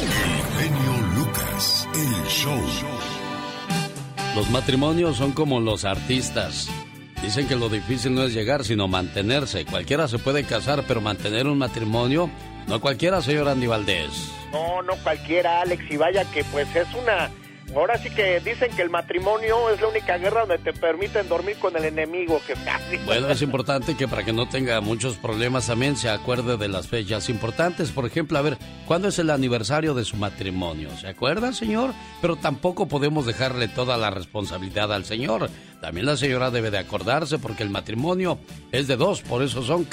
El genio Lucas, el show. Los matrimonios son como los artistas. Dicen que lo difícil no es llegar, sino mantenerse. Cualquiera se puede casar, pero mantener un matrimonio, no cualquiera, señor Andy Valdés. No, no cualquiera, Alex. Y vaya que pues es una Ahora sí que dicen que el matrimonio es la única guerra donde te permiten dormir con el enemigo. Que Bueno, es importante que para que no tenga muchos problemas también se acuerde de las fechas importantes. Por ejemplo, a ver, ¿cuándo es el aniversario de su matrimonio? ¿Se acuerda, señor? Pero tampoco podemos dejarle toda la responsabilidad al señor. También la señora debe de acordarse porque el matrimonio es de dos, por eso son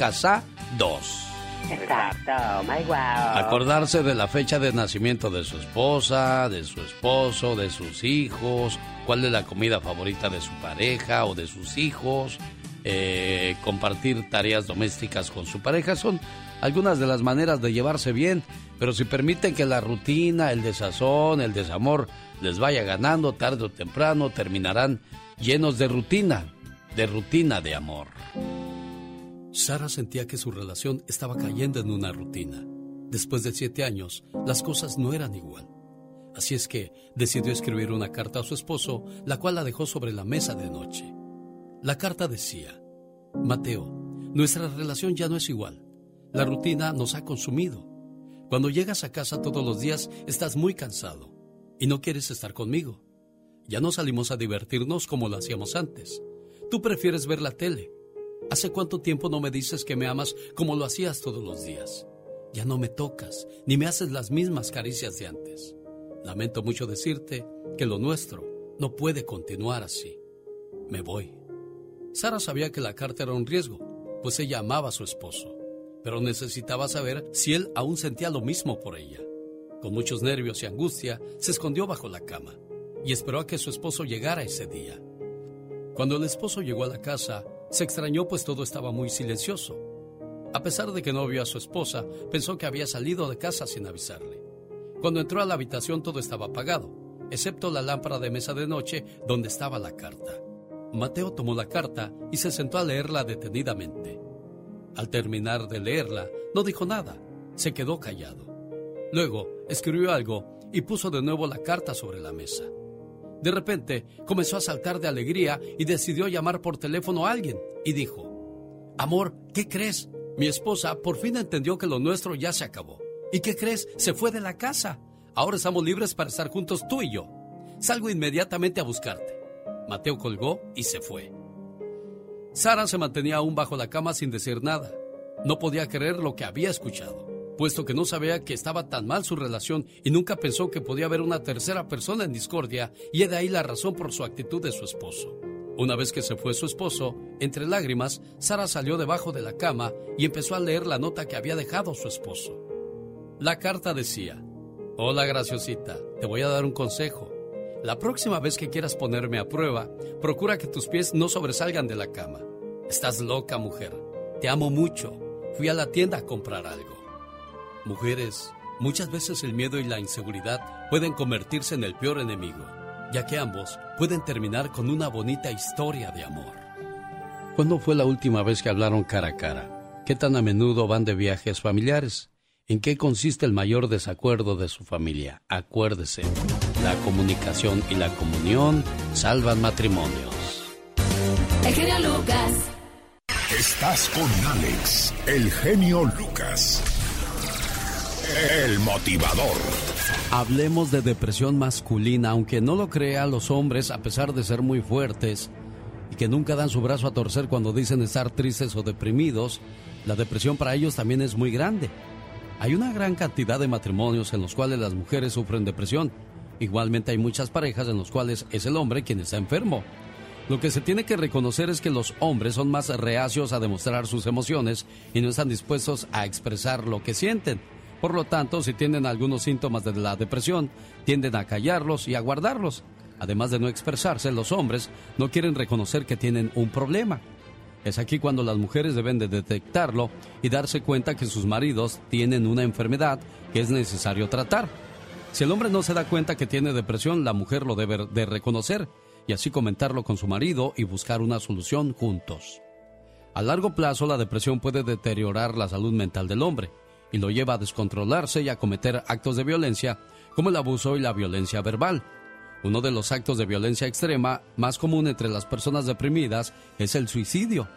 dos. Exacto, my wow. Acordarse de la fecha de nacimiento de su esposa, de su esposo, de sus hijos, cuál es la comida favorita de su pareja o de sus hijos, eh, compartir tareas domésticas con su pareja, son algunas de las maneras de llevarse bien, pero si permiten que la rutina, el desazón, el desamor les vaya ganando tarde o temprano, terminarán llenos de rutina, de rutina de amor. Sara sentía que su relación estaba cayendo en una rutina. Después de siete años, las cosas no eran igual. Así es que decidió escribir una carta a su esposo, la cual la dejó sobre la mesa de noche. La carta decía, Mateo, nuestra relación ya no es igual. La rutina nos ha consumido. Cuando llegas a casa todos los días estás muy cansado y no quieres estar conmigo. Ya no salimos a divertirnos como lo hacíamos antes. Tú prefieres ver la tele ¿Hace cuánto tiempo no me dices que me amas como lo hacías todos los días? Ya no me tocas, ni me haces las mismas caricias de antes. Lamento mucho decirte que lo nuestro no puede continuar así. Me voy. Sara sabía que la carta era un riesgo, pues ella amaba a su esposo, pero necesitaba saber si él aún sentía lo mismo por ella. Con muchos nervios y angustia, se escondió bajo la cama y esperó a que su esposo llegara ese día. Cuando el esposo llegó a la casa, se extrañó pues todo estaba muy silencioso. A pesar de que no vio a su esposa, pensó que había salido de casa sin avisarle. Cuando entró a la habitación todo estaba apagado, excepto la lámpara de mesa de noche donde estaba la carta. Mateo tomó la carta y se sentó a leerla detenidamente. Al terminar de leerla, no dijo nada, se quedó callado. Luego escribió algo y puso de nuevo la carta sobre la mesa. De repente comenzó a saltar de alegría y decidió llamar por teléfono a alguien y dijo, Amor, ¿qué crees? Mi esposa por fin entendió que lo nuestro ya se acabó. ¿Y qué crees? Se fue de la casa. Ahora estamos libres para estar juntos tú y yo. Salgo inmediatamente a buscarte. Mateo colgó y se fue. Sara se mantenía aún bajo la cama sin decir nada. No podía creer lo que había escuchado puesto que no sabía que estaba tan mal su relación y nunca pensó que podía haber una tercera persona en discordia y de ahí la razón por su actitud de su esposo. Una vez que se fue su esposo, entre lágrimas, Sara salió debajo de la cama y empezó a leer la nota que había dejado su esposo. La carta decía, Hola graciosita, te voy a dar un consejo. La próxima vez que quieras ponerme a prueba, procura que tus pies no sobresalgan de la cama. Estás loca, mujer. Te amo mucho. Fui a la tienda a comprar algo. Mujeres, muchas veces el miedo y la inseguridad pueden convertirse en el peor enemigo, ya que ambos pueden terminar con una bonita historia de amor. ¿Cuándo fue la última vez que hablaron cara a cara? ¿Qué tan a menudo van de viajes familiares? ¿En qué consiste el mayor desacuerdo de su familia? Acuérdese, la comunicación y la comunión salvan matrimonios. El genio Lucas. Estás con Alex, el genio Lucas. El motivador. Hablemos de depresión masculina, aunque no lo crea, los hombres, a pesar de ser muy fuertes y que nunca dan su brazo a torcer cuando dicen estar tristes o deprimidos, la depresión para ellos también es muy grande. Hay una gran cantidad de matrimonios en los cuales las mujeres sufren depresión. Igualmente hay muchas parejas en los cuales es el hombre quien está enfermo. Lo que se tiene que reconocer es que los hombres son más reacios a demostrar sus emociones y no están dispuestos a expresar lo que sienten. Por lo tanto, si tienen algunos síntomas de la depresión, tienden a callarlos y a guardarlos. Además de no expresarse, los hombres no quieren reconocer que tienen un problema. Es aquí cuando las mujeres deben de detectarlo y darse cuenta que sus maridos tienen una enfermedad que es necesario tratar. Si el hombre no se da cuenta que tiene depresión, la mujer lo debe de reconocer y así comentarlo con su marido y buscar una solución juntos. A largo plazo, la depresión puede deteriorar la salud mental del hombre y lo lleva a descontrolarse y a cometer actos de violencia como el abuso y la violencia verbal. Uno de los actos de violencia extrema más común entre las personas deprimidas es el suicidio.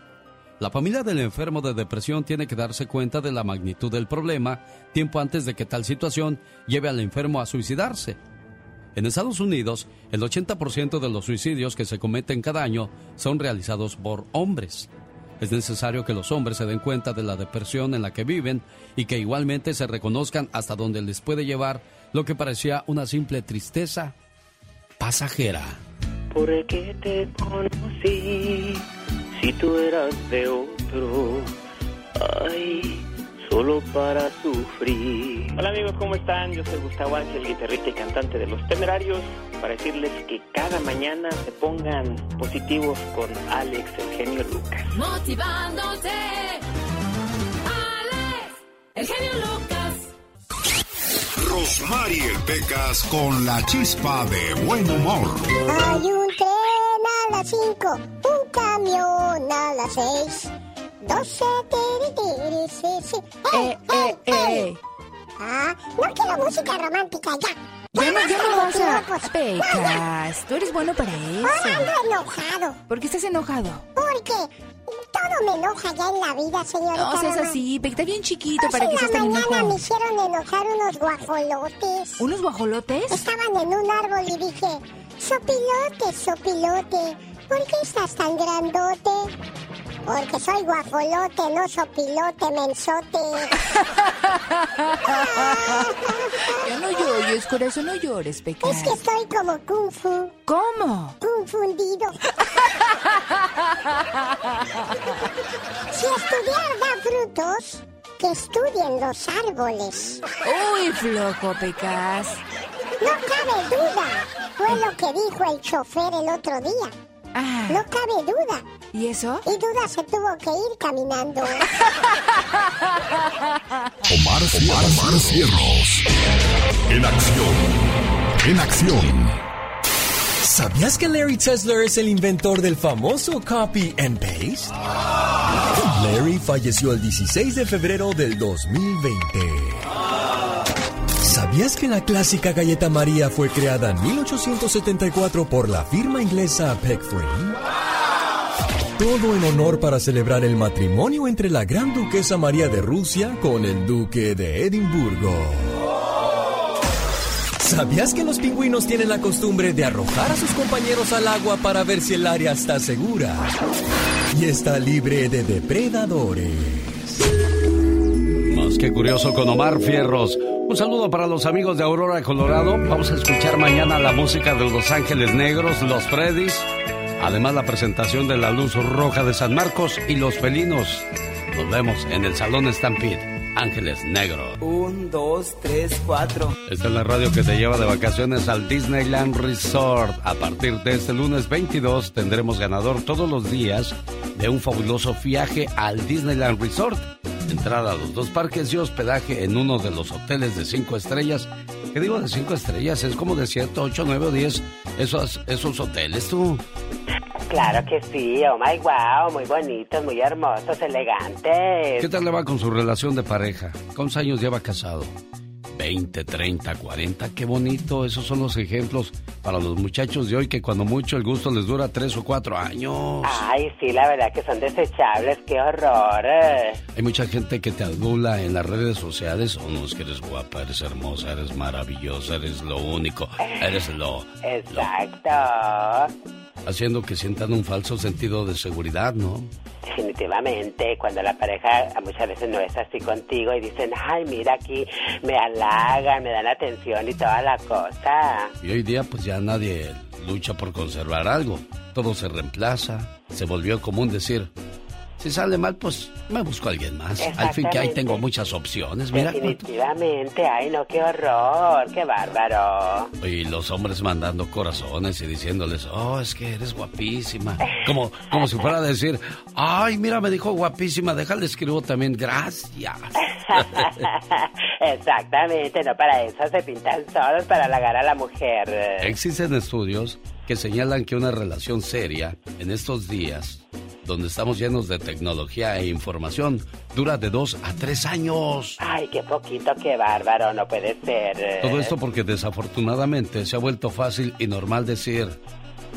La familia del enfermo de depresión tiene que darse cuenta de la magnitud del problema tiempo antes de que tal situación lleve al enfermo a suicidarse. En Estados Unidos, el 80% de los suicidios que se cometen cada año son realizados por hombres. Es necesario que los hombres se den cuenta de la depresión en la que viven y que igualmente se reconozcan hasta donde les puede llevar lo que parecía una simple tristeza pasajera. ¿Por qué te conocí si tú eras de otro? Ay solo para sufrir. Hola amigos, ¿cómo están? Yo soy Gustavo Ángel, guitarrista y cantante de Los Temerarios, para decirles que cada mañana se pongan positivos con Alex, el genio Lucas. Motivándote, el genio Lucas. Rosmarie Pecas con la chispa de buen humor. Hay un tren a las 5, un camión a las 6 doce, tiri, sí, sí. ¡Eh, eh, eh! Ah, no quiero música romántica, ya. Ya no, ya no vas a... Pecas, tú eres bueno para eso. Ahora ando enojado. ¿Por qué estás enojado? Porque todo me enoja ya en la vida, señorita. No seas así, Pec, está bien chiquito para que seas tan enojo. mañana me hicieron enojar unos guajolotes. ¿Unos guajolotes? Estaban en un árbol y dije, sopilote, sopilote, ¿por qué estás tan grandote? Porque soy guajolote, no sopilote, mensote. ya no llores, corazón, no llores, pecado. Es que estoy como Kung Fu. ¿Cómo? Confundido. si estudiar da frutos, que estudien los árboles. Uy, flojo, Pecas. No cabe duda. Fue lo que dijo el chofer el otro día. Ah. No cabe duda. ¿Y eso? Y duda se tuvo que ir caminando. Omar, Omar, Cierros. En acción. En acción. ¿Sabías que Larry Tesler es el inventor del famoso copy and paste? Larry falleció el 16 de febrero del 2020. ¿Sabías que la clásica galleta María fue creada en 1874 por la firma inglesa Frame? Todo en honor para celebrar el matrimonio entre la gran duquesa María de Rusia con el duque de Edimburgo. ¿Sabías que los pingüinos tienen la costumbre de arrojar a sus compañeros al agua para ver si el área está segura y está libre de depredadores? Más que curioso con Omar Fierros. Un saludo para los amigos de Aurora, Colorado. Vamos a escuchar mañana la música de Los Ángeles Negros, Los Freddys Además, la presentación de la Luz Roja de San Marcos y Los Felinos. Nos vemos en el Salón Stampede. Ángeles Negros. Un, dos, tres, cuatro. Esta es la radio que te lleva de vacaciones al Disneyland Resort. A partir de este lunes 22 tendremos ganador todos los días de un fabuloso viaje al Disneyland Resort. Entrada a los dos parques y hospedaje en uno de los hoteles de cinco estrellas. ¿Qué digo de cinco estrellas? Es como de siete, ocho, nueve o diez esos, esos hoteles, tú. Claro que sí, oh my wow, muy bonitos, muy hermosos, elegantes. ¿Qué tal le va con su relación de pareja? ¿Cuántos años lleva casado? 20, 30, 40, qué bonito. Esos son los ejemplos para los muchachos de hoy que cuando mucho el gusto les dura tres o cuatro años. Ay, sí, la verdad que son desechables, qué horror. Hay mucha gente que te adula en las redes sociales. Oh, no, es que eres guapa, eres hermosa, eres maravillosa, eres lo único, eres lo... Exacto haciendo que sientan un falso sentido de seguridad, ¿no? Definitivamente, cuando la pareja muchas veces no es así contigo y dicen, ay, mira aquí, me halagan, me dan atención y toda la cosa. Y hoy día pues ya nadie lucha por conservar algo, todo se reemplaza, se volvió común decir, si sale mal, pues me busco a alguien más. Al fin que ahí tengo muchas opciones, mira. Definitivamente, ay no, qué horror, qué bárbaro. Y los hombres mandando corazones y diciéndoles, oh, es que eres guapísima. Como, como si fuera a decir, ay, mira, me dijo guapísima, déjale escribo también, gracias. Exactamente, no para eso se pintan solos para halagar a la mujer. Existen estudios que señalan que una relación seria en estos días donde estamos llenos de tecnología e información, dura de dos a tres años. Ay, qué poquito, qué bárbaro, no puede ser. Todo esto porque desafortunadamente se ha vuelto fácil y normal decir,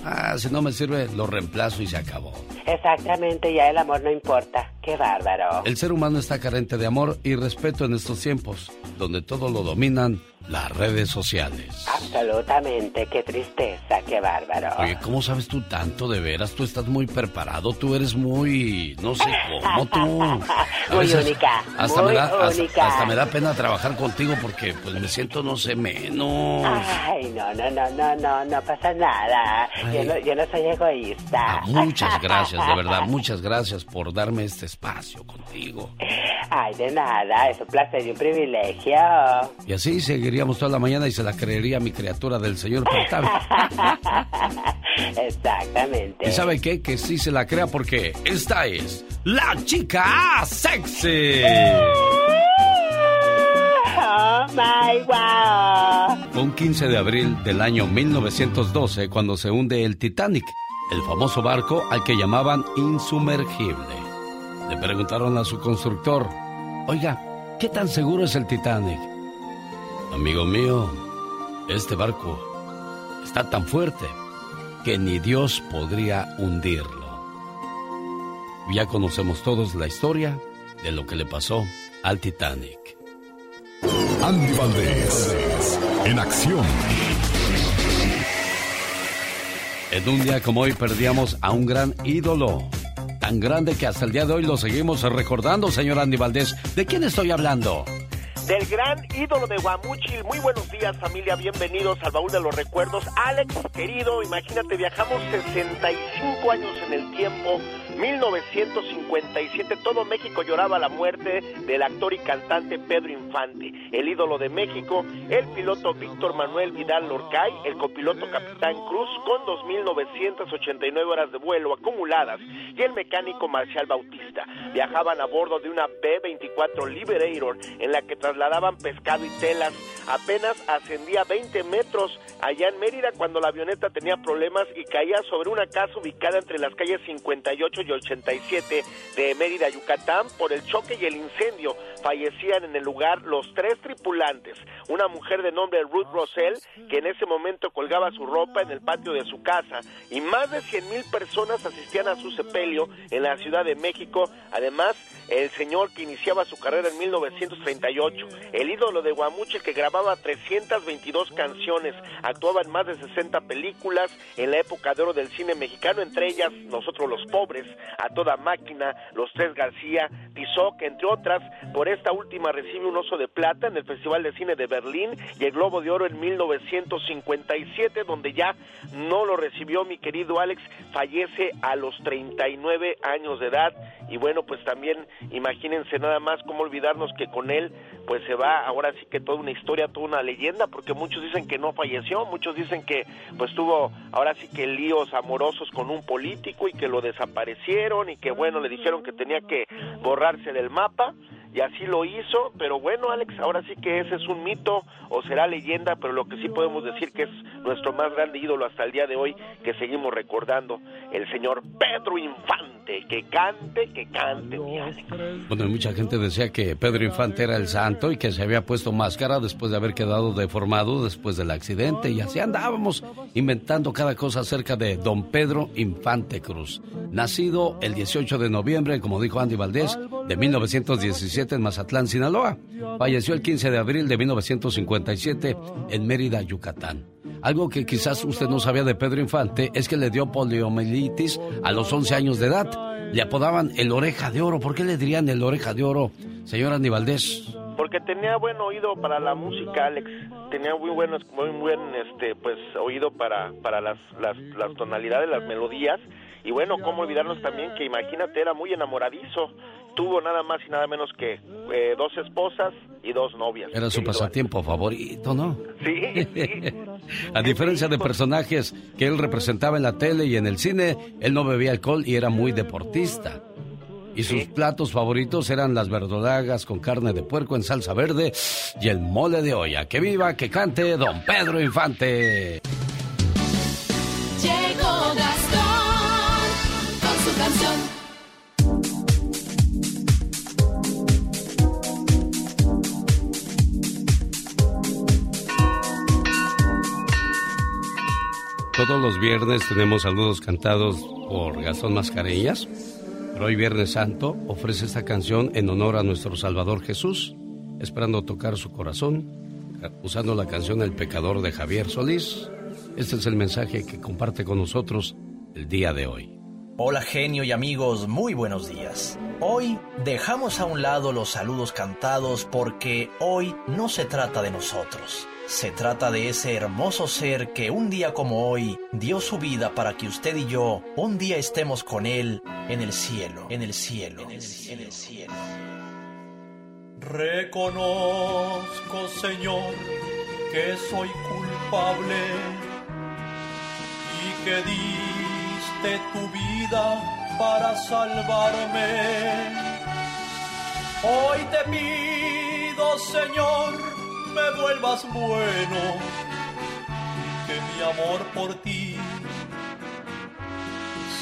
ah, si no me sirve, lo reemplazo y se acabó. Exactamente, ya el amor no importa. Qué bárbaro. El ser humano está carente de amor y respeto en estos tiempos, donde todo lo dominan las redes sociales. Absolutamente, qué tristeza, qué bárbaro. Oye, ¿cómo sabes tú tanto de veras? Tú estás muy preparado, tú eres muy, no sé cómo tú. muy única, hasta muy me da, única. Hasta, me da pena trabajar contigo porque pues me siento no sé menos. Ay, no, no, no, no, no, no pasa nada. Yo no, yo no soy egoísta. Ah, muchas gracias, de verdad, muchas gracias por darme este espacio contigo. Ay, de nada, es un placer y un privilegio. Y así toda la mañana y se la creería mi criatura del señor Portable. Exactamente. ¿Y sabe qué? Que sí se la crea porque esta es la chica sexy. Oh my wow. Fue un 15 de abril del año 1912 cuando se hunde el Titanic, el famoso barco al que llamaban insumergible. Le preguntaron a su constructor, oiga, ¿qué tan seguro es el Titanic? Amigo mío, este barco está tan fuerte que ni Dios podría hundirlo. Ya conocemos todos la historia de lo que le pasó al Titanic. Andy Valdés, en acción. En un día como hoy perdíamos a un gran ídolo. Tan grande que hasta el día de hoy lo seguimos recordando, señor Andy Valdés. ¿De quién estoy hablando? Del gran ídolo de Guamuchil. Muy buenos días, familia. Bienvenidos al baúl de los recuerdos. Alex, querido, imagínate, viajamos 65 años en el tiempo. 1957, todo México lloraba la muerte del actor y cantante Pedro Infante, el ídolo de México, el piloto Víctor Manuel Vidal Lorcay, el copiloto Capitán Cruz con 2.989 horas de vuelo acumuladas y el mecánico Marcial Bautista. Viajaban a bordo de una B-24 Liberator en la que trasladaban pescado y telas. Apenas ascendía 20 metros allá en Mérida cuando la avioneta tenía problemas y caía sobre una casa ubicada entre las calles 58 y 87 de Mérida, Yucatán. Por el choque y el incendio fallecían en el lugar los tres tripulantes. Una mujer de nombre Ruth Rosell, que en ese momento colgaba su ropa en el patio de su casa, y más de 100 mil personas asistían a su sepelio en la Ciudad de México. Además, el señor que iniciaba su carrera en 1938, el ídolo de Guamuchil que grababa 322 canciones, actuaba en más de 60 películas en la época de oro del cine mexicano, entre ellas Nosotros los Pobres, A Toda Máquina, Los Tres García, Tizoc, entre otras. Por esta última recibe un oso de plata en el Festival de Cine de Berlín y el Globo de Oro en 1957, donde ya no lo recibió mi querido Alex, fallece a los 39 años de edad. Y bueno, pues también imagínense nada más cómo olvidarnos que con él pues se va ahora sí que toda una historia, toda una leyenda, porque muchos dicen que no falleció, muchos dicen que pues tuvo ahora sí que líos amorosos con un político y que lo desaparecieron y que bueno, le dijeron que tenía que borrarse del mapa y así lo hizo, pero bueno, Alex, ahora sí que ese es un mito o será leyenda, pero lo que sí podemos decir que es nuestro más grande ídolo hasta el día de hoy, que seguimos recordando, el señor Pedro Infante, que cante, que cante, mi Alex. Bueno, mucha gente decía que Pedro Infante era el santo y que se había puesto máscara después de haber quedado deformado después del accidente, y así andábamos inventando cada cosa acerca de don Pedro Infante Cruz, nacido el 18 de noviembre, como dijo Andy Valdés, de 1917 en Mazatlán, Sinaloa. Falleció el 15 de abril de 1957 en Mérida, Yucatán. Algo que quizás usted no sabía de Pedro Infante es que le dio poliomielitis a los 11 años de edad. Le apodaban el oreja de oro. ¿Por qué le dirían el oreja de oro, señor Andy Valdés? Porque tenía buen oído para la música, Alex. Tenía muy buen, muy buen este, pues, oído para, para las, las, las tonalidades, las melodías. Y bueno, cómo olvidarnos también que imagínate, era muy enamoradizo tuvo nada más y nada menos que eh, dos esposas y dos novias. Era su pasatiempo favorito, ¿no? Sí, sí. A diferencia de personajes que él representaba en la tele y en el cine, él no bebía alcohol y era muy deportista. Y sus platos favoritos eran las verdolagas con carne de puerco en salsa verde y el mole de olla. ¡Que viva, que cante don Pedro Infante! Todos los viernes tenemos saludos cantados por Gastón Mascareñas, pero hoy Viernes Santo ofrece esta canción en honor a nuestro Salvador Jesús, esperando tocar su corazón, usando la canción El Pecador de Javier Solís. Este es el mensaje que comparte con nosotros el día de hoy. Hola genio y amigos, muy buenos días. Hoy dejamos a un lado los saludos cantados porque hoy no se trata de nosotros. Se trata de ese hermoso ser que un día como hoy dio su vida para que usted y yo un día estemos con él en el cielo, en el cielo, en el. En el cielo. Reconozco, Señor, que soy culpable y que diste tu vida para salvarme. Hoy te pido, Señor, me vuelvas bueno y que mi amor por ti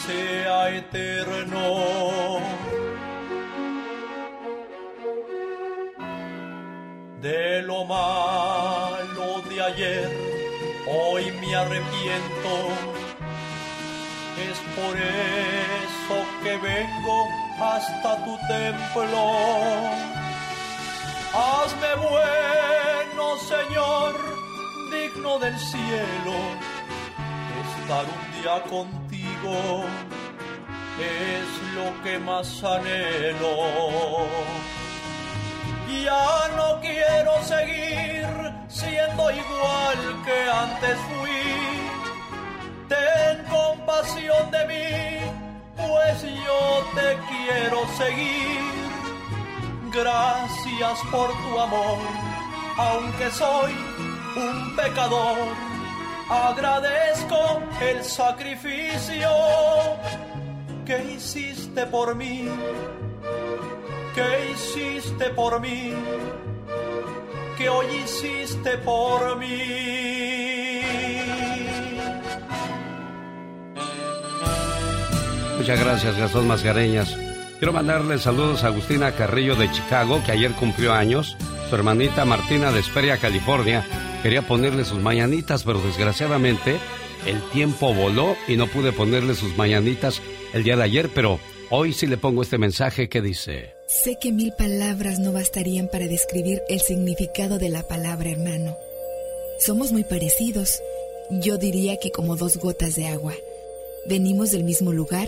sea eterno. De lo malo de ayer, hoy me arrepiento. Es por eso que vengo hasta tu templo. Hazme bueno, Señor, digno del cielo. Estar un día contigo es lo que más anhelo. Ya no quiero seguir siendo igual que antes fui. Ten compasión de mí, pues yo te quiero seguir. Gracias por tu amor, aunque soy un pecador. Agradezco el sacrificio que hiciste por mí ¿Qué hiciste por mí? ¿Qué hoy hiciste por mí? Muchas gracias, Gastón Mascareñas. Quiero mandarle saludos a Agustina Carrillo de Chicago, que ayer cumplió años. Su hermanita Martina de Esperia, California, quería ponerle sus mañanitas, pero desgraciadamente el tiempo voló y no pude ponerle sus mañanitas el día de ayer, pero hoy sí le pongo este mensaje que dice... Sé que mil palabras no bastarían para describir el significado de la palabra hermano. Somos muy parecidos. Yo diría que como dos gotas de agua. Venimos del mismo lugar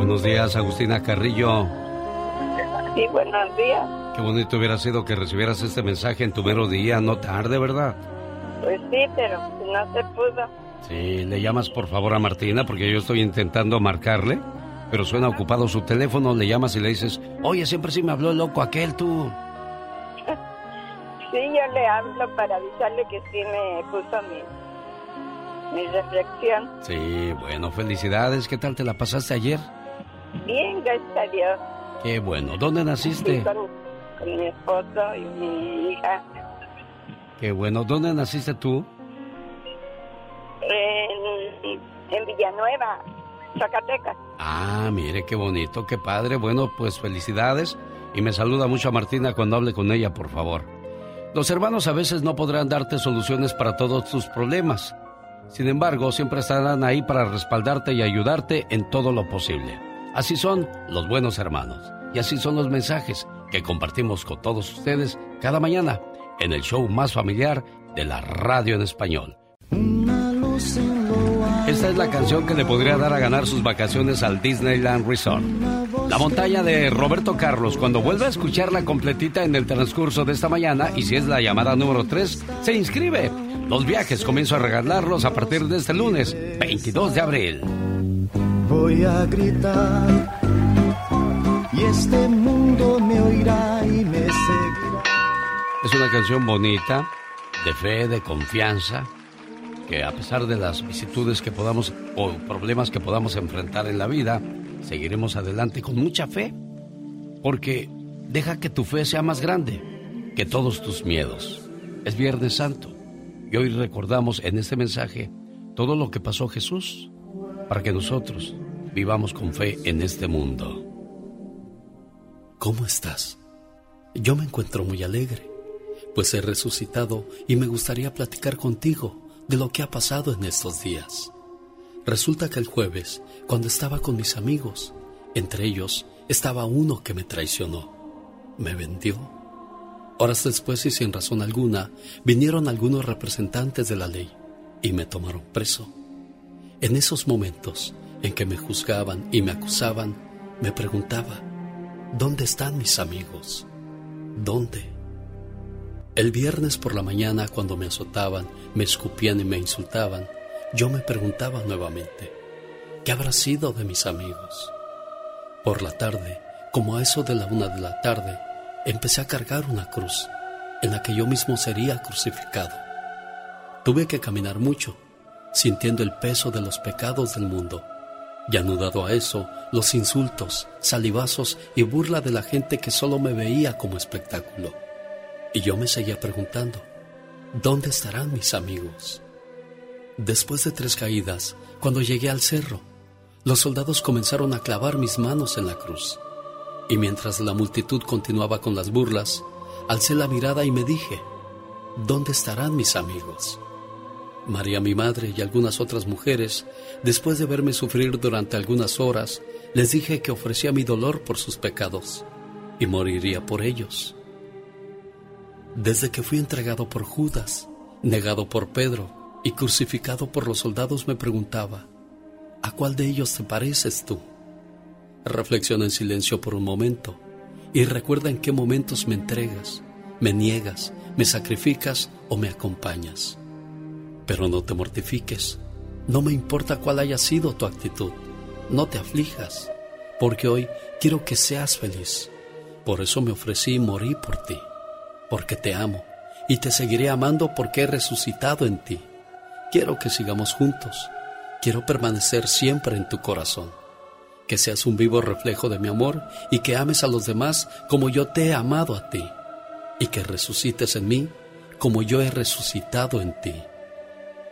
Buenos días, Agustina Carrillo. Sí, buenos días. Qué bonito hubiera sido que recibieras este mensaje en tu mero día, no tarde, ¿verdad? Pues sí, pero no se pudo. Sí, le llamas por favor a Martina porque yo estoy intentando marcarle, pero suena ocupado su teléfono, le llamas y le dices, oye, siempre sí me habló loco aquel tú. Sí, yo le hablo para avisarle que sí me puso mi, mi reflexión. Sí, bueno, felicidades. ¿Qué tal te la pasaste ayer? Bien, gracias a Dios. Qué bueno. ¿Dónde naciste? Sí, con, con mi esposo y mi hija. Qué bueno. ¿Dónde naciste tú? En, en Villanueva, Zacatecas. Ah, mire, qué bonito, qué padre. Bueno, pues felicidades. Y me saluda mucho a Martina cuando hable con ella, por favor. Los hermanos a veces no podrán darte soluciones para todos tus problemas. Sin embargo, siempre estarán ahí para respaldarte y ayudarte en todo lo posible. Así son los buenos hermanos. Y así son los mensajes que compartimos con todos ustedes cada mañana en el show más familiar de la radio en español. Esta es la canción que le podría dar a ganar sus vacaciones al Disneyland Resort. La montaña de Roberto Carlos, cuando vuelva a escucharla completita en el transcurso de esta mañana, y si es la llamada número 3, se inscribe. Los viajes comienzo a regalarlos a partir de este lunes, 22 de abril. Voy a gritar y este mundo me oirá y me seguirá. Es una canción bonita, de fe, de confianza, que a pesar de las vicisitudes que podamos o problemas que podamos enfrentar en la vida, seguiremos adelante con mucha fe, porque deja que tu fe sea más grande que todos tus miedos. Es Viernes Santo y hoy recordamos en este mensaje todo lo que pasó Jesús para que nosotros vivamos con fe en este mundo. ¿Cómo estás? Yo me encuentro muy alegre, pues he resucitado y me gustaría platicar contigo de lo que ha pasado en estos días. Resulta que el jueves, cuando estaba con mis amigos, entre ellos estaba uno que me traicionó, me vendió. Horas después y sin razón alguna, vinieron algunos representantes de la ley y me tomaron preso. En esos momentos en que me juzgaban y me acusaban, me preguntaba, ¿dónde están mis amigos? ¿Dónde? El viernes por la mañana, cuando me azotaban, me escupían y me insultaban, yo me preguntaba nuevamente, ¿qué habrá sido de mis amigos? Por la tarde, como a eso de la una de la tarde, empecé a cargar una cruz en la que yo mismo sería crucificado. Tuve que caminar mucho, sintiendo el peso de los pecados del mundo, y anudado a eso, los insultos, salivazos y burla de la gente que solo me veía como espectáculo. Y yo me seguía preguntando, ¿dónde estarán mis amigos? Después de tres caídas, cuando llegué al cerro, los soldados comenzaron a clavar mis manos en la cruz. Y mientras la multitud continuaba con las burlas, alcé la mirada y me dije, ¿dónde estarán mis amigos? María mi madre y algunas otras mujeres, después de verme sufrir durante algunas horas, les dije que ofrecía mi dolor por sus pecados y moriría por ellos. Desde que fui entregado por Judas, negado por Pedro y crucificado por los soldados me preguntaba, ¿a cuál de ellos te pareces tú? Reflexiona en silencio por un momento y recuerda en qué momentos me entregas, me niegas, me sacrificas o me acompañas. Pero no te mortifiques. No me importa cuál haya sido tu actitud. No te aflijas, porque hoy quiero que seas feliz. Por eso me ofrecí y morí por ti, porque te amo y te seguiré amando porque he resucitado en ti. Quiero que sigamos juntos. Quiero permanecer siempre en tu corazón. Que seas un vivo reflejo de mi amor y que ames a los demás como yo te he amado a ti. Y que resucites en mí como yo he resucitado en ti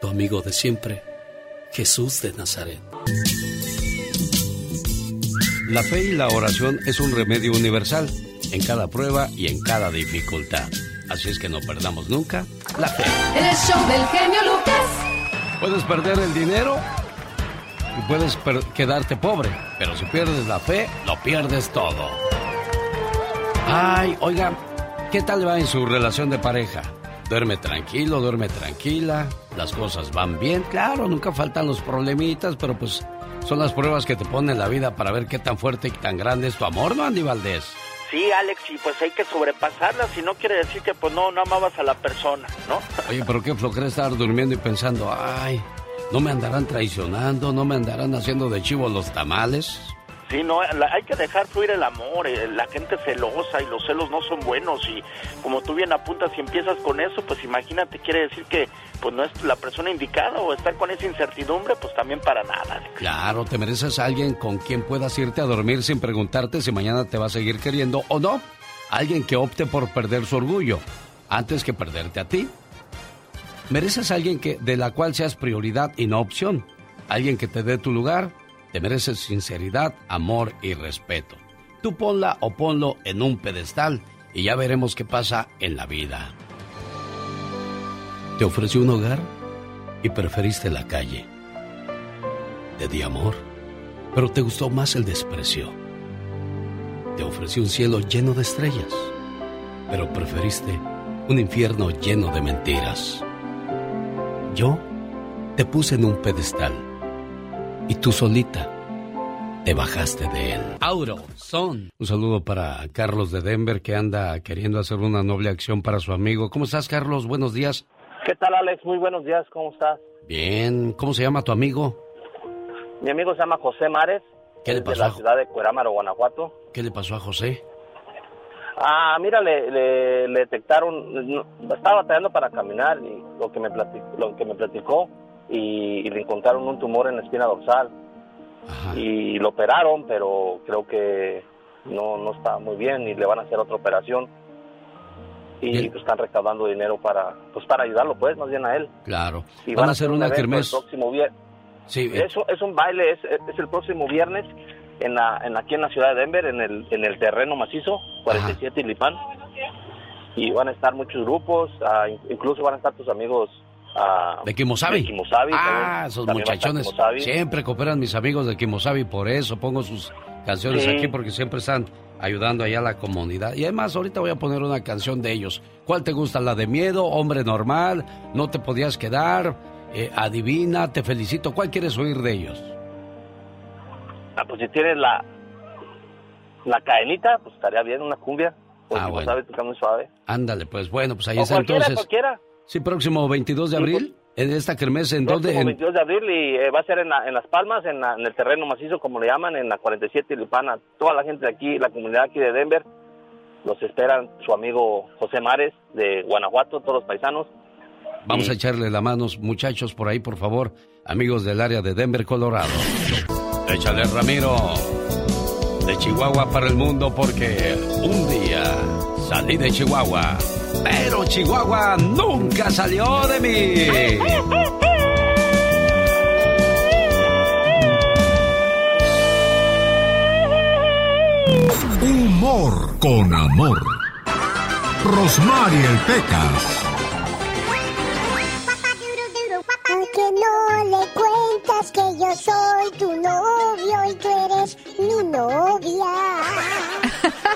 tu amigo de siempre, Jesús de Nazaret. La fe y la oración es un remedio universal en cada prueba y en cada dificultad. Así es que no perdamos nunca la fe. El show del genio Lucas. Puedes perder el dinero y puedes quedarte pobre, pero si pierdes la fe, lo pierdes todo. Ay, oiga, ¿qué tal va en su relación de pareja? Duerme tranquilo, duerme tranquila, las cosas van bien. Claro, nunca faltan los problemitas, pero pues son las pruebas que te pone la vida para ver qué tan fuerte y tan grande es tu amor, ¿no, Andy Valdés? Sí, Alex, y pues hay que sobrepasarlas y no quiere decir que pues no, no amabas a la persona, ¿no? Oye, pero qué flojera estar durmiendo y pensando, ay, ¿no me andarán traicionando? ¿No me andarán haciendo de chivo los tamales? Sí, no, hay que dejar fluir el amor, eh, la gente celosa y los celos no son buenos y como tú bien apuntas, si empiezas con eso, pues imagínate, quiere decir que pues no es la persona indicada o estar con esa incertidumbre, pues también para nada. Claro, te mereces a alguien con quien puedas irte a dormir sin preguntarte si mañana te va a seguir queriendo o no. Alguien que opte por perder su orgullo antes que perderte a ti. Mereces a alguien que de la cual seas prioridad y no opción. Alguien que te dé tu lugar te mereces sinceridad, amor y respeto. Tú ponla o ponlo en un pedestal y ya veremos qué pasa en la vida. Te ofreció un hogar y preferiste la calle. Te di amor, pero te gustó más el desprecio. Te ofrecí un cielo lleno de estrellas, pero preferiste un infierno lleno de mentiras. Yo te puse en un pedestal y tú solita te bajaste de él. Auro, son. Un saludo para Carlos de Denver que anda queriendo hacer una noble acción para su amigo. ¿Cómo estás, Carlos? Buenos días. ¿Qué tal, Alex? Muy buenos días. ¿Cómo estás? Bien. ¿Cómo se llama tu amigo? Mi amigo se llama José Mares. ¿Qué le pasó? De la ciudad de Cuerámaro, Guanajuato. ¿Qué le pasó a José? Ah, mira, le, le, detectaron, estaba batallando para caminar y lo que me platicó, lo que me platicó y, le encontraron un tumor en la espina dorsal. Y lo operaron, pero creo que no, no está muy bien y le van a hacer otra operación. Y pues, están recaudando dinero para pues para ayudarlo, pues, más bien a él. Claro. Y van, a hacer una kermés. El próximo viernes. Sí. Eh. Eso es un baile, es, es el próximo viernes en la, en, aquí en la ciudad de Denver, en el, en el terreno macizo, 47 y Lipán. Y van a estar muchos grupos, ah, incluso van a estar tus amigos ah, de Kimosabi. De ah, esos muchachones. Siempre cooperan mis amigos de Kimosabi, por eso pongo sus canciones aquí, porque siempre están ayudando allá a la comunidad. Y además, ahorita voy a poner una canción de ellos. ¿Cuál te gusta? ¿La de miedo? ¿Hombre normal? ¿No te podías quedar? Eh, adivina, te felicito. ¿Cuál quieres oír de ellos? Ah, pues si tienes la, la cadenita, pues estaría bien una cumbia. Pues ah, bueno. tocar muy suave. Ándale, pues bueno, pues ahí está entonces. Cualquiera. Sí, próximo 22 de abril. En esta kermés, ¿en dónde? El 22 de abril y eh, va a ser en, en Las Palmas, en, en, el terreno macizo, como le llaman, en la 47 Lipana. Toda la gente de aquí, la comunidad aquí de Denver, los esperan su amigo José Mares de Guanajuato, todos los paisanos. Vamos a echarle la mano, muchachos, por ahí, por favor, amigos del área de Denver, Colorado. Échale, Ramiro. De Chihuahua para el mundo porque un día salí de Chihuahua, pero Chihuahua nunca salió de mí. Humor con amor. Rosmarie Pecas. que no le cuentas que yo soy tu novio y tú eres mi novia.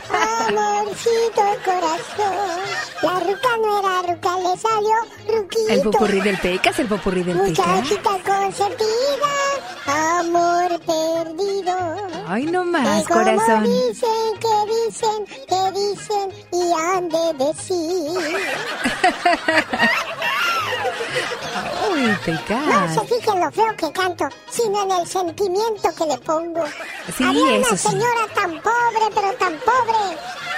Amorcito corazón. La ruca no era ruca, le salió ruquito. El popurrí del pecas, el popurrí del pecas. Muchachita consentida, amor perdido. Ay, no más, corazón. dicen, que dicen, que dicen y han de decir. Uy, pecado. No se fijen lo feo que canto, sino en el sentimiento que le pongo. Sí, Había una eso señora tan pobre, pero tan pobre,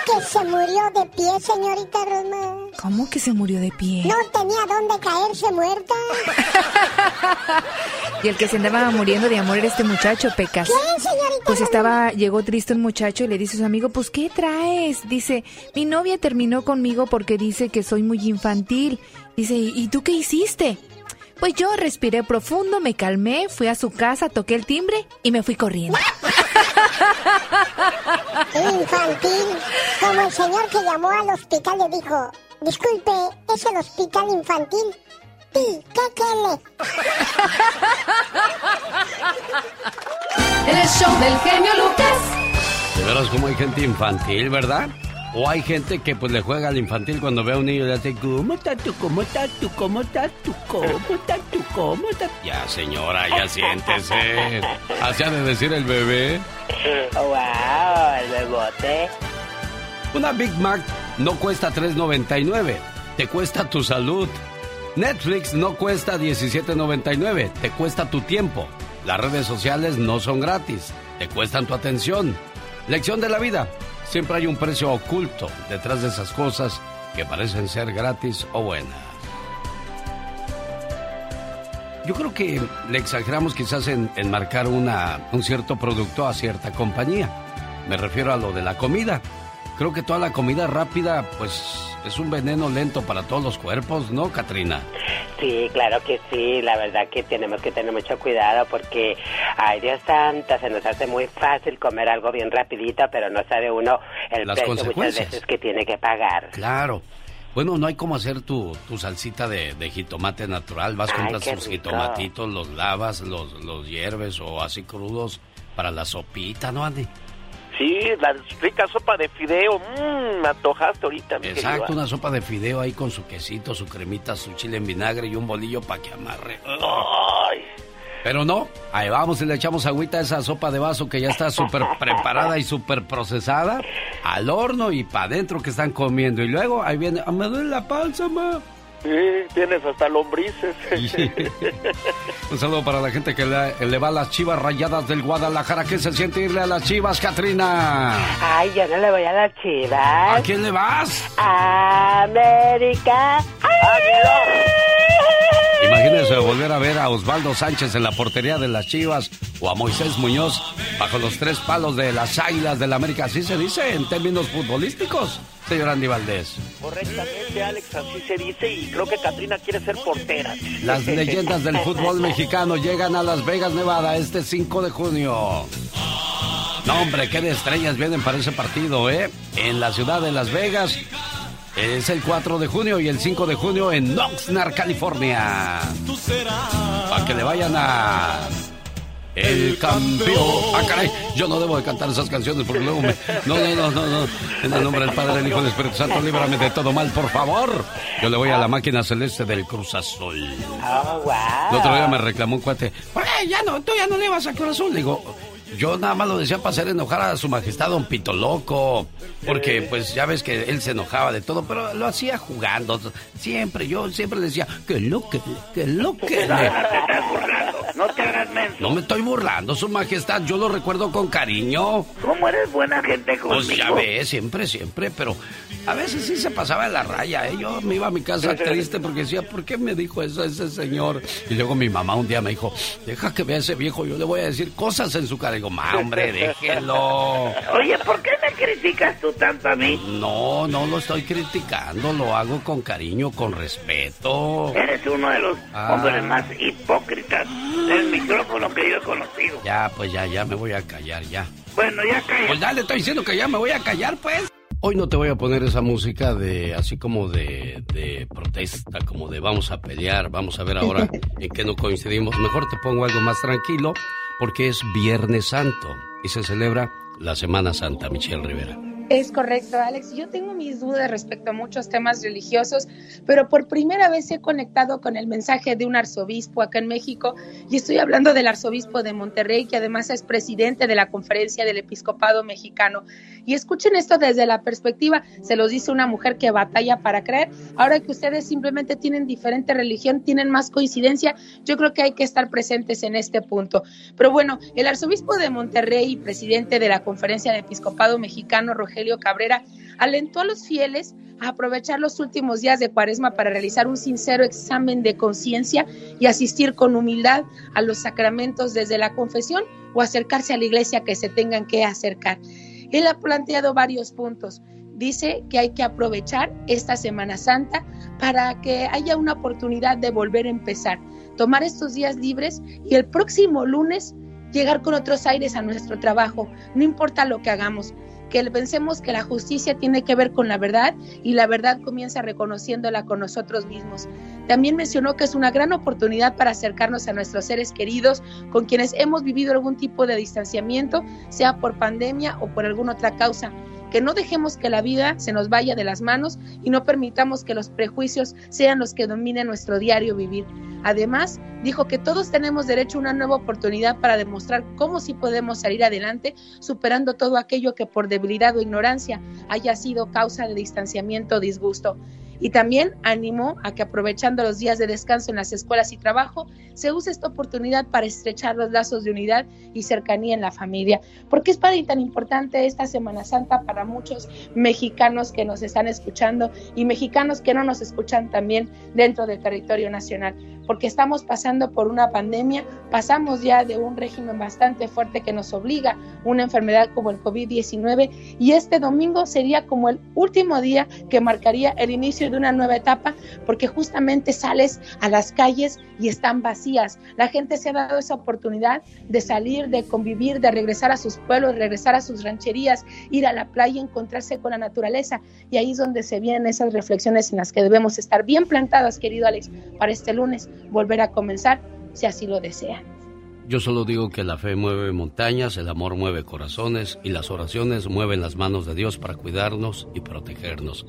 que se murió de pie, señorita Roma. ¿Cómo que se murió de pie? No tenía dónde caerse muerta. y el que se andaba muriendo de amor era este muchacho, Pecas. ¿Quién, señorita? Pues estaba, llegó triste un muchacho y le dice a su amigo, pues ¿qué traes? Dice, mi novia terminó conmigo porque dice que soy muy infantil. Dice, ¿y tú qué hiciste? Pues yo respiré profundo, me calmé, fui a su casa, toqué el timbre y me fui corriendo. Infantil. Como el señor que llamó al hospital le dijo, disculpe, ¿es el hospital infantil? Sí, ¿qué quiere? El show del genio Lucas. De veras como hay gente infantil, ¿verdad? O hay gente que pues le juega al infantil cuando ve a un niño y le hace ¿Cómo estás tú? ¿Cómo estás tú? ¿Cómo estás tú? ¿Cómo estás tú? ¿Cómo estás? Ya señora, ya siéntese. Así ha de decir el bebé. Wow, el bebote. Una Big Mac no cuesta $3.99, te cuesta tu salud. Netflix no cuesta $17.99, te cuesta tu tiempo. Las redes sociales no son gratis, te cuestan tu atención. Lección de la vida, siempre hay un precio oculto detrás de esas cosas que parecen ser gratis o buenas. Yo creo que le exageramos quizás en, marcar una, un cierto producto a cierta compañía. Me refiero a lo de la comida. Creo que toda la comida rápida, pues es un veneno lento para todos los cuerpos, ¿no, Katrina? Sí, claro que sí. La verdad que tenemos que tener mucho cuidado porque, ay Dios santa, se nos hace muy fácil comer algo bien rapidito, pero no sabe uno el Las precio muchas veces que tiene que pagar. Claro. Bueno, no hay como hacer tu, tu salsita de, de jitomate natural. Vas, compras tus jitomatitos, los lavas, los, los hierves o así crudos para la sopita, ¿no, Andy? Sí, la rica sopa de fideo. Mmm, me antojaste ahorita, mi Exacto, querido. una sopa de fideo ahí con su quesito, su cremita, su chile en vinagre y un bolillo para que amarre. Ay. Pero no, ahí vamos y le echamos agüita a esa sopa de vaso que ya está súper preparada y súper procesada al horno y para adentro que están comiendo. Y luego ahí viene, "Ah, me duele la panza, ma. Sí, tienes hasta lombrices. Un saludo para la gente que le, le va a las chivas rayadas del Guadalajara. ¿Qué se siente irle a las chivas, Katrina? Ay, yo no le voy a las chivas. ¿A quién le vas? América. Imagínese volver a ver a Osvaldo Sánchez en la portería de las Chivas o a Moisés Muñoz bajo los tres palos de las Águilas del la América. Así se dice en términos futbolísticos, señor Andy Valdés. Correctamente, Alex, así se dice y creo que Katrina quiere ser portera. Las leyendas del fútbol mexicano llegan a Las Vegas, Nevada, este 5 de junio. No, hombre, qué de estrellas vienen para ese partido, ¿eh? En la ciudad de Las Vegas. Es el 4 de junio y el 5 de junio en Oxnard, California. Para que le vayan a el campeón. Ah, caray, yo no debo de cantar esas canciones porque luego me... No, no, no, no, no. En el nombre del Padre, del Hijo y del Espíritu Santo, líbrame de todo mal, por favor. Yo le voy a la máquina celeste del Cruz Azul. Oh, wow. El otro día me reclamó un cuate. ¿Por qué ya no? Tú ya no le ibas a Cruz Azul. Digo, yo nada más lo decía para hacer enojar a su majestad don Pito Loco. Porque pues ya ves que él se enojaba de todo, pero lo hacía jugando. Siempre, yo siempre le decía, que lo que, que lo que. No te hagas menso. No me estoy burlando, su majestad. Yo lo recuerdo con cariño. ¿Cómo eres buena gente conmigo? Pues ya ves, siempre, siempre, pero a veces sí se pasaba de la raya, ¿eh? Yo me iba a mi casa triste porque decía, ¿por qué me dijo eso ese señor? Y luego mi mamá un día me dijo, deja que vea ese viejo, yo le voy a decir cosas en su cara. Ma, hombre, déjelo. Oye, ¿por qué me criticas tú tanto a mí? No, no lo estoy criticando, lo hago con cariño, con respeto. Eres uno de los Ah. hombres más hipócritas del micrófono que yo he conocido. Ya, pues ya, ya me voy a callar, ya. Bueno, ya cállate. Pues ya le estoy diciendo que ya me voy a callar, pues. Hoy no te voy a poner esa música de así como de, de protesta, como de vamos a pelear, vamos a ver ahora en qué no coincidimos. Mejor te pongo algo más tranquilo porque es Viernes Santo y se celebra la Semana Santa, Michelle Rivera. Es correcto, Alex. Yo tengo mis dudas respecto a muchos temas religiosos, pero por primera vez he conectado con el mensaje de un arzobispo acá en México y estoy hablando del arzobispo de Monterrey, que además es presidente de la Conferencia del Episcopado Mexicano. Y escuchen esto desde la perspectiva, se los dice una mujer que batalla para creer. Ahora que ustedes simplemente tienen diferente religión, tienen más coincidencia, yo creo que hay que estar presentes en este punto. Pero bueno, el arzobispo de Monterrey y presidente de la Conferencia del Episcopado Mexicano, Rogelio Cabrera, alentó a los fieles a aprovechar los últimos días de cuaresma para realizar un sincero examen de conciencia y asistir con humildad a los sacramentos desde la confesión o acercarse a la iglesia que se tengan que acercar. Él ha planteado varios puntos. Dice que hay que aprovechar esta Semana Santa para que haya una oportunidad de volver a empezar, tomar estos días libres y el próximo lunes llegar con otros aires a nuestro trabajo, no importa lo que hagamos, que pensemos que la justicia tiene que ver con la verdad y la verdad comienza reconociéndola con nosotros mismos. También mencionó que es una gran oportunidad para acercarnos a nuestros seres queridos con quienes hemos vivido algún tipo de distanciamiento, sea por pandemia o por alguna otra causa que no dejemos que la vida se nos vaya de las manos y no permitamos que los prejuicios sean los que dominen nuestro diario vivir. Además, dijo que todos tenemos derecho a una nueva oportunidad para demostrar cómo sí podemos salir adelante, superando todo aquello que por debilidad o ignorancia haya sido causa de distanciamiento o disgusto. Y también animó a que aprovechando los días de descanso en las escuelas y trabajo, se use esta oportunidad para estrechar los lazos de unidad y cercanía en la familia. ¿Por qué es para tan importante esta Semana Santa para muchos mexicanos que nos están escuchando y mexicanos que no nos escuchan también dentro del territorio nacional? Porque estamos pasando por una pandemia, pasamos ya de un régimen bastante fuerte que nos obliga una enfermedad como el COVID-19 y este domingo sería como el último día que marcaría el inicio de una nueva etapa porque justamente sales a las calles y están vacías. La gente se ha dado esa oportunidad de salir, de convivir, de regresar a sus pueblos, regresar a sus rancherías, ir a la playa, encontrarse con la naturaleza y ahí es donde se vienen esas reflexiones en las que debemos estar bien plantadas, querido Alex, para este lunes volver a comenzar si así lo desean. Yo solo digo que la fe mueve montañas, el amor mueve corazones y las oraciones mueven las manos de Dios para cuidarnos y protegernos.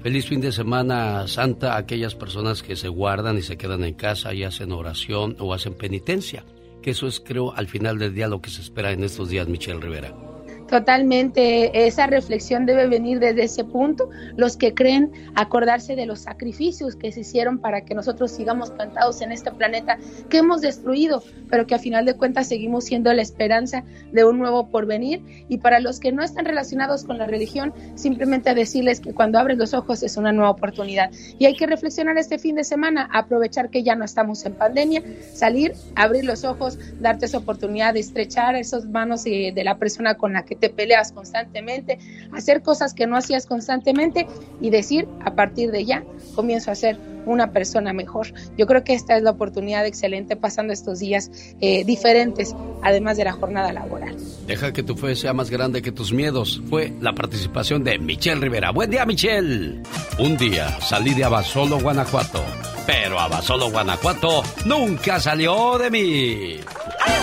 Feliz fin de semana santa a aquellas personas que se guardan y se quedan en casa y hacen oración o hacen penitencia, que eso es creo al final del día lo que se espera en estos días, Michelle Rivera. Totalmente, esa reflexión debe venir desde ese punto. Los que creen acordarse de los sacrificios que se hicieron para que nosotros sigamos plantados en este planeta que hemos destruido, pero que a final de cuentas seguimos siendo la esperanza de un nuevo porvenir. Y para los que no están relacionados con la religión, simplemente decirles que cuando abres los ojos es una nueva oportunidad. Y hay que reflexionar este fin de semana, aprovechar que ya no estamos en pandemia, salir, abrir los ojos, darte esa oportunidad de estrechar esas manos eh, de la persona con la que te peleas constantemente, hacer cosas que no hacías constantemente y decir, a partir de ya, comienzo a ser una persona mejor. Yo creo que esta es la oportunidad excelente pasando estos días eh, diferentes, además de la jornada laboral. Deja que tu fe sea más grande que tus miedos. Fue la participación de Michelle Rivera. Buen día, Michelle. Un día salí de Abasolo, Guanajuato. Pero Abasolo, Guanajuato nunca salió de mí.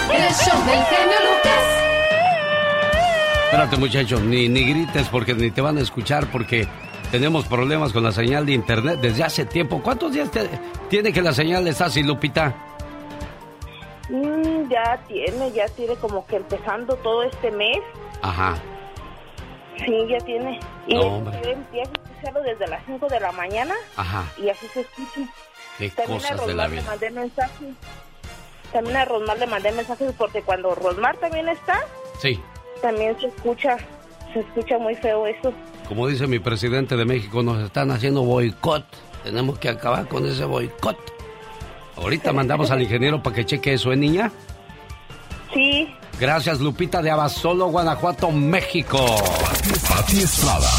El show del genio Lucas. Espérate, muchachos, ni, ni grites porque ni te van a escuchar porque tenemos problemas con la señal de internet desde hace tiempo. ¿Cuántos días tiene que la señal está así, Lupita? Mm, ya tiene, ya tiene como que empezando todo este mes. Ajá. Sí, ya tiene. Y yo empiezo a escucharlo desde las 5 de la mañana. Ajá. Y así se escucha. Qué cosas de la vida. Le mandé mensajes. También a Rosmar le mandé mensajes porque cuando Rosmar también está. Sí también se escucha, se escucha muy feo eso. Como dice mi presidente de México, nos están haciendo boicot. Tenemos que acabar con ese boicot. Ahorita mandamos al ingeniero para que cheque eso, ¿eh, niña? Sí. Gracias, Lupita de Abasolo, Guanajuato, México. Pati Estrada.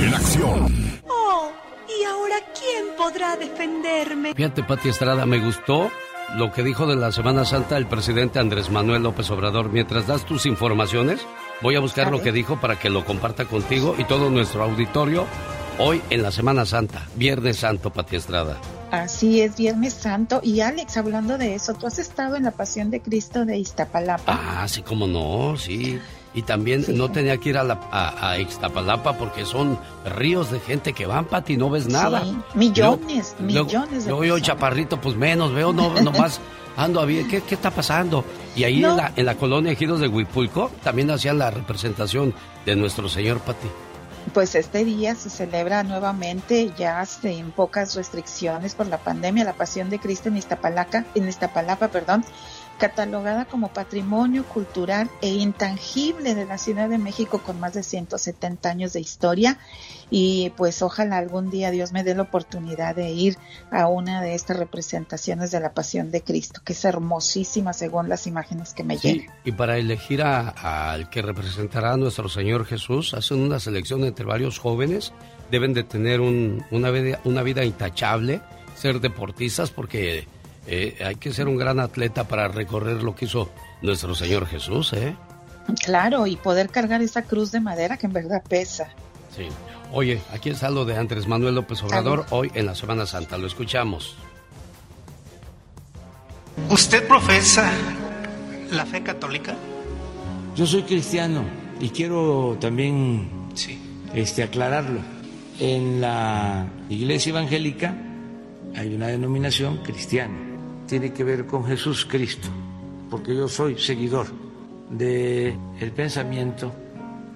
En acción. Oh, ¿y ahora quién podrá defenderme? Fíjate, Pati Estrada, me gustó lo que dijo de la Semana Santa el presidente Andrés Manuel López Obrador. Mientras das tus informaciones, voy a buscar lo que dijo para que lo comparta contigo y todo nuestro auditorio hoy en la Semana Santa, Viernes Santo, Pati Estrada. Así es, Viernes Santo. Y Alex, hablando de eso, tú has estado en la Pasión de Cristo de Iztapalapa. Ah, sí, como no, sí. Y también no tenía que ir a, la, a, Ixtapalapa porque son ríos de gente que van, Pati, no ves nada. Sí, millones, millones luego, de yo chaparrito, pues menos, veo no, nomás ando a ver, ¿qué, ¿qué, está pasando? Y ahí en, la, en la colonia Giros de Huipulco también hacían la representación de nuestro Señor Pati. Pues este día se celebra nuevamente, ya sin pocas restricciones por la pandemia, la Pasión de Cristo en Iztapalapa, en Iztapalapa, perdón, catalogada como patrimonio cultural e intangible de la Ciudad de México con más de 170 años de historia y pues ojalá algún día Dios me dé la oportunidad de ir a una de estas representaciones de la Pasión de Cristo, que es hermosísima según las imágenes que me llegan. Y para elegir al que representará a nuestro Señor Jesús, hacen una selección entre varios jóvenes, deben de tener una, vida, una vida intachable, ser deportistas porque eh, hay que ser un gran atleta para recorrer lo que hizo nuestro Señor Jesús, ¿eh? Claro, y poder cargar esa cruz de madera que en verdad pesa. Sí. Oye, aquí está lo de Andrés Manuel López Obrador hoy en la Semana Santa. Lo escuchamos. ¿Usted profesa la fe católica? Yo soy cristiano y quiero también este, aclararlo. En la iglesia evangélica hay una denominación cristiana tiene que ver con Jesús Cristo, porque yo soy seguidor del el pensamiento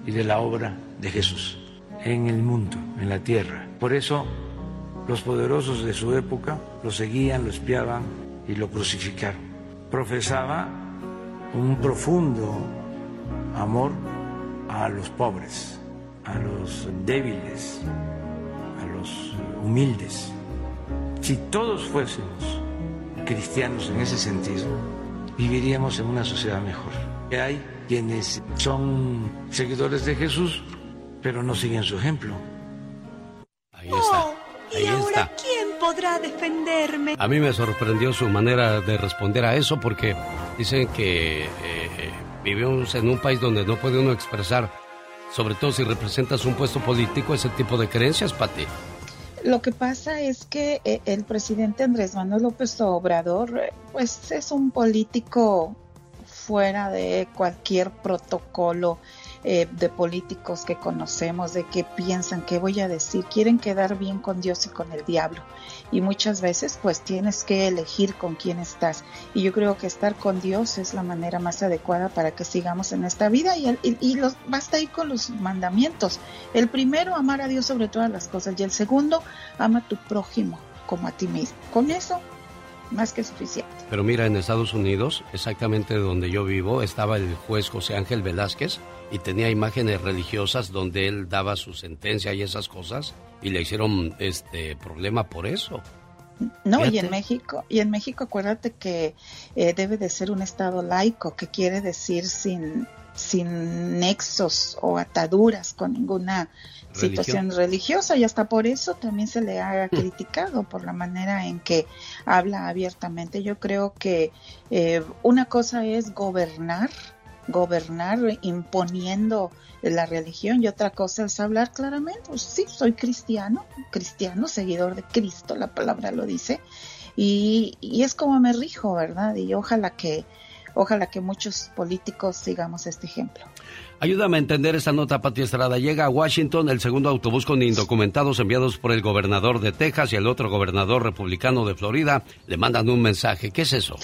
y de la obra de Jesús en el mundo, en la tierra. Por eso los poderosos de su época lo seguían, lo espiaban y lo crucificaron. Profesaba un profundo amor a los pobres, a los débiles, a los humildes. Si todos fuésemos cristianos en ese sentido, viviríamos en una sociedad mejor. Hay quienes son seguidores de Jesús, pero no siguen su ejemplo. Ahí está. Oh, ¿Y ahora quién podrá defenderme? A mí me sorprendió su manera de responder a eso porque dicen que eh, vivimos en un país donde no puede uno expresar, sobre todo si representas un puesto político, ese tipo de creencias, Pati. Lo que pasa es que eh, el presidente Andrés Manuel López Obrador, eh, pues es un político fuera de cualquier protocolo eh, de políticos que conocemos, de que piensan, ¿qué voy a decir? Quieren quedar bien con Dios y con el diablo. Y muchas veces pues tienes que elegir con quién estás. Y yo creo que estar con Dios es la manera más adecuada para que sigamos en esta vida y, y, los, basta ir con los mandamientos. El primero, amar a Dios sobre todas las cosas. Y el segundo, ama a tu prójimo como a ti mismo. Con eso más que suficiente. Pero mira, en Estados Unidos, exactamente donde yo vivo, estaba el juez José Ángel Velázquez y tenía imágenes religiosas donde él daba su sentencia y esas cosas y le hicieron este problema por eso. No, y en México, y en México acuérdate que eh, debe de ser un estado laico, que quiere decir sin, sin nexos o ataduras con ninguna situación religiosa y hasta por eso también se le ha mm. criticado por la manera en que habla abiertamente. Yo creo que eh, una cosa es gobernar, gobernar imponiendo la religión y otra cosa es hablar claramente. Pues sí, soy cristiano, cristiano, seguidor de Cristo, la palabra lo dice. Y, y es como me rijo, ¿verdad? Y ojalá que, ojalá que muchos políticos sigamos este ejemplo. Ayúdame a entender esta nota, Pati Estrada. Llega a Washington el segundo autobús con indocumentados enviados por el gobernador de Texas y el otro gobernador republicano de Florida. Le mandan un mensaje. ¿Qué es eso?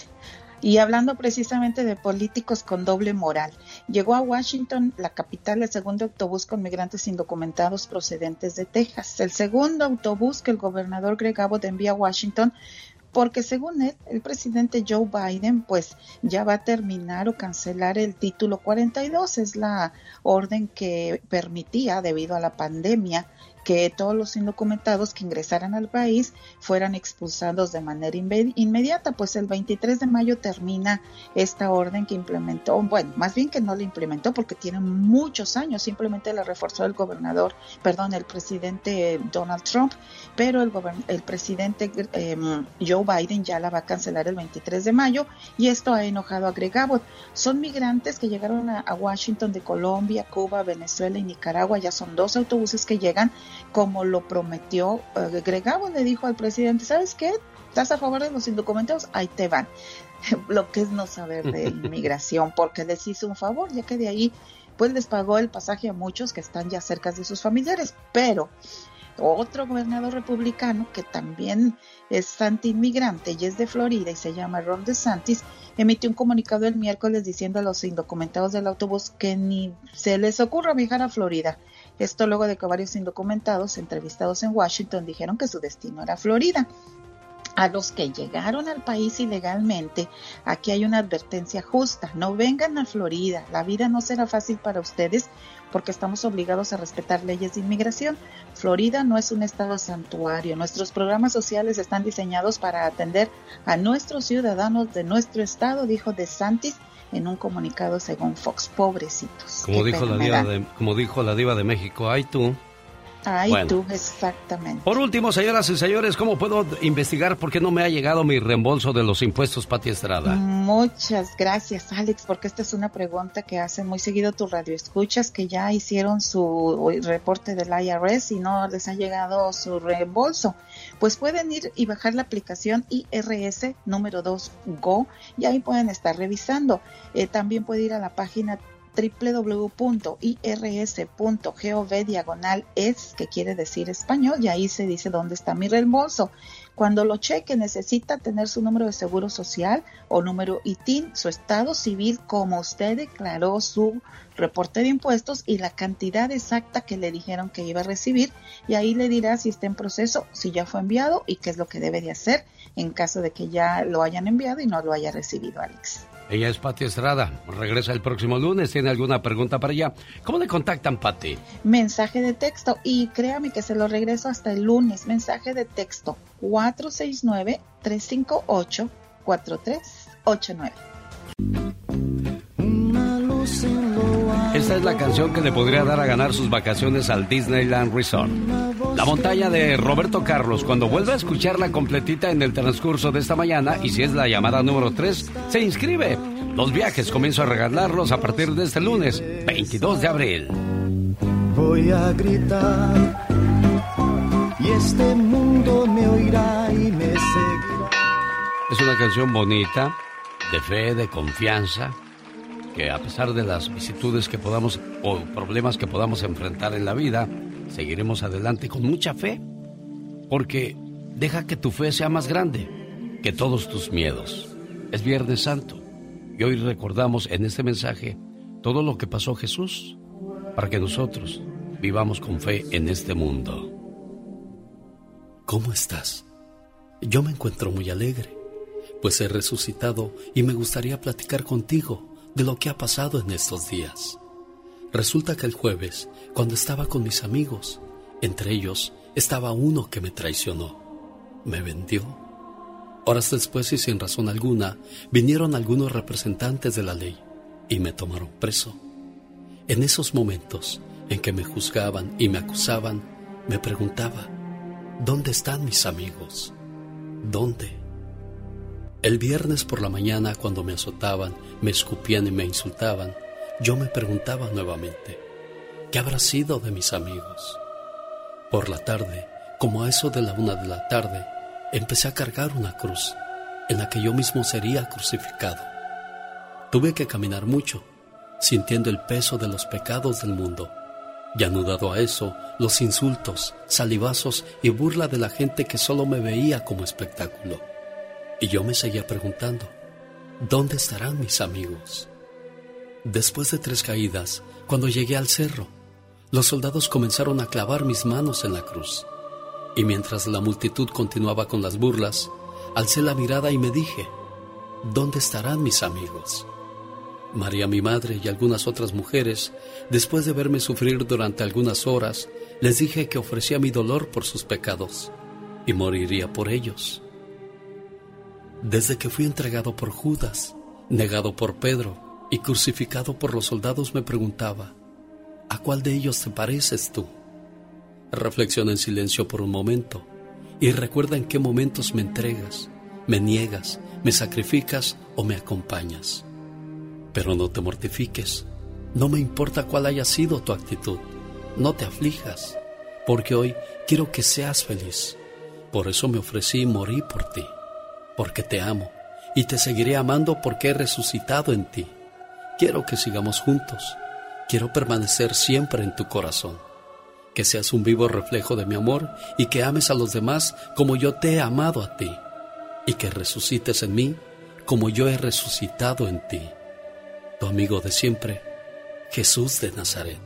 Y hablando precisamente de políticos con doble moral, llegó a Washington, la capital, el segundo autobús con migrantes indocumentados procedentes de Texas. El segundo autobús que el gobernador Greg Abbott envía a Washington porque según él, el presidente Joe Biden pues ya va a terminar o cancelar el título 42, es la orden que permitía debido a la pandemia que todos los indocumentados que ingresaran al país fueran expulsados de manera inmediata, pues el 23 de mayo termina esta orden que implementó, bueno, más bien que no la implementó porque tiene muchos años, simplemente la reforzó el gobernador, perdón, el presidente Donald Trump, pero el, el presidente em, Joe Biden ya la va a cancelar el 23 de mayo y esto ha enojado a Greg Abbott. Son migrantes que llegaron a Washington de Colombia, Cuba, Venezuela y Nicaragua, ya son dos autobuses que llegan como lo prometió eh, Gregabo, le dijo al presidente, ¿sabes qué? ¿Estás a favor de los indocumentados? Ahí te van. lo que es no saber de inmigración, porque les hizo un favor, ya que de ahí pues les pagó el pasaje a muchos que están ya cerca de sus familiares, pero otro gobernador republicano que también es anti-inmigrante y es de Florida y se llama Ron DeSantis, emitió un comunicado el miércoles diciendo a los indocumentados del autobús que ni se les ocurra viajar a Florida, esto luego de que varios indocumentados entrevistados en Washington dijeron que su destino era Florida. A los que llegaron al país ilegalmente, aquí hay una advertencia justa. No vengan a Florida. La vida no será fácil para ustedes porque estamos obligados a respetar leyes de inmigración. Florida no es un estado santuario. Nuestros programas sociales están diseñados para atender a nuestros ciudadanos de nuestro estado, dijo DeSantis en un comunicado según Fox. Pobrecitos. Como, dijo la, diva de, como dijo la diva de México, ay tú. Ay, tú, exactamente. Por último, señoras y señores, ¿cómo puedo investigar por qué no me ha llegado mi reembolso de los impuestos, Pati Estrada? Muchas gracias, Alex, porque esta es una pregunta que hace muy seguido tu radio. Escuchas que ya hicieron su reporte del IRS y no les ha llegado su reembolso. Pues pueden ir y bajar la aplicación IRS número 2 Go y ahí pueden estar revisando. Eh, también puede ir a la página www.irs.gov diagonal es, que quiere decir español, y ahí se dice dónde está mi reembolso. Cuando lo cheque necesita tener su número de seguro social o número ITIN, su estado civil, como usted declaró su reporte de impuestos y la cantidad exacta que le dijeron que iba a recibir y ahí le dirá si está en proceso, si ya fue enviado y qué es lo que debe de hacer en caso de que ya lo hayan enviado y no lo haya recibido, Alex. Ella es Pati Estrada. Regresa el próximo lunes. ¿Tiene alguna pregunta para ella? ¿Cómo le contactan, Pati? Mensaje de texto. Y créame que se lo regreso hasta el lunes. Mensaje de texto 469-358-4389. Esta es la canción que le podría dar a ganar sus vacaciones al Disneyland Resort. La montaña de Roberto Carlos, cuando vuelva a escucharla completita en el transcurso de esta mañana, y si es la llamada número 3, se inscribe. Los viajes comienzo a regalarlos a partir de este lunes, 22 de abril. Voy a gritar y este mundo me oirá y me seguirá. Es una canción bonita, de fe, de confianza que a pesar de las vicitudes que podamos o problemas que podamos enfrentar en la vida, seguiremos adelante con mucha fe, porque deja que tu fe sea más grande que todos tus miedos. Es Viernes Santo y hoy recordamos en este mensaje todo lo que pasó Jesús para que nosotros vivamos con fe en este mundo. ¿Cómo estás? Yo me encuentro muy alegre, pues he resucitado y me gustaría platicar contigo de lo que ha pasado en estos días. Resulta que el jueves, cuando estaba con mis amigos, entre ellos estaba uno que me traicionó, me vendió. Horas después y sin razón alguna, vinieron algunos representantes de la ley y me tomaron preso. En esos momentos en que me juzgaban y me acusaban, me preguntaba, ¿dónde están mis amigos? ¿Dónde? El viernes por la mañana, cuando me azotaban, me escupían y me insultaban, yo me preguntaba nuevamente, ¿qué habrá sido de mis amigos? Por la tarde, como a eso de la una de la tarde, empecé a cargar una cruz en la que yo mismo sería crucificado. Tuve que caminar mucho, sintiendo el peso de los pecados del mundo, y anudado a eso, los insultos, salivazos y burla de la gente que solo me veía como espectáculo. Y yo me seguía preguntando, ¿dónde estarán mis amigos? Después de tres caídas, cuando llegué al cerro, los soldados comenzaron a clavar mis manos en la cruz. Y mientras la multitud continuaba con las burlas, alcé la mirada y me dije, ¿dónde estarán mis amigos? María mi madre y algunas otras mujeres, después de verme sufrir durante algunas horas, les dije que ofrecía mi dolor por sus pecados y moriría por ellos. Desde que fui entregado por Judas, negado por Pedro y crucificado por los soldados me preguntaba, ¿a cuál de ellos te pareces tú? Reflexiona en silencio por un momento y recuerda en qué momentos me entregas, me niegas, me sacrificas o me acompañas. Pero no te mortifiques, no me importa cuál haya sido tu actitud, no te aflijas, porque hoy quiero que seas feliz. Por eso me ofrecí y morí por ti porque te amo y te seguiré amando porque he resucitado en ti. Quiero que sigamos juntos. Quiero permanecer siempre en tu corazón. Que seas un vivo reflejo de mi amor y que ames a los demás como yo te he amado a ti. Y que resucites en mí como yo he resucitado en ti. Tu amigo de siempre, Jesús de Nazaret.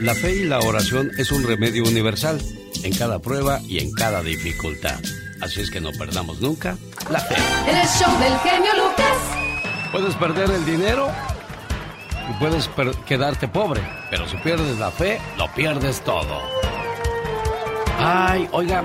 La fe y la oración es un remedio universal en cada prueba y en cada dificultad. Así es que no perdamos nunca la fe. El show del genio Lucas. Puedes perder el dinero y puedes quedarte pobre, pero si pierdes la fe, lo pierdes todo. Ay, oiga,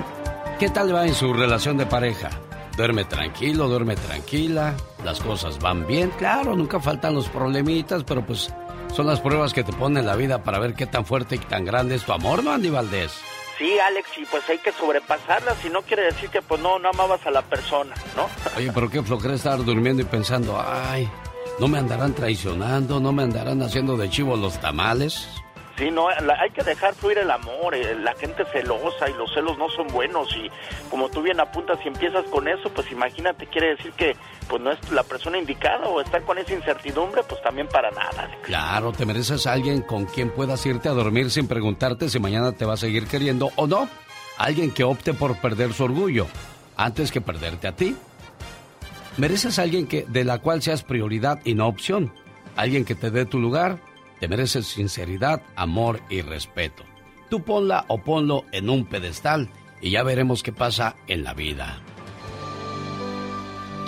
¿qué tal va en su relación de pareja? Duerme tranquilo, duerme tranquila, las cosas van bien, claro, nunca faltan los problemitas, pero pues son las pruebas que te ponen la vida para ver qué tan fuerte y tan grande es tu amor, ¿no, Andy Valdés? Sí, Alex, y pues hay que sobrepasarla, si no quiere decir que pues no, no amabas a la persona, ¿no? Oye, pero qué flojera estar durmiendo y pensando, ay, no me andarán traicionando, no me andarán haciendo de chivo los tamales. Sí, no, hay que dejar fluir el amor, eh, la gente celosa y los celos no son buenos y como tú bien apuntas, si empiezas con eso, pues imagínate, quiere decir que pues no es la persona indicada o estar con esa incertidumbre, pues también para nada. Claro, te mereces a alguien con quien puedas irte a dormir sin preguntarte si mañana te va a seguir queriendo o no. Alguien que opte por perder su orgullo antes que perderte a ti. Mereces a alguien que de la cual seas prioridad y no opción. Alguien que te dé tu lugar te mereces sinceridad, amor y respeto. Tú ponla o ponlo en un pedestal y ya veremos qué pasa en la vida.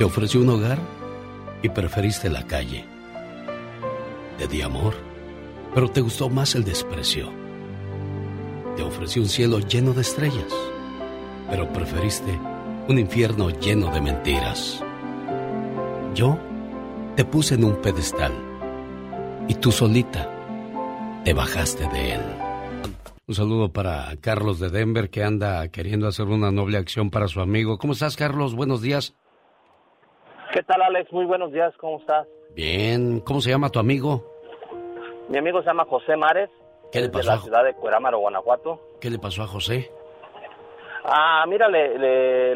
Te ofreció un hogar y preferiste la calle. Te di amor, pero te gustó más el desprecio. Te ofreció un cielo lleno de estrellas, pero preferiste un infierno lleno de mentiras. Yo te puse en un pedestal y tú solita te bajaste de él. Un saludo para Carlos de Denver que anda queriendo hacer una noble acción para su amigo. ¿Cómo estás, Carlos? Buenos días. ¿Qué tal, Alex? Muy buenos días, ¿cómo estás? Bien, ¿cómo se llama tu amigo? Mi amigo se llama José Mares. ¿Qué le pasó? De la ciudad de Cuerámaro, Guanajuato. ¿Qué le pasó a José? Ah, mira, le,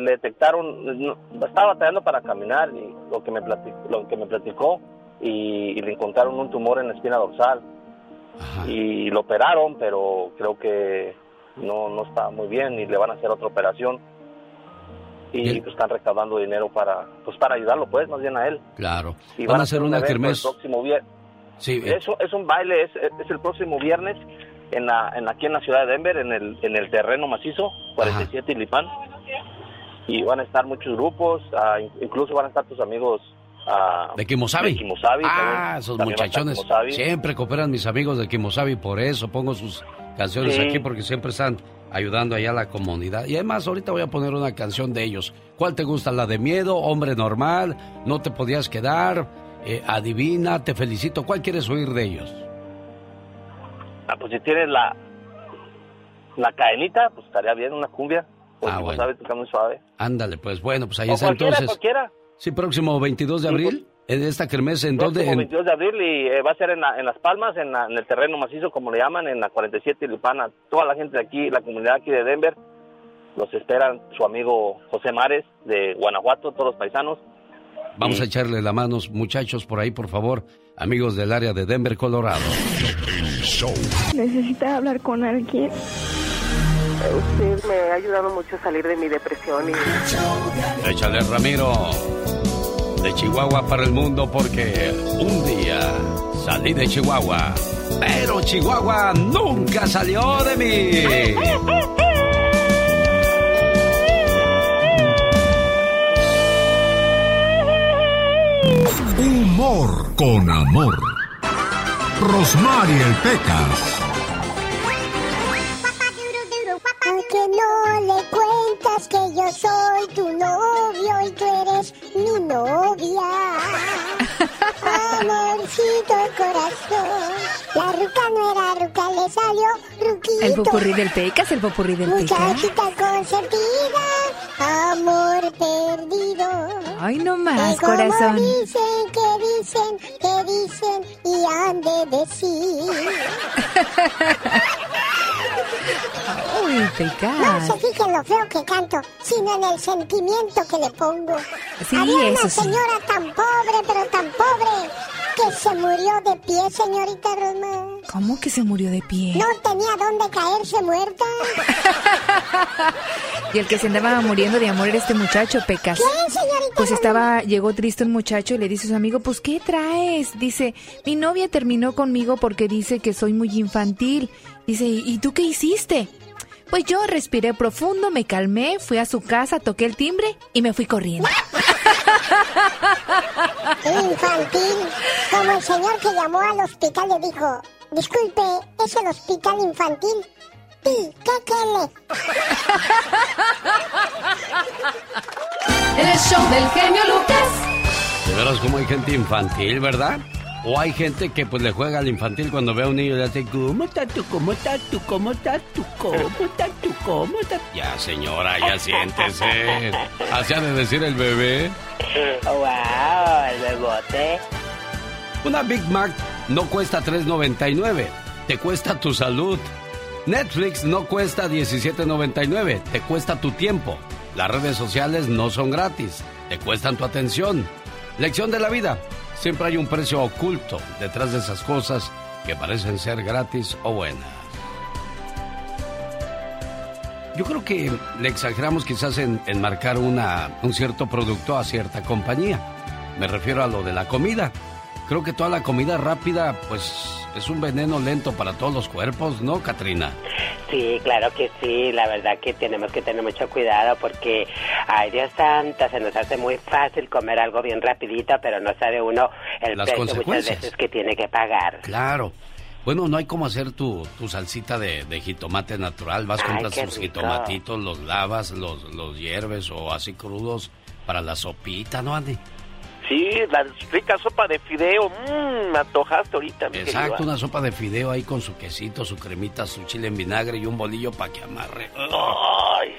le, detectaron, estaba batallando para caminar y lo que me platicó, lo que me platicó y, le encontraron un tumor en la espina dorsal. Y lo operaron, pero creo que no, no está muy bien y le van a hacer otra operación. Y pues, están recaudando dinero para pues para ayudarlo, pues, más bien a él. Claro. Y van, a hacer una kermés. El próximo viernes. Sí. Es, es un baile, es, es el próximo viernes en la, en, aquí en la ciudad de Denver, en el, en el terreno macizo, 47 y Lipán. Y van a estar muchos grupos, ah, incluso van a estar tus amigos ah, de Kimosabi. ah, esos muchachones siempre cooperan mis amigos de Kimosabi, por eso pongo sus canciones aquí porque siempre están ayudando allá a la comunidad. Y además ahorita voy a poner una canción de ellos. ¿Cuál te gusta? ¿La de miedo? ¿Hombre normal? ¿No te podías quedar? Eh, adivina, te felicito. ¿Cuál quieres oír de ellos? Ah, pues si tienes la, la cadenita, pues estaría bien una cumbia. ah, bueno. sabe, toca muy suave. Ándale, pues bueno, pues ahí está entonces. Cualquiera. Sí, próximo 22 de abril. En esta kermés, ¿en dónde? El 22 de abril y eh, va a ser en, en Las Palmas, en, en, el terreno macizo, como le llaman, en la 47 Lipana. Toda la gente de aquí, la comunidad aquí de Denver, los esperan su amigo José Mares de Guanajuato, todos los paisanos. Vamos a echarle la mano, muchachos, por ahí, por favor, amigos del área de Denver, Colorado. Necesita hablar con alguien. Usted me ha ayudado mucho a salir de mi depresión y... Échale, Ramiro. De Chihuahua para el mundo porque un día salí de Chihuahua, pero Chihuahua nunca salió de mí. Humor con amor. Rosmarie el Pecas. que no le que yo soy tu novio y tú eres mi novia. Amorcito corazón. La ruca no era ruca, le salió ruquito. El popurrí del Pecas, el popurrí del Pecas. Muchachita consentida, amor perdido. Ay, no más, corazón. dicen, que dicen, que dicen y han de decir. Uy, Pecas. No se fijen lo feo que canto, sino en el sentimiento que le pongo. Sí, Había una señora tan pobre, pero tan pobre, que se murió de pie, señorita Roma. ¿Cómo que se murió de pie? No tenía dónde caerse muerta. y el que se andaba muriendo de amor era este muchacho, Pecas. ¿Quién, señorita? Pues estaba, llegó triste un muchacho y le dice a su amigo, pues ¿qué traes? Dice, mi novia terminó conmigo porque dice que soy muy infantil. Dice, ¿y tú qué hiciste? Pues yo respiré profundo, me calmé, fui a su casa, toqué el timbre y me fui corriendo. Infantil. Como el señor que llamó al hospital le dijo, disculpe, ¿es el hospital infantil? Sí, ¿qué quiere? El show del genio Lucas. De veras como hay gente infantil, ¿verdad? O hay gente que pues le juega al infantil cuando ve a un niño y le hace ¿Cómo estás tú? ¿Cómo estás tú? ¿Cómo estás tú? ¿Cómo estás tú? ¿Cómo estás? Ya señora, ya siéntese. Así ha de decir el bebé. Wow, el bebote. Una Big Mac no cuesta $3.99. Te cuesta tu salud. Netflix no cuesta $17.99. Te cuesta tu tiempo. Las redes sociales no son gratis. Te cuestan tu atención. Lección de la vida. Siempre hay un precio oculto detrás de esas cosas que parecen ser gratis o buenas. Yo creo que le exageramos quizás en, marcar una, un cierto producto a cierta compañía. Me refiero a lo de la comida. Creo que toda la comida rápida, pues es un veneno lento para todos los cuerpos, ¿no, Katrina? Sí, claro que sí. La verdad que tenemos que tener mucho cuidado porque, ay Dios santa, se nos hace muy fácil comer algo bien rapidito, pero no sabe uno el Las precio muchas veces que tiene que pagar. Claro. Bueno, no hay como hacer tu, tu salsita de, jitomate natural. Vas, compras tus jitomatitos, los lavas, los, los hierves o así crudos para la sopita, ¿no, Andy? Sí, la rica sopa de fideo. Mmm, me antojaste ahorita. Exacto, una sopa de fideo ahí con su quesito, su cremita, su chile en vinagre y un bolillo para que amarre. Ay.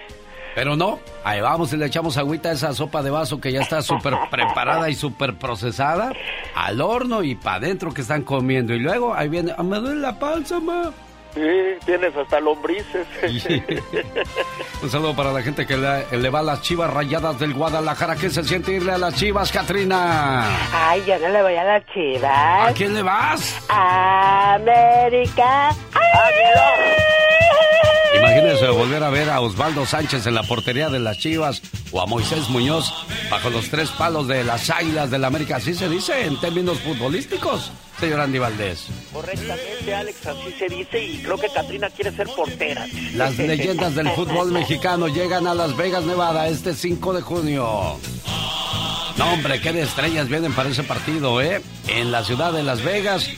Pero no, ahí vamos y le echamos agüita a esa sopa de vaso que ya está súper preparada y súper procesada al horno y para adentro que están comiendo. Y luego ahí viene, ah, me duele la panza, ma. Sí, tienes hasta lombrices. Un saludo para la gente que le, va a las chivas rayadas del Guadalajara. ¿Qué se siente irle a las chivas, Katrina? Ay, yo no le voy a las chivas. ¿A quién le vas? América. Imagínese volver a ver a Osvaldo Sánchez en la portería de las Chivas o a Moisés Muñoz bajo los tres palos de las Águilas del la América. Así se dice en términos futbolísticos, señor Andy Valdés. Correctamente, Alex, así se dice y creo que Katrina quiere ser portera. Las leyendas del fútbol mexicano llegan a Las Vegas, Nevada, este 5 de junio. No, hombre, qué de estrellas vienen para ese partido, ¿eh? En la ciudad de Las Vegas,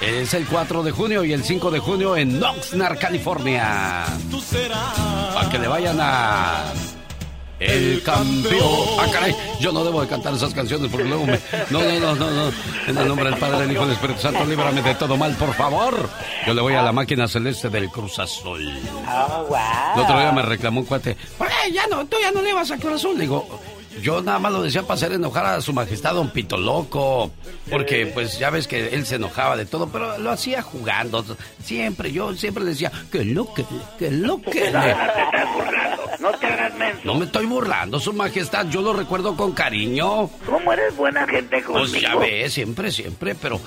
es el 4 de junio y el 5 de junio en Oxnard, California. Para que le vayan a. El campeón. Ah, caray, yo no debo de cantar esas canciones porque luego me. No, no, no, no, no. En el nombre del Padre, del Hijo y del Espíritu Santo, líbrame de todo mal, por favor. Yo le voy a la máquina celeste del Cruz Azul. Oh, wow. El otro día me reclamó un cuate. ya no, tú ya no le vas a Cruz Azul. Le digo, yo nada más lo decía para hacer enojar a su majestad don Pito Loco. Porque pues ya ves que él se enojaba de todo, pero lo hacía jugando. Siempre, yo siempre le decía, que lo que, que lo que. No te hagas menso. No me estoy burlando, su majestad. Yo lo recuerdo con cariño. ¿Cómo eres buena gente conmigo? Pues ya ves, siempre, siempre, pero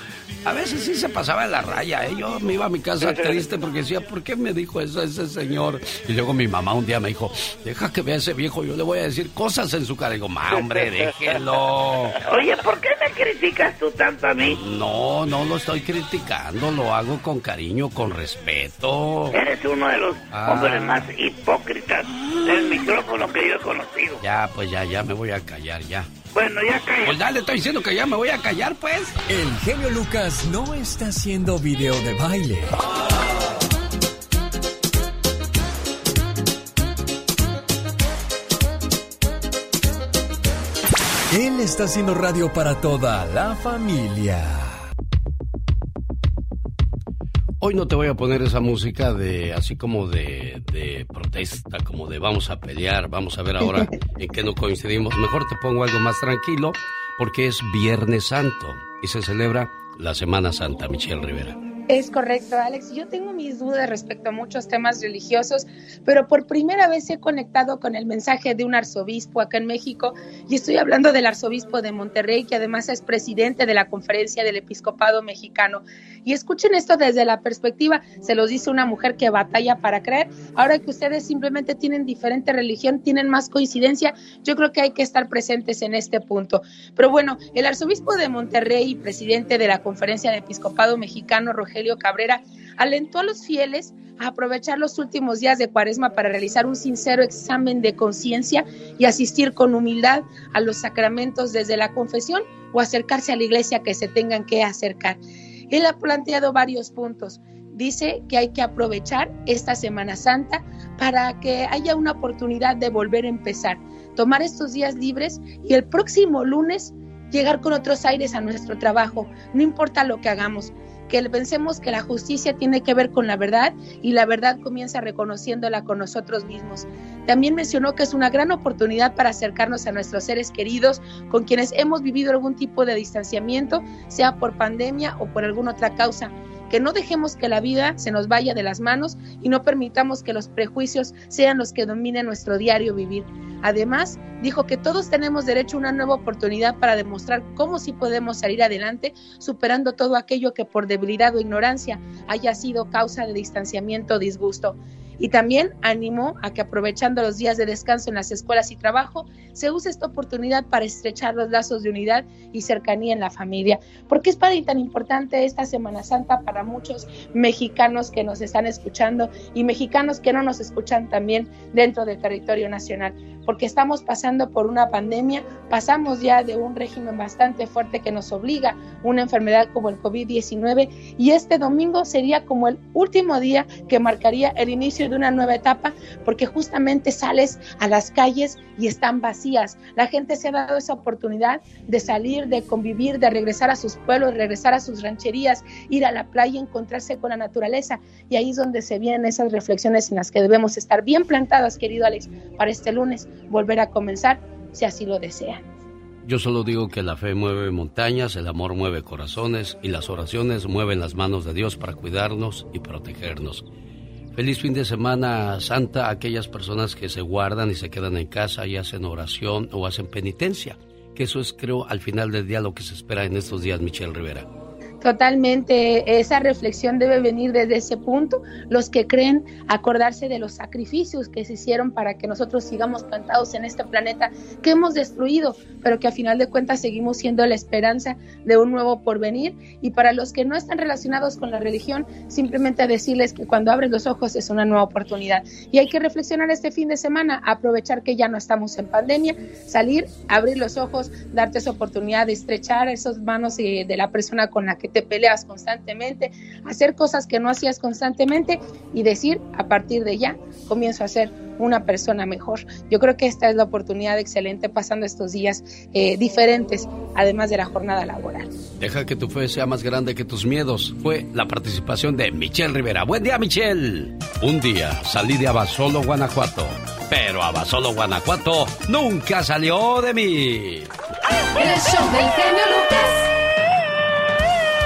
a veces sí se pasaba en la raya, ¿eh? Yo me iba a mi casa triste porque decía, ¿por qué me dijo eso ese señor? Y luego mi mamá un día me dijo, deja que vea ese viejo, yo le voy a decir cosas en su cara. Y digo, ma, hombre, déjelo. Oye, ¿por qué me criticas tú tanto a mí? No, no lo estoy criticando, lo hago con cariño, con respeto. Eres uno de los ah. hombres más hipócritas del micrófono que yo he conocido. Ya, pues ya, ya me voy a callar, ya. Bueno, ya calla. Pues ya le estoy diciendo que ya me voy a callar, pues. El genio Lucas no está haciendo video de baile. Él está haciendo radio para toda la familia. Hoy no te voy a poner esa música de así como de, de, protesta, como de vamos a pelear, vamos a ver ahora en qué no coincidimos. Mejor te pongo algo más tranquilo porque es Viernes Santo y se celebra la Semana Santa, Michelle Rivera. Es correcto, Alex. Yo tengo mis dudas respecto a muchos temas religiosos, pero por primera vez he conectado con el mensaje de un arzobispo acá en México y estoy hablando del arzobispo de Monterrey, que además es presidente de la Conferencia del Episcopado Mexicano. Y escuchen esto desde la perspectiva, se los dice una mujer que batalla para creer. Ahora que ustedes simplemente tienen diferente religión, tienen más coincidencia, yo creo que hay que estar presentes en este punto. Pero bueno, el arzobispo de Monterrey y presidente de la Conferencia del Episcopado Mexicano, Rogelio Cabrera, alentó a los fieles a aprovechar los últimos días de Cuaresma para realizar un sincero examen de conciencia y asistir con humildad a los sacramentos desde la confesión o acercarse a la iglesia que se tengan que acercar. Él ha planteado varios puntos. Dice que hay que aprovechar esta Semana Santa para que haya una oportunidad de volver a empezar, tomar estos días libres y el próximo lunes llegar con otros aires a nuestro trabajo, no importa lo que hagamos, que pensemos que la justicia tiene que ver con la verdad y la verdad comienza reconociéndola con nosotros mismos. También mencionó que es una gran oportunidad para acercarnos a nuestros seres queridos con quienes hemos vivido algún tipo de distanciamiento, sea por pandemia o por alguna otra causa que no dejemos que la vida se nos vaya de las manos y no permitamos que los prejuicios sean los que dominen nuestro diario vivir. Además, dijo que todos tenemos derecho a una nueva oportunidad para demostrar cómo sí podemos salir adelante, superando todo aquello que por debilidad o ignorancia haya sido causa de distanciamiento o disgusto. Y también animó a que aprovechando los días de descanso en las escuelas y trabajo, se use esta oportunidad para estrechar los lazos de unidad y cercanía en la familia. ¿Por qué es para tan importante esta Semana Santa para muchos mexicanos que nos están escuchando y mexicanos que no nos escuchan también dentro del territorio nacional? porque estamos pasando por una pandemia, pasamos ya de un régimen bastante fuerte que nos obliga una enfermedad como el COVID-19 y este domingo sería como el último día que marcaría el inicio de una nueva etapa porque justamente sales a las calles y están vacías. La gente se ha dado esa oportunidad de salir, de convivir, de regresar a sus pueblos, regresar a sus rancherías, ir a la playa, encontrarse con la naturaleza y ahí es donde se vienen esas reflexiones en las que debemos estar bien plantadas, querido Alex, para este lunes volver a comenzar si así lo desean. Yo solo digo que la fe mueve montañas, el amor mueve corazones y las oraciones mueven las manos de Dios para cuidarnos y protegernos. Feliz fin de semana santa a aquellas personas que se guardan y se quedan en casa y hacen oración o hacen penitencia, que eso es creo al final del día lo que se espera en estos días, Michelle Rivera. Totalmente, esa reflexión debe venir desde ese punto. Los que creen acordarse de los sacrificios que se hicieron para que nosotros sigamos plantados en este planeta que hemos destruido, pero que a final de cuentas seguimos siendo la esperanza de un nuevo porvenir. Y para los que no están relacionados con la religión, simplemente decirles que cuando abres los ojos es una nueva oportunidad. Y hay que reflexionar este fin de semana, aprovechar que ya no estamos en pandemia, salir, abrir los ojos, darte esa oportunidad de estrechar esas manos eh, de la persona con la que te peleas constantemente, hacer cosas que no hacías constantemente y decir, a partir de ya, comienzo a ser una persona mejor. Yo creo que esta es la oportunidad excelente pasando estos días eh, diferentes, además de la jornada laboral. Deja que tu fe sea más grande que tus miedos. Fue la participación de Michelle Rivera. Buen día, Michelle. Un día salí de Abasolo, Guanajuato. Pero Abasolo, Guanajuato nunca salió de mí. El show del genio Lucas.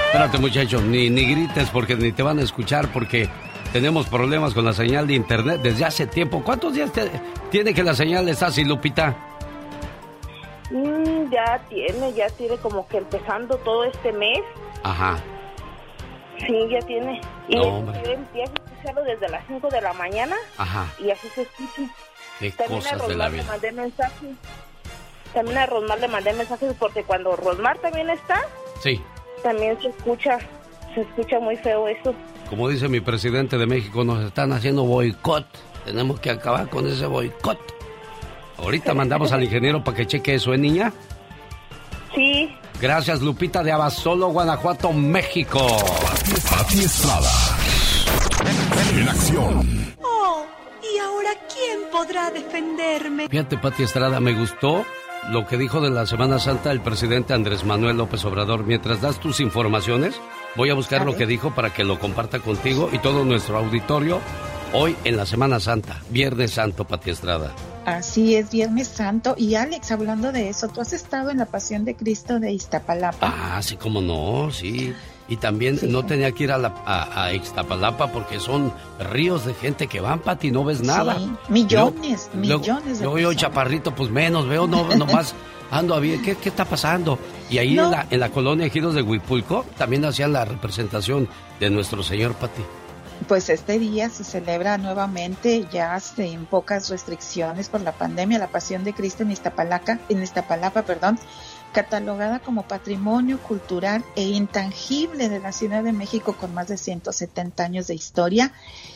Espérate, muchachos, ni, ni grites porque ni te van a escuchar porque tenemos problemas con la señal de internet desde hace tiempo. ¿Cuántos días tiene que la señal está así, Lupita? Mm, ya tiene, ya tiene como que empezando todo este mes. Ajá. Sí, ya tiene. Y yo empiezo a escucharlo desde las 5 de la mañana. Ajá. Y así se escucha. Qué cosas de la vida. Le mandé mensajes. También a Rosmar le mandé mensajes porque cuando Rosmar también está. Sí también se escucha, se escucha muy feo eso. Como dice mi presidente de México, nos están haciendo boicot. Tenemos que acabar con ese boicot. Ahorita mandamos al ingeniero para que cheque eso, ¿eh, niña? Sí. Gracias, Lupita de Abasolo, Guanajuato, México. Pati Estrada. En acción. Oh, ¿y ahora quién podrá defenderme? Fíjate, Pati Estrada, me gustó lo que dijo de la Semana Santa el presidente Andrés Manuel López Obrador. Mientras das tus informaciones, voy a buscar lo que dijo para que lo comparta contigo y todo nuestro auditorio hoy en la Semana Santa, Viernes Santo, Pati Estrada. Así es, Viernes Santo. Y Alex, hablando de eso, tú has estado en la Pasión de Cristo de Iztapalapa. Ah, sí, como no, sí. Y también no tenía que ir a, la, a, Ixtapalapa porque son ríos de gente que van, Pati, no ves nada. Sí, millones, millones de Yo chaparrito, pues menos, veo no, nomás ando a ver, ¿qué, ¿qué, está pasando? Y ahí en, la, en la colonia Ejidos de Huipulco también hacían la representación de nuestro Señor, Pati. Pues este día se celebra nuevamente, ya sin pocas restricciones por la pandemia, la Pasión de Cristo en Iztapalapa, en Iztapalapa, perdón, catalogada como patrimonio cultural e intangible de la Ciudad de México con más de 170 años de historia.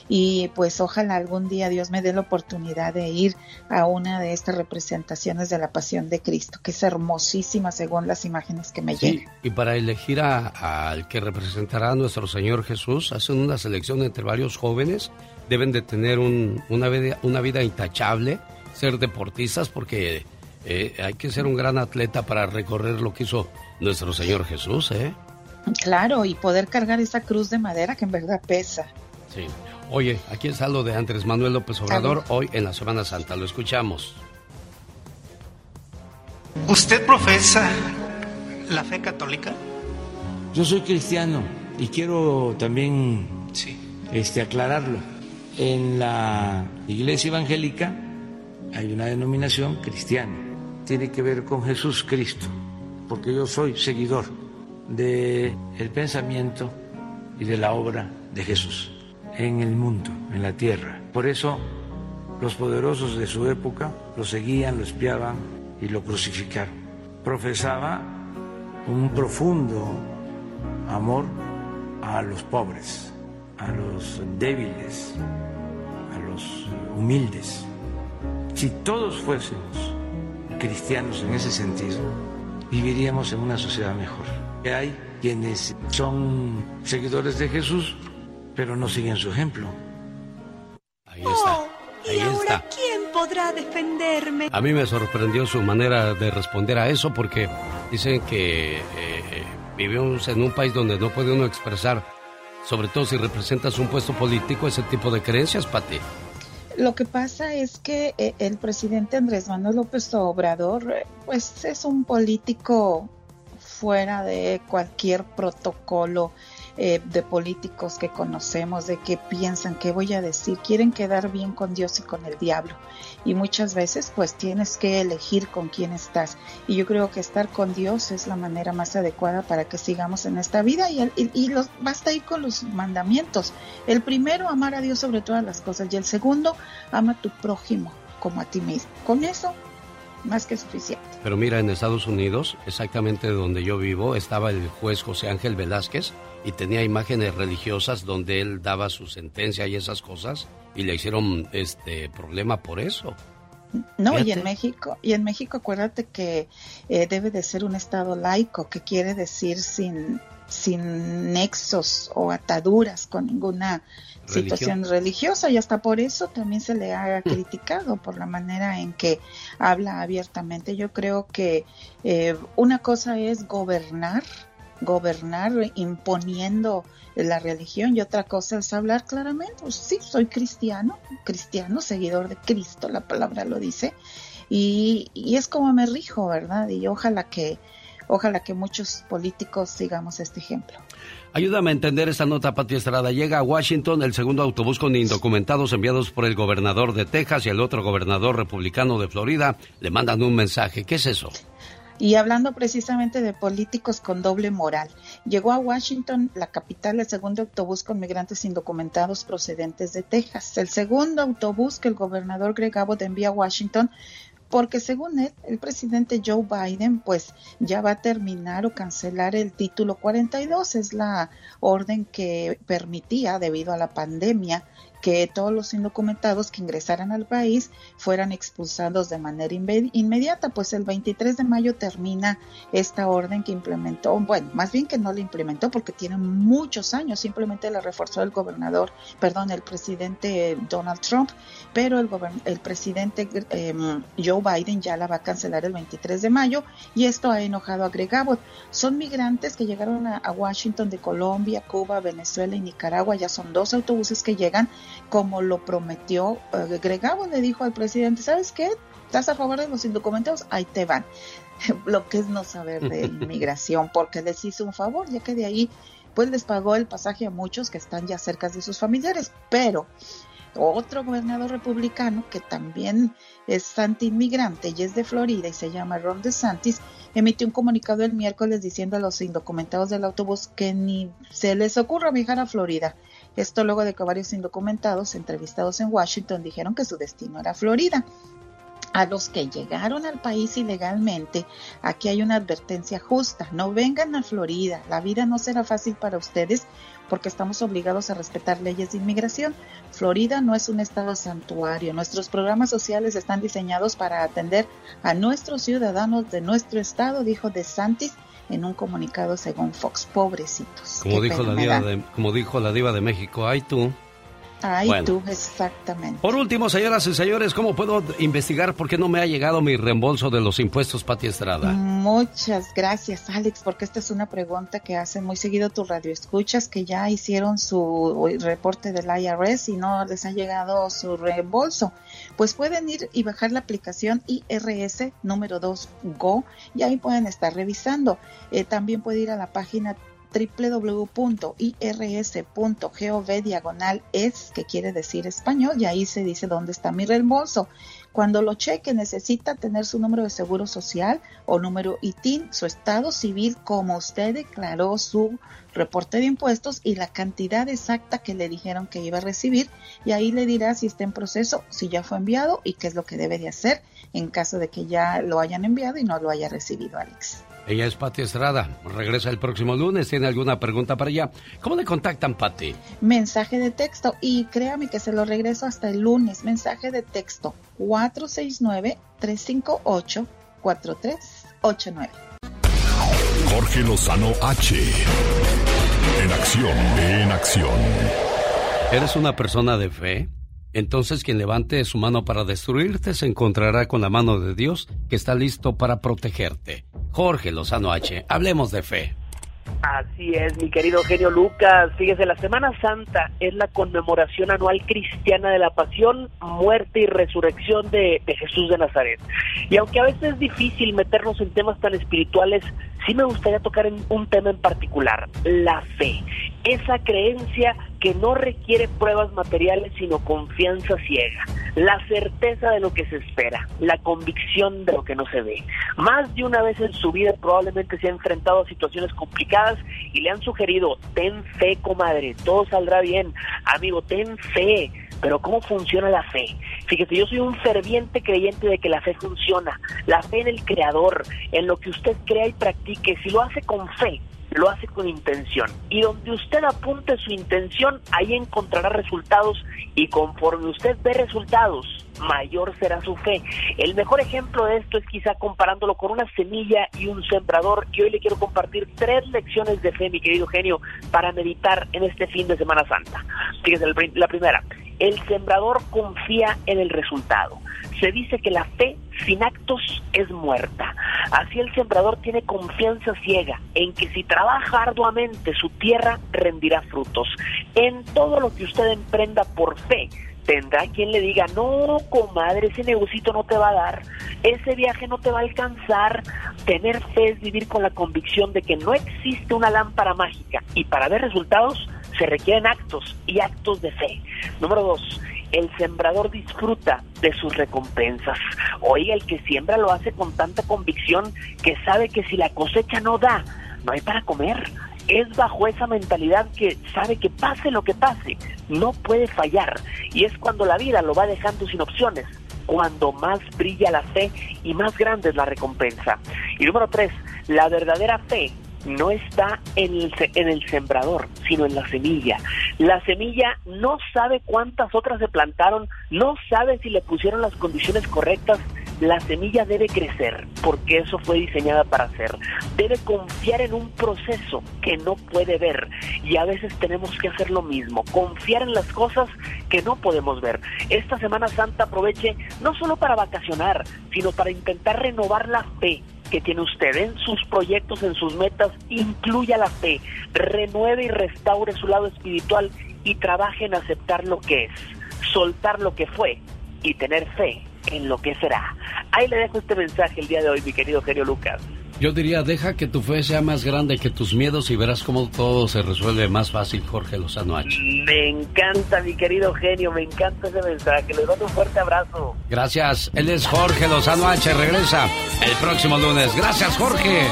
Y pues ojalá algún día Dios me dé la oportunidad de ir a una de estas representaciones de la Pasión de Cristo, que es hermosísima según las imágenes que me sí, Y para elegir al que representará a nuestro Señor Jesús, hacen una selección entre varios jóvenes, deben de tener una, vida, una vida intachable, ser deportistas porque eh, hay que ser un gran atleta para recorrer lo que hizo nuestro Señor Jesús, ¿eh? Claro, y poder cargar esa cruz de madera que en verdad pesa. Sí. Oye, aquí está lo de Andrés Manuel López Obrador hoy en la Semana Santa. Lo escuchamos. ¿Usted profesa la fe católica? Yo soy cristiano y quiero también este, aclararlo. En la iglesia evangélica hay una denominación cristiana tiene que ver con Jesús Cristo, porque yo soy seguidor del el pensamiento y de la obra de Jesús en el mundo, en la tierra. Por eso los poderosos de su época lo seguían, lo espiaban y lo crucificaron. Profesaba un profundo amor a los pobres, a los débiles, a los humildes. Si todos fuésemos cristianos en ese sentido, viviríamos en una sociedad mejor. Hay quienes son seguidores de Jesús, pero no siguen su ejemplo. Ahí está. Oh, ¿Y ahora quién podrá defenderme? A mí me sorprendió su manera de responder a eso porque dicen que eh, vivimos en un país donde no puede uno expresar, sobre todo si representas un puesto político, ese tipo de creencias, Pati. Lo que pasa es que eh, el presidente Andrés Manuel López Obrador, eh, pues es un político fuera de cualquier protocolo eh, de políticos que conocemos, de que piensan, qué voy a decir, quieren quedar bien con Dios y con el diablo. Y muchas veces pues tienes que elegir con quién estás. Y yo creo que estar con Dios es la manera más adecuada para que sigamos en esta vida y, y, los, basta ir con los mandamientos. El primero, amar a Dios sobre todas las cosas. Y el segundo, ama a tu prójimo como a ti mismo. Con eso más que suficiente. Pero mira, en Estados Unidos, exactamente donde yo vivo, estaba el juez José Ángel Velázquez y tenía imágenes religiosas donde él daba su sentencia y esas cosas y le hicieron este problema por eso. No, y en México, y en México acuérdate que eh, debe de ser un estado laico, que quiere decir sin, sin nexos o ataduras con ninguna situación religiosa y hasta por eso también se le ha hmm. criticado por la manera en que habla abiertamente. Yo creo que eh, una cosa es gobernar, gobernar imponiendo la religión y otra cosa es hablar claramente. Pues sí, soy cristiano, cristiano, seguidor de Cristo, la palabra lo dice. Y, y es como me rijo, ¿verdad? Y ojalá que, ojalá que muchos políticos sigamos este ejemplo. Ayúdame a entender esta nota, Pati Estrada. Llega a Washington el segundo autobús con indocumentados enviados por el gobernador de Texas y el otro gobernador republicano de Florida. Le mandan un mensaje. ¿Qué es eso? Y hablando precisamente de políticos con doble moral, llegó a Washington, la capital, el segundo autobús con migrantes indocumentados procedentes de Texas. El segundo autobús que el gobernador Greg Abbott envía a Washington porque según él, el presidente Joe Biden pues ya va a terminar o cancelar el título 42, es la orden que permitía debido a la pandemia que todos los indocumentados que ingresaran al país fueran expulsados de manera inmediata, pues el 23 de mayo termina esta orden que implementó, bueno, más bien que no la implementó porque tiene muchos años, simplemente la reforzó el gobernador, perdón, el presidente Donald Trump, pero el, el presidente em, Joe Biden ya la va a cancelar el 23 de mayo y esto ha enojado a Greg Abbott. Son migrantes que llegaron a, a Washington de Colombia, Cuba, Venezuela y Nicaragua, ya son dos autobuses que llegan como lo prometió eh, Gregabo, le dijo al presidente, ¿sabes qué? ¿Estás a favor de los indocumentados? Ahí te van. lo que es no saber de inmigración, porque les hizo un favor, ya que de ahí pues les pagó el pasaje a muchos que están ya cerca de sus familiares, pero otro gobernador republicano que también es anti-inmigrante y es de Florida y se llama Ron DeSantis, emitió un comunicado el miércoles diciendo a los indocumentados del autobús que ni se les ocurra viajar a Florida esto luego de que varios indocumentados entrevistados en Washington dijeron que su destino era Florida. A los que llegaron al país ilegalmente, aquí hay una advertencia justa. No vengan a Florida. La vida no será fácil para ustedes porque estamos obligados a respetar leyes de inmigración. Florida no es un estado santuario. Nuestros programas sociales están diseñados para atender a nuestros ciudadanos de nuestro estado, dijo DeSantis en un comunicado según Fox. Pobrecitos. Como, dijo la, diva de, como dijo la diva de México, ay tú. Ay, tú, exactamente. Por último, señoras y señores, ¿cómo puedo investigar por qué no me ha llegado mi reembolso de los impuestos, Pati Estrada? Muchas gracias, Alex, porque esta es una pregunta que hace muy seguido tu radio. Escuchas que ya hicieron su reporte del IRS y no les ha llegado su reembolso. Pues pueden ir y bajar la aplicación IRS número 2 Go y ahí pueden estar revisando. Eh, también puede ir a la página www.irs.gov diagonal es, que quiere decir español, y ahí se dice dónde está mi reembolso. Cuando lo cheque necesita tener su número de seguro social o número ITIN, su estado civil, como usted declaró su reporte de impuestos y la cantidad exacta que le dijeron que iba a recibir y ahí le dirá si está en proceso, si ya fue enviado y qué es lo que debe de hacer en caso de que ya lo hayan enviado y no lo haya recibido, Alex. Ella es Patti Estrada. Regresa el próximo lunes. ¿Tiene alguna pregunta para ella? ¿Cómo le contactan, Patti? Mensaje de texto. Y créame que se lo regreso hasta el lunes. Mensaje de texto 469-358-4389. Jorge Lozano H. En acción, en acción. ¿Eres una persona de fe? Entonces quien levante su mano para destruirte se encontrará con la mano de Dios que está listo para protegerte. Jorge Lozano H, hablemos de fe. Así es, mi querido genio Lucas. Fíjese, la Semana Santa es la conmemoración anual cristiana de la pasión, muerte y resurrección de, de, Jesús de Nazaret. Y aunque a veces es difícil meternos en temas tan espirituales, sí me gustaría tocar en un tema en particular, la fe. Esa creencia que no requiere pruebas materiales, sino confianza ciega, la certeza de lo que se espera, la convicción de lo que no se ve. Más de una vez en su vida probablemente se ha enfrentado a situaciones complicadas y le han sugerido, ten fe, comadre, todo saldrá bien. Amigo, ten fe. Pero ¿cómo funciona la fe? Fíjese, yo soy un ferviente creyente de que la fe funciona. La fe en el Creador, en lo que usted crea y practique. Si lo hace con fe, lo hace con intención. Y donde usted apunte su intención, ahí encontrará resultados y conforme usted ve resultados, mayor será su fe. El mejor ejemplo de esto es quizá comparándolo con una semilla y un sembrador. Y hoy le quiero compartir tres lecciones de fe, mi querido genio, para meditar en este fin de Semana Santa. Fíjese, la primera, el sembrador confía en el resultado. Se dice que la fe sin actos es muerta. Así el sembrador tiene confianza ciega en que si trabaja arduamente su tierra rendirá frutos. En todo lo que usted emprenda por fe, tendrá quien le diga, no, comadre, ese negocito no te va a dar, ese viaje no te va a alcanzar. Tener fe es vivir con la convicción de que no existe una lámpara mágica y para ver resultados se requieren actos y actos de fe. Número dos, el sembrador disfruta de sus recompensas. Oiga, el que siembra lo hace con tanta convicción que sabe que si la cosecha no da, no hay para comer. Es bajo esa mentalidad que sabe que pase lo que pase, no puede fallar. Y es cuando la vida lo va dejando sin opciones, cuando más brilla la fe y más grande es la recompensa. Y número tres, la verdadera fe no está en el, en el sembrador, sino en la semilla. La semilla no sabe cuántas otras se plantaron, no sabe si le pusieron las condiciones correctas. La semilla debe crecer, porque eso fue diseñada para hacer. Debe confiar en un proceso que no puede ver. Y a veces tenemos que hacer lo mismo, confiar en las cosas que no podemos ver. Esta Semana Santa aproveche no solo para vacacionar, sino para intentar renovar la fe que tiene usted en sus proyectos, en sus metas, incluya la fe, renueve y restaure su lado espiritual y trabaje en aceptar lo que es, soltar lo que fue y tener fe en lo que será. Ahí le dejo este mensaje el día de hoy, mi querido genio Lucas. Yo diría, deja que tu fe sea más grande que tus miedos y verás cómo todo se resuelve más fácil, Jorge Lozano H. Me encanta, mi querido genio, me encanta ese mensaje. Le doy un fuerte abrazo. Gracias. Él es Jorge Lozano H. Regresa el próximo lunes. Gracias, Jorge.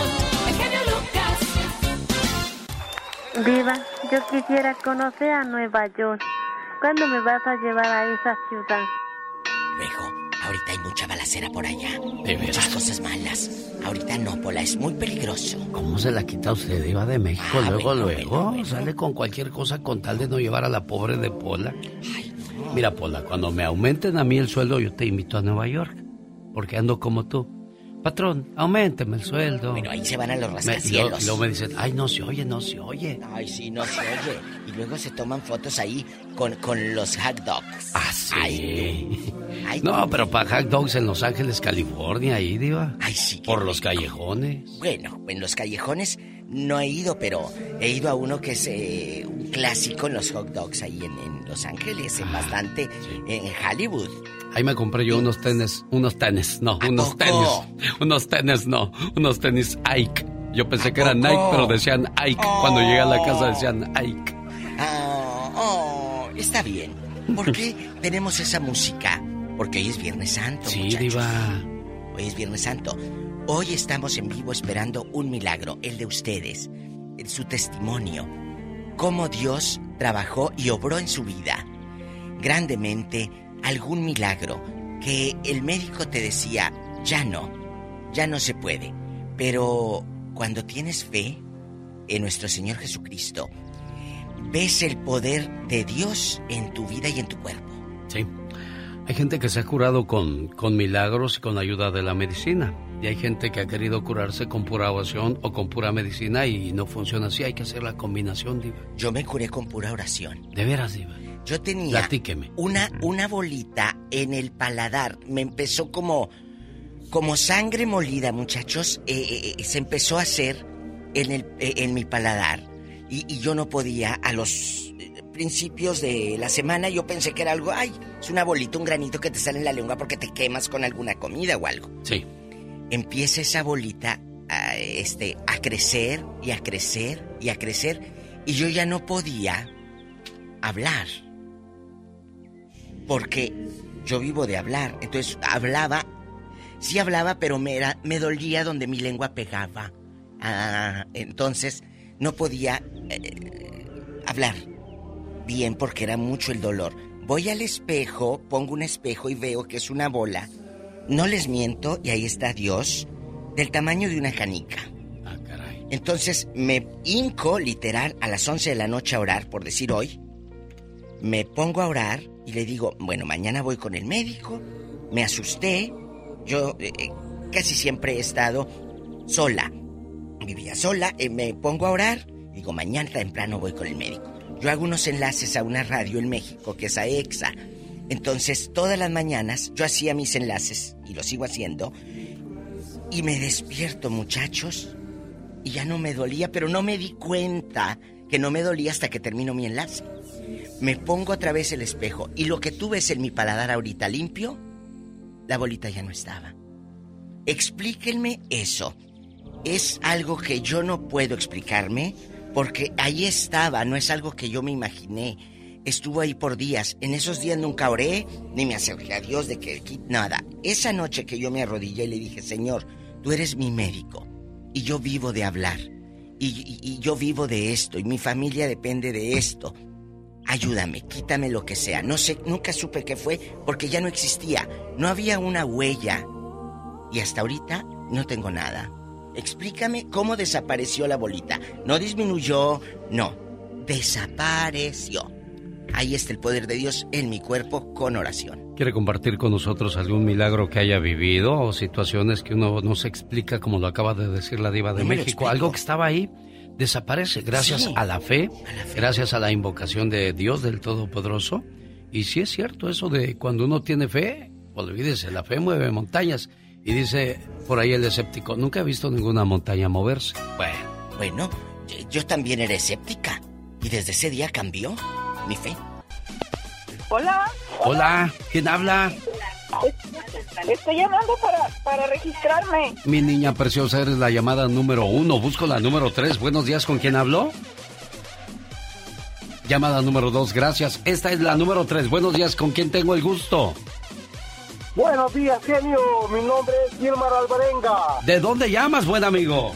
Viva, yo quisiera conocer a Nueva York. ¿Cuándo me vas a llevar a esa ciudad? Luego, ahorita hay mucha balacera por allá. ¿De veras? Muchas cosas malas. Ahorita no, Pola, es muy peligroso. ¿Cómo se la quita usted, Iba de México? Ah, luego, bueno, luego. bueno, bueno. Sale con cualquier cosa con tal de no llevar a la pobre de Pola. Mira, Pola, cuando me aumenten a mí el sueldo, yo te invito a Nueva York. Porque ando como tú. Patrón, aumenteme el sueldo. Bueno, ahí se van a los Me- rascacielos. luego- y luego me dicen, ay, no se oye, no se oye. Ay, sí, no se oye. Y luego se toman fotos ahí con, con los hot dogs. Ah, sí. Ay, ay, No, pero para hot dogs en Los Ángeles, California, ahí, Diva. Ay, sí. Por los callejones. Bueno, en los callejones no he ido, pero he ido a uno que es eh, un clásico en los hot dogs ahí en, en Los Ángeles, Ah, en bastante, en Hollywood. Ahí me compré yo unos tenis, unos tenis, no, unos tenis, unos tenis, no, unos tenis Ike. Yo pensé que eran? Nike, pero decían Ike. Cuando llegué a la casa decían Ike. Ah, oh, está bien. ¿Por qué tenemos esa música? Porque hoy es Viernes Santo. Sí, muchachos. Diva. Hoy es Viernes Santo. Hoy estamos en vivo esperando un milagro, el de ustedes, el- su testimonio. Cómo Dios trabajó y obró en su vida. Grandemente, algún milagro que el médico te decía, ya no, ya no se puede. Pero cuando tienes fe en nuestro Señor Jesucristo, ves el poder de Dios en tu vida y en tu cuerpo. Sí. Hay gente que se ha curado con, con milagros y con ayuda de la medicina. Y hay gente que ha querido curarse con pura oración o con pura medicina y no funciona así. Hay que hacer la combinación, Diva. Yo me curé con pura oración. De veras, Diva. Yo tenía Platíqueme. una, una bolita en el paladar. Me empezó como, como sangre molida, muchachos. Eh, eh, eh, se empezó a hacer en, el, eh, en mi paladar. Y, y yo no podía a los principios de la semana yo pensé que era algo, ay, es una bolita, un granito que te sale en la lengua porque te quemas con alguna comida o algo. Sí. Empieza esa bolita a, este, a crecer y a crecer y a crecer y yo ya no podía hablar. Porque yo vivo de hablar, entonces hablaba, sí hablaba, pero me, era, me dolía donde mi lengua pegaba. Ah, entonces no podía eh, hablar bien porque era mucho el dolor. Voy al espejo, pongo un espejo y veo que es una bola. No les miento y ahí está Dios del tamaño de una canica. Ah, caray. Entonces me hinco literal a las 11 de la noche a orar, por decir hoy. Me pongo a orar y le digo, bueno, mañana voy con el médico. Me asusté. Yo eh, eh, casi siempre he estado sola. Vivía sola, eh, me pongo a orar. Digo, mañana temprano voy con el médico. Yo hago unos enlaces a una radio en México, que es a EXA. Entonces, todas las mañanas yo hacía mis enlaces, y lo sigo haciendo, y me despierto, muchachos, y ya no me dolía, pero no me di cuenta que no me dolía hasta que termino mi enlace. Me pongo otra vez el espejo, y lo que tú ves en mi paladar ahorita limpio, la bolita ya no estaba. Explíquenme eso. Es algo que yo no puedo explicarme, porque ahí estaba, no es algo que yo me imaginé. Estuvo ahí por días. En esos días nunca oré, ni me acerqué a Dios de que nada. Esa noche que yo me arrodillé y le dije, Señor, tú eres mi médico y yo vivo de hablar. Y, yo vivo de esto y mi familia depende de esto. Ayúdame, quítame lo que sea. No sé, nunca supe qué fue porque ya no existía. No había una huella. Y hasta ahorita no tengo nada. Explícame cómo desapareció la bolita. No disminuyó, no. Desapareció. Ahí está el poder de Dios en mi cuerpo con oración. ¿Quiere compartir con nosotros algún milagro que haya vivido o situaciones que uno no se explica como lo acaba de decir la diva de México? Algo que estaba ahí desaparece gracias Sí. a la fe, gracias a la invocación de Dios del Todopoderoso. Y sí es cierto eso de cuando uno tiene fe, olvídese, la fe mueve montañas. Y dice por ahí el escéptico, nunca he visto ninguna montaña moverse. Bueno, Bueno, yo- yo también era escéptica. Y desde ese día cambió mi fe. Hola, hola, ¿quién habla? Estoy llamando para, para registrarme. Mi niña preciosa, eres la llamada número uno. Busco la número tres. Buenos días, ¿con quién habló? Llamada número dos, gracias. Esta es la número tres. Buenos días, ¿con quién tengo el gusto? Buenos días, genio. Mi nombre es Gilmar Alvarenga, ¿De dónde llamas, buen amigo?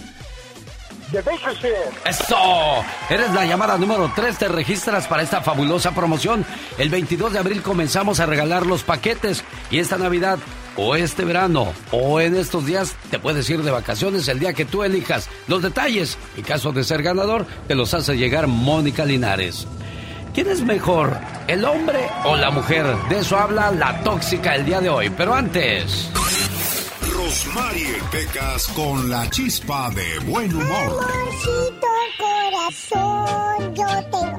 De. ¡Eso! Eres la llamada número 3, te registras para esta fabulosa promoción. El 22 de abril comenzamos a regalar los paquetes y esta Navidad o este verano o en estos días te puedes ir de vacaciones el día que tú elijas. Los detalles, en caso de ser ganador, te los hace llegar Mónica Linares. ¿Quién es mejor, el hombre o la mujer? De eso habla la tóxica el día de hoy. Pero antes... Rosmarie Pecas con la chispa de buen humor. Amorcito corazón, yo tengo.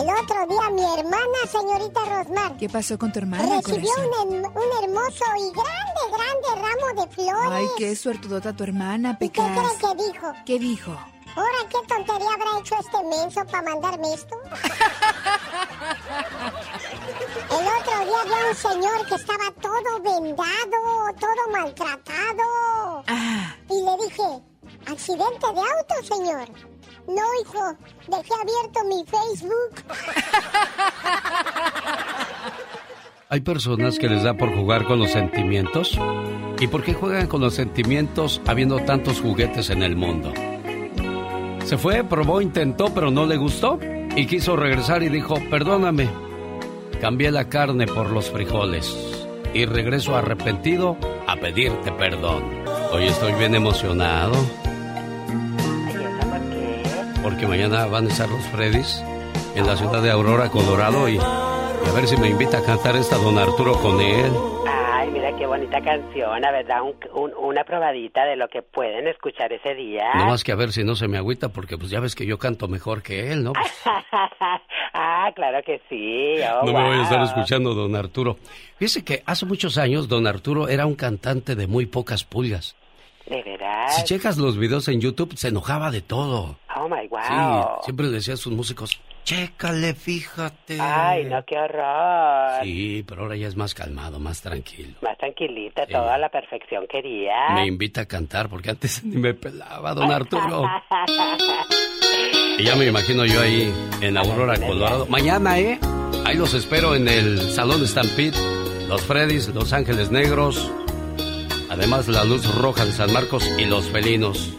El otro día mi hermana, señorita Rosmar, ¿Qué pasó con tu hermana, recibió un, un hermoso y grande, grande ramo de flores. Ay, qué suertudota tu hermana, ¿Y qué Pecas. cree que dijo? ¿Qué dijo? Ahora, ¿qué tontería habrá hecho este menso para mandarme esto? El otro día había un señor que estaba todo vendado, todo maltratado. Ah. Y le dije, ¿accidente de auto, señor? No, hijo, dejé abierto mi Facebook. Hay personas que les da por jugar con los sentimientos. ¿Y por qué juegan con los sentimientos habiendo tantos juguetes en el mundo? Se fue, probó, intentó, pero no le gustó. Y quiso regresar y dijo, perdóname. Cambié la carne por los frijoles. Y regreso arrepentido a pedirte perdón. Hoy estoy bien emocionado. Porque mañana van a estar los Freddys en la ciudad de Aurora, Colorado. Y, y a ver si me invita a cantar esta Don Arturo con él. Qué bonita canción, la verdad, un- un- una probadita de lo que pueden escuchar ese día. No más que a ver si no se me agüita, porque pues ya ves que yo canto mejor que él, ¿no? Pues, ah, claro que sí. oh, no me voy a estar escuchando, don Arturo. Fíjese que hace muchos años don Arturo era un cantante de muy pocas pulgas. ¿De verdad? Si checas los videos en YouTube, se enojaba de todo. Oh my wow. Sí, siempre le decía a sus músicos, chécale, fíjate. Ay, no, qué horror. Sí, pero ahora ya es más calmado, más tranquilo. Más tranquilita, toda la perfección quería. Me invita a cantar porque antes ni me pelaba, don Arturo. y ya me imagino yo ahí en Aurora, Colorado. Mañana, ¿eh? Ahí los espero en el Salón Stampede. Los Freddys, Los Ángeles Negros. Además, la Luz Roja de San Marcos y los Felinos.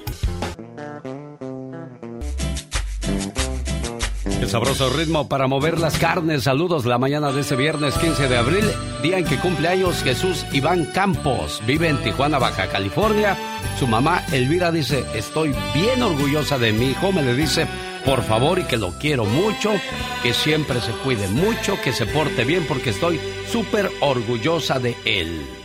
El sabroso ritmo para mover las carnes. Saludos la mañana de este viernes 15 de abril, día en que cumple años Jesús Iván Campos. Vive en Tijuana, Baja California. Su mamá Elvira dice, estoy bien orgullosa de mi hijo. Me le dice, por favor, y que lo quiero mucho, que siempre se cuide mucho, que se porte bien, porque estoy súper orgullosa de él.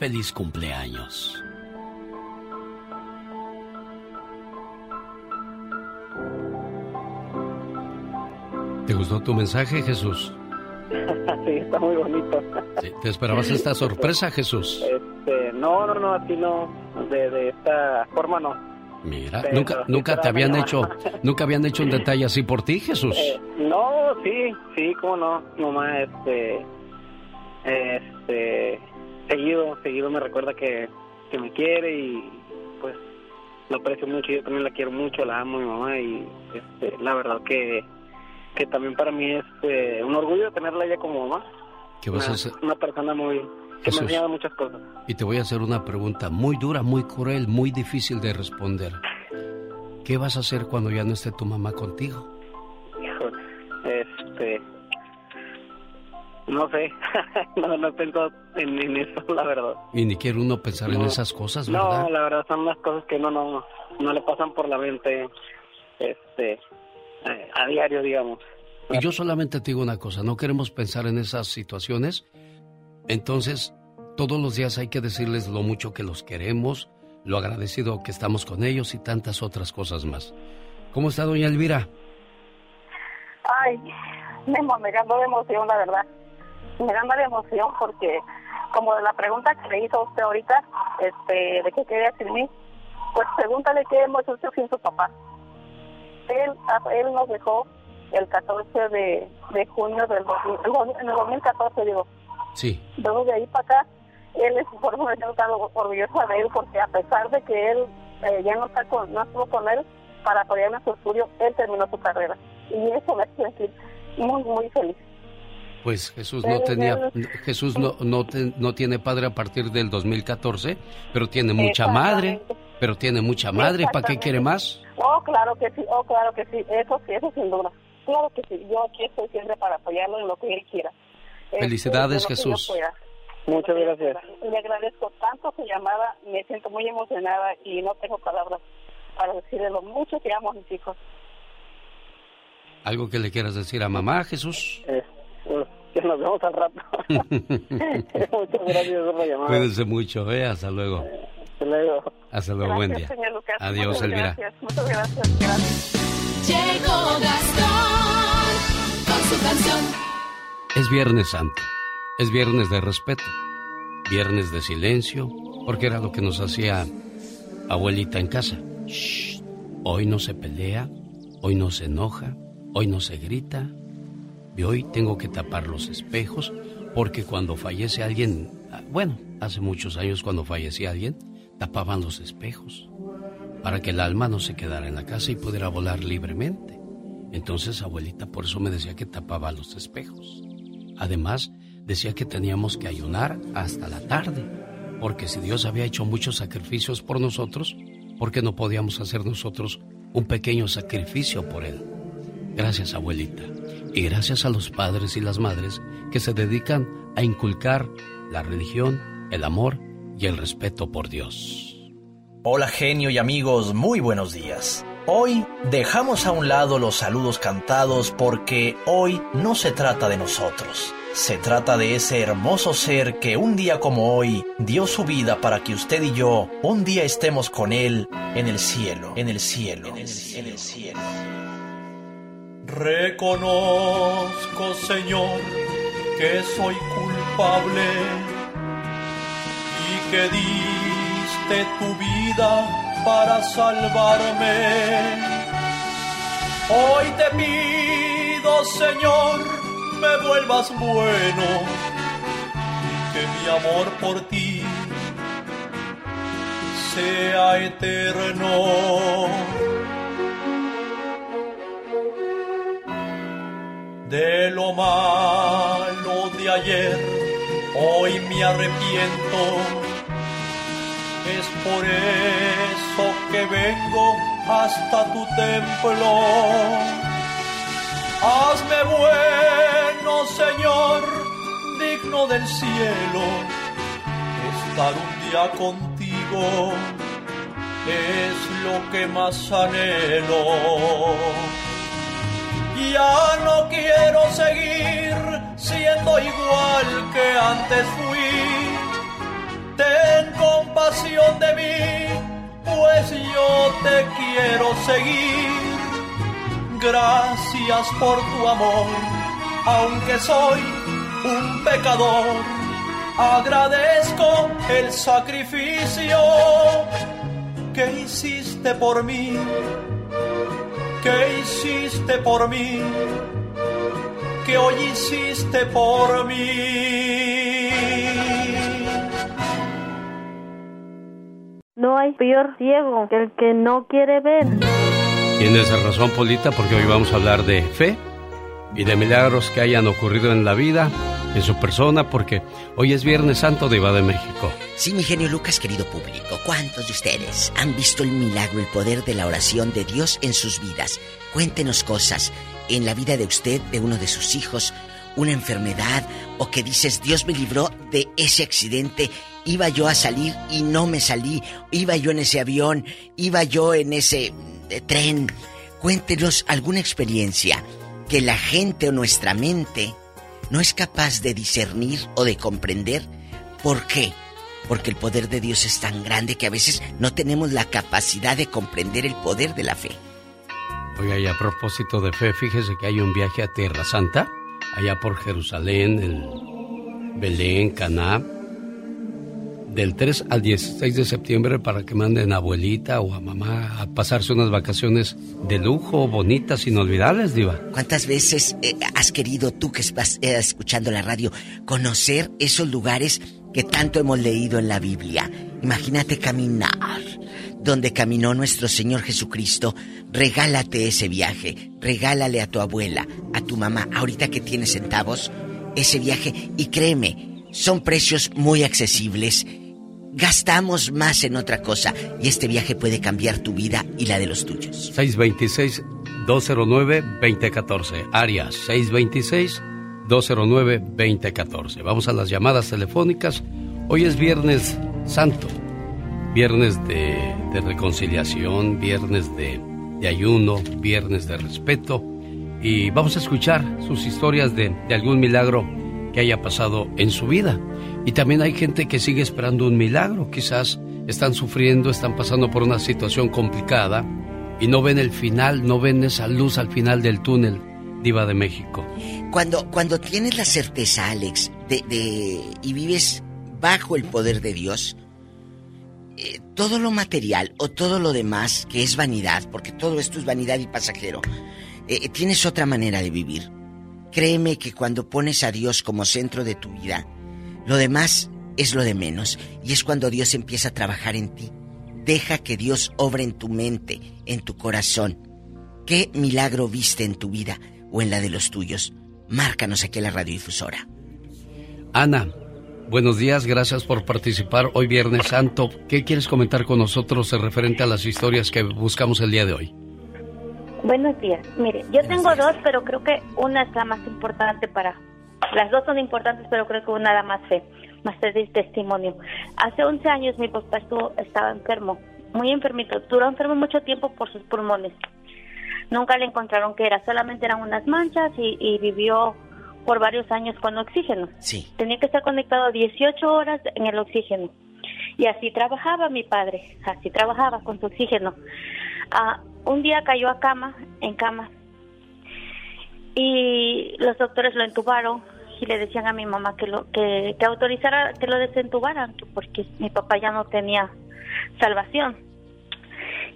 Feliz cumpleaños. ¿Te gustó tu mensaje, Jesús? sí, está muy bonito. ¿Te esperabas esta sorpresa, Jesús? Este, no, no, no, así no, de, de esta forma no. Mira, nunca, nunca te habían hecho, nunca habían hecho un detalle así por ti, Jesús. Eh, no, sí, sí, cómo no, mamá, este, este, seguido, seguido me recuerda que, que me quiere y pues lo aprecio mucho, yo también la quiero mucho, la amo mi mamá y este, la verdad que que también para mí es eh, un orgullo tenerla ella como mamá. ¿Qué vas una, a hacer? una persona muy que Jesús. me ha enseñado muchas cosas. Y te voy a hacer una pregunta muy dura, muy cruel, muy difícil de responder. ¿Qué vas a hacer cuando ya no esté tu mamá contigo? Híjole, este, no sé, no, no he pensado en, en eso, la verdad. Y ni quiere uno pensar en esas cosas, ¿verdad? No, la verdad son las cosas que no, no, no le pasan por la mente, este, eh, a diario, digamos. Y yo solamente te digo una cosa, no queremos pensar en esas situaciones, entonces todos los días hay que decirles lo mucho que los queremos, lo agradecido que estamos con ellos y tantas otras cosas más. ¿Cómo está doña Elvira? Ay, me, me ganó de emoción, la verdad. Me gana de emoción porque, como de la pregunta que le hizo a usted ahorita, este, de qué quería mí, pues pregúntale qué hemos hecho sin su papá. Él, él nos dejó el 14 de, de junio del 2000, en el 2014, digo. Sí. Luego de ahí para acá, él es por eso me siento orgullosa de él, porque a pesar de que él eh, ya no está con, no estuvo con él para apoyarme en su estudio, él terminó su carrera. Y eso me hace sentir muy, muy feliz. Pues Jesús no tenía, Jesús no, no, te- no tiene padre a partir del 2014, pero tiene mucha madre, pero tiene mucha madre, ¿para qué quiere más? Oh, claro que sí, oh, claro que sí, eso sí, eso sin duda. Claro que sí, yo aquí estoy siempre para apoyarlo en lo que él quiera. Este, Felicidades, yo Jesús. Muchas gracias. Le agradezco tanto su llamada, me siento muy emocionada y no tengo palabras para decirle lo mucho que amo a mis hijos. ¿Algo que le quieras decir a mamá, Jesús? Pues, que nos vemos al rato. Muchas gracias por la llamada. Cuídense mucho, ¿eh? Hasta luego. Hasta luego. Hasta luego, buen día. señor Lucas. Adiós, Muchas Elvira. Gracias, muchas gracias. gracias. Llegó Gastón con su canción. Es Viernes Santo, es viernes de respeto, viernes de silencio, porque era lo que nos hacía abuelita en casa. Shh, hoy no se pelea, hoy no se enoja, hoy no se grita, y hoy tengo que tapar los espejos, porque cuando fallece alguien, ah, bueno, hace muchos años cuando fallecía alguien, tapaban los espejos, para que el alma no se quedara en la casa y pudiera volar libremente. Entonces abuelita por eso me decía que tapaba los espejos. Además, decía que teníamos que ayunar hasta la tarde, porque si Dios había hecho muchos sacrificios por nosotros, ¿por qué no podíamos hacer nosotros un pequeño sacrificio por Él? Gracias, abuelita. Y gracias a los padres y las madres que se dedican a inculcar la religión el amor y el respeto por Dios. Hola genio y amigos, muy buenos días. Hoy dejamos a un lado los saludos cantados porque hoy no se trata de nosotros. Se trata de ese hermoso ser que un día como hoy dio su vida para que usted y yo un día estemos con él en el cielo, en el cielo, en el cielo. Reconozco, Señor, que soy culpable y que diste tu vida para salvarme. Hoy te pido, Señor, me vuelvas bueno y que mi amor por ti sea eterno. De lo malo de ayer, hoy me arrepiento. Es por eso que vengo hasta tu templo. Hazme bueno Señor, digno del cielo, estar un día contigo es lo que más anhelo. Ya no quiero seguir siendo igual que antes fui. Ten compasión de mí, pues yo te quiero seguir. Gracias por tu amor aunque soy un pecador, agradezco el sacrificio que hiciste por mí, que hiciste por mí, que hoy hiciste por mí. No hay peor ciego que el que no quiere ver. Tienes razón, Polita, porque hoy vamos a hablar de fe y de milagros que hayan ocurrido en la vida, en su persona, porque hoy es Viernes Santo de Iba de México. Sí, mi genio Lucas, querido público, ¿cuántos de ustedes han visto el milagro, el poder de la oración de Dios en sus vidas? Cuéntenos cosas en la vida de usted, de uno de sus hijos, una enfermedad, o que dices, Dios me libró de ese accidente, iba yo a salir y no me salí, iba yo en ese avión, iba yo en ese eh, tren. Cuéntenos alguna experiencia que la gente o nuestra mente no es capaz de discernir o de comprender. ¿Por qué? Porque el poder de Dios es tan grande que a veces no tenemos la capacidad de comprender el poder de la fe. Oiga, y a propósito de fe, fíjese que hay un viaje a Tierra Santa, allá por Jerusalén, el Belén, Caná, del 3 al 16 de septiembre para que manden a abuelita o a mamá a pasarse unas vacaciones de lujo, bonitas, inolvidables, Diva. ¿Cuántas veces eh, has querido tú que estás eh, escuchando la radio conocer esos lugares que tanto hemos leído en la Biblia? Imagínate caminar donde caminó nuestro Señor Jesucristo. Regálate ese viaje, regálale a tu abuela, a tu mamá, ahorita que tienes centavos, ese viaje y créeme, son precios muy accesibles gastamos más en otra cosa y este viaje puede cambiar tu vida y la de los tuyos. 626-209-2014. Área 626-209-2014. Vamos a las llamadas telefónicas. Hoy es Viernes Santo, viernes de, reconciliación, viernes de, ayuno, viernes de respeto. Y vamos a escuchar sus historias de algún milagro que haya pasado en su vida. Y también hay gente que sigue esperando un milagro, quizás están sufriendo, están pasando por una situación complicada y no ven el final, no ven esa luz al final del túnel, diva de México. Cuando, cuando tienes la certeza, Alex, de, y vives bajo el poder de Dios, eh, todo lo material o todo lo demás que es vanidad, porque todo esto es vanidad y pasajero, eh, tienes otra manera de vivir. Créeme que cuando pones a Dios como centro de tu vida, lo demás es lo de menos y es cuando Dios empieza a trabajar en ti. Deja que Dios obre en tu mente, en tu corazón. ¿Qué milagro viste en tu vida o en la de los tuyos? Márcanos aquí en la radiodifusora. Ana, buenos días, gracias por participar hoy Viernes Santo. ¿Qué quieres comentar con nosotros referente a las historias que buscamos el día de hoy? Buenos días. Mire, yo tengo dos, pero creo que una es la más importante para las dos son importantes, pero creo que una da más fe. más de testimonio. Hace 11 años mi papá estuvo, estaba enfermo, muy enfermito. Duró enfermo mucho tiempo por sus pulmones. Nunca le encontraron que era, solamente eran unas manchas y, y vivió por varios años con oxígeno. Sí. Tenía que estar conectado 18 horas en el oxígeno. Y así trabajaba mi padre, así trabajaba con su oxígeno. Ah, un día cayó a cama, en cama, y los doctores lo entubaron y le decían a mi mamá que lo que, autorizara que lo desentubaran porque mi papá ya no tenía salvación.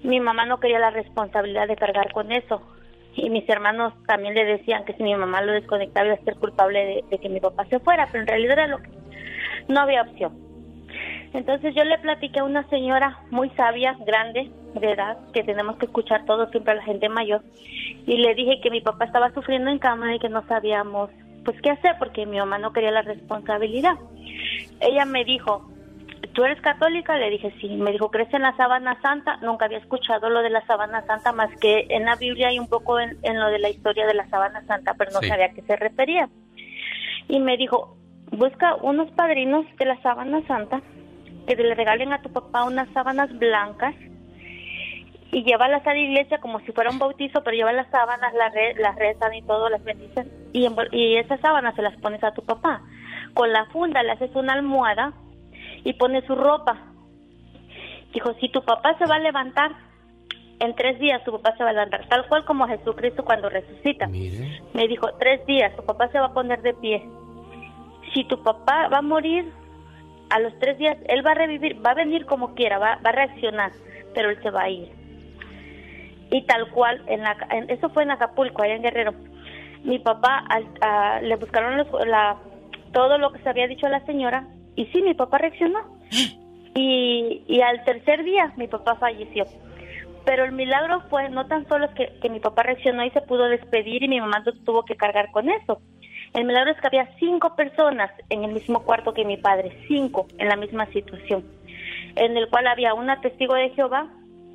Mi mamá no quería la responsabilidad de cargar con eso y mis hermanos también le decían que si mi mamá lo desconectaba iba a ser culpable de, de que mi papá se fuera, pero en realidad era lo que no había opción. Entonces yo le platiqué a una señora muy sabia, grande, de edad, que tenemos que escuchar todo siempre a la gente mayor, y le dije que mi papá estaba sufriendo en cama y que no sabíamos pues qué hacer porque mi mamá no quería la responsabilidad. Ella me dijo, ¿tú eres católica? Le dije, sí. Me dijo, ¿crees en la sábana santa? Nunca había escuchado lo de la sábana santa, más que en la Biblia hay un poco en, en lo de la historia de la sábana santa, pero no Sí. sabía a qué se refería. Y me dijo, busca unos padrinos de la sábana santa que le regalen a tu papá unas sábanas blancas y llévalas a la iglesia como si fuera un bautizo, pero lleva las sábanas, las, re- las rezan y todo, las bendicen y, esas sábanas se las pones a tu papá. Con la funda le haces una almohada y pones su ropa. Dijo, si tu papá se va a levantar, en tres días tu papá se va a levantar, tal cual como Jesucristo cuando resucita. Me dijo, tres días, tu papá se va a poner de pie. Si tu papá va a morir, a los tres días él va a revivir, va a venir como quiera, va, va a reaccionar, pero él se va a ir. Y tal cual, en la, en- eso fue en Acapulco, allá en Guerrero. Mi papá al- a- le buscaron los- la, todo lo que se había dicho a la señora y sí, mi papá reaccionó. Y, y al tercer día mi papá falleció. Pero el milagro fue no tan solo que, que mi papá reaccionó y se pudo despedir y mi mamá no tuvo que cargar con eso. El milagro es que había cinco personas en el mismo cuarto que mi padre, cinco en la misma situación, en el cual había una testigo de Jehová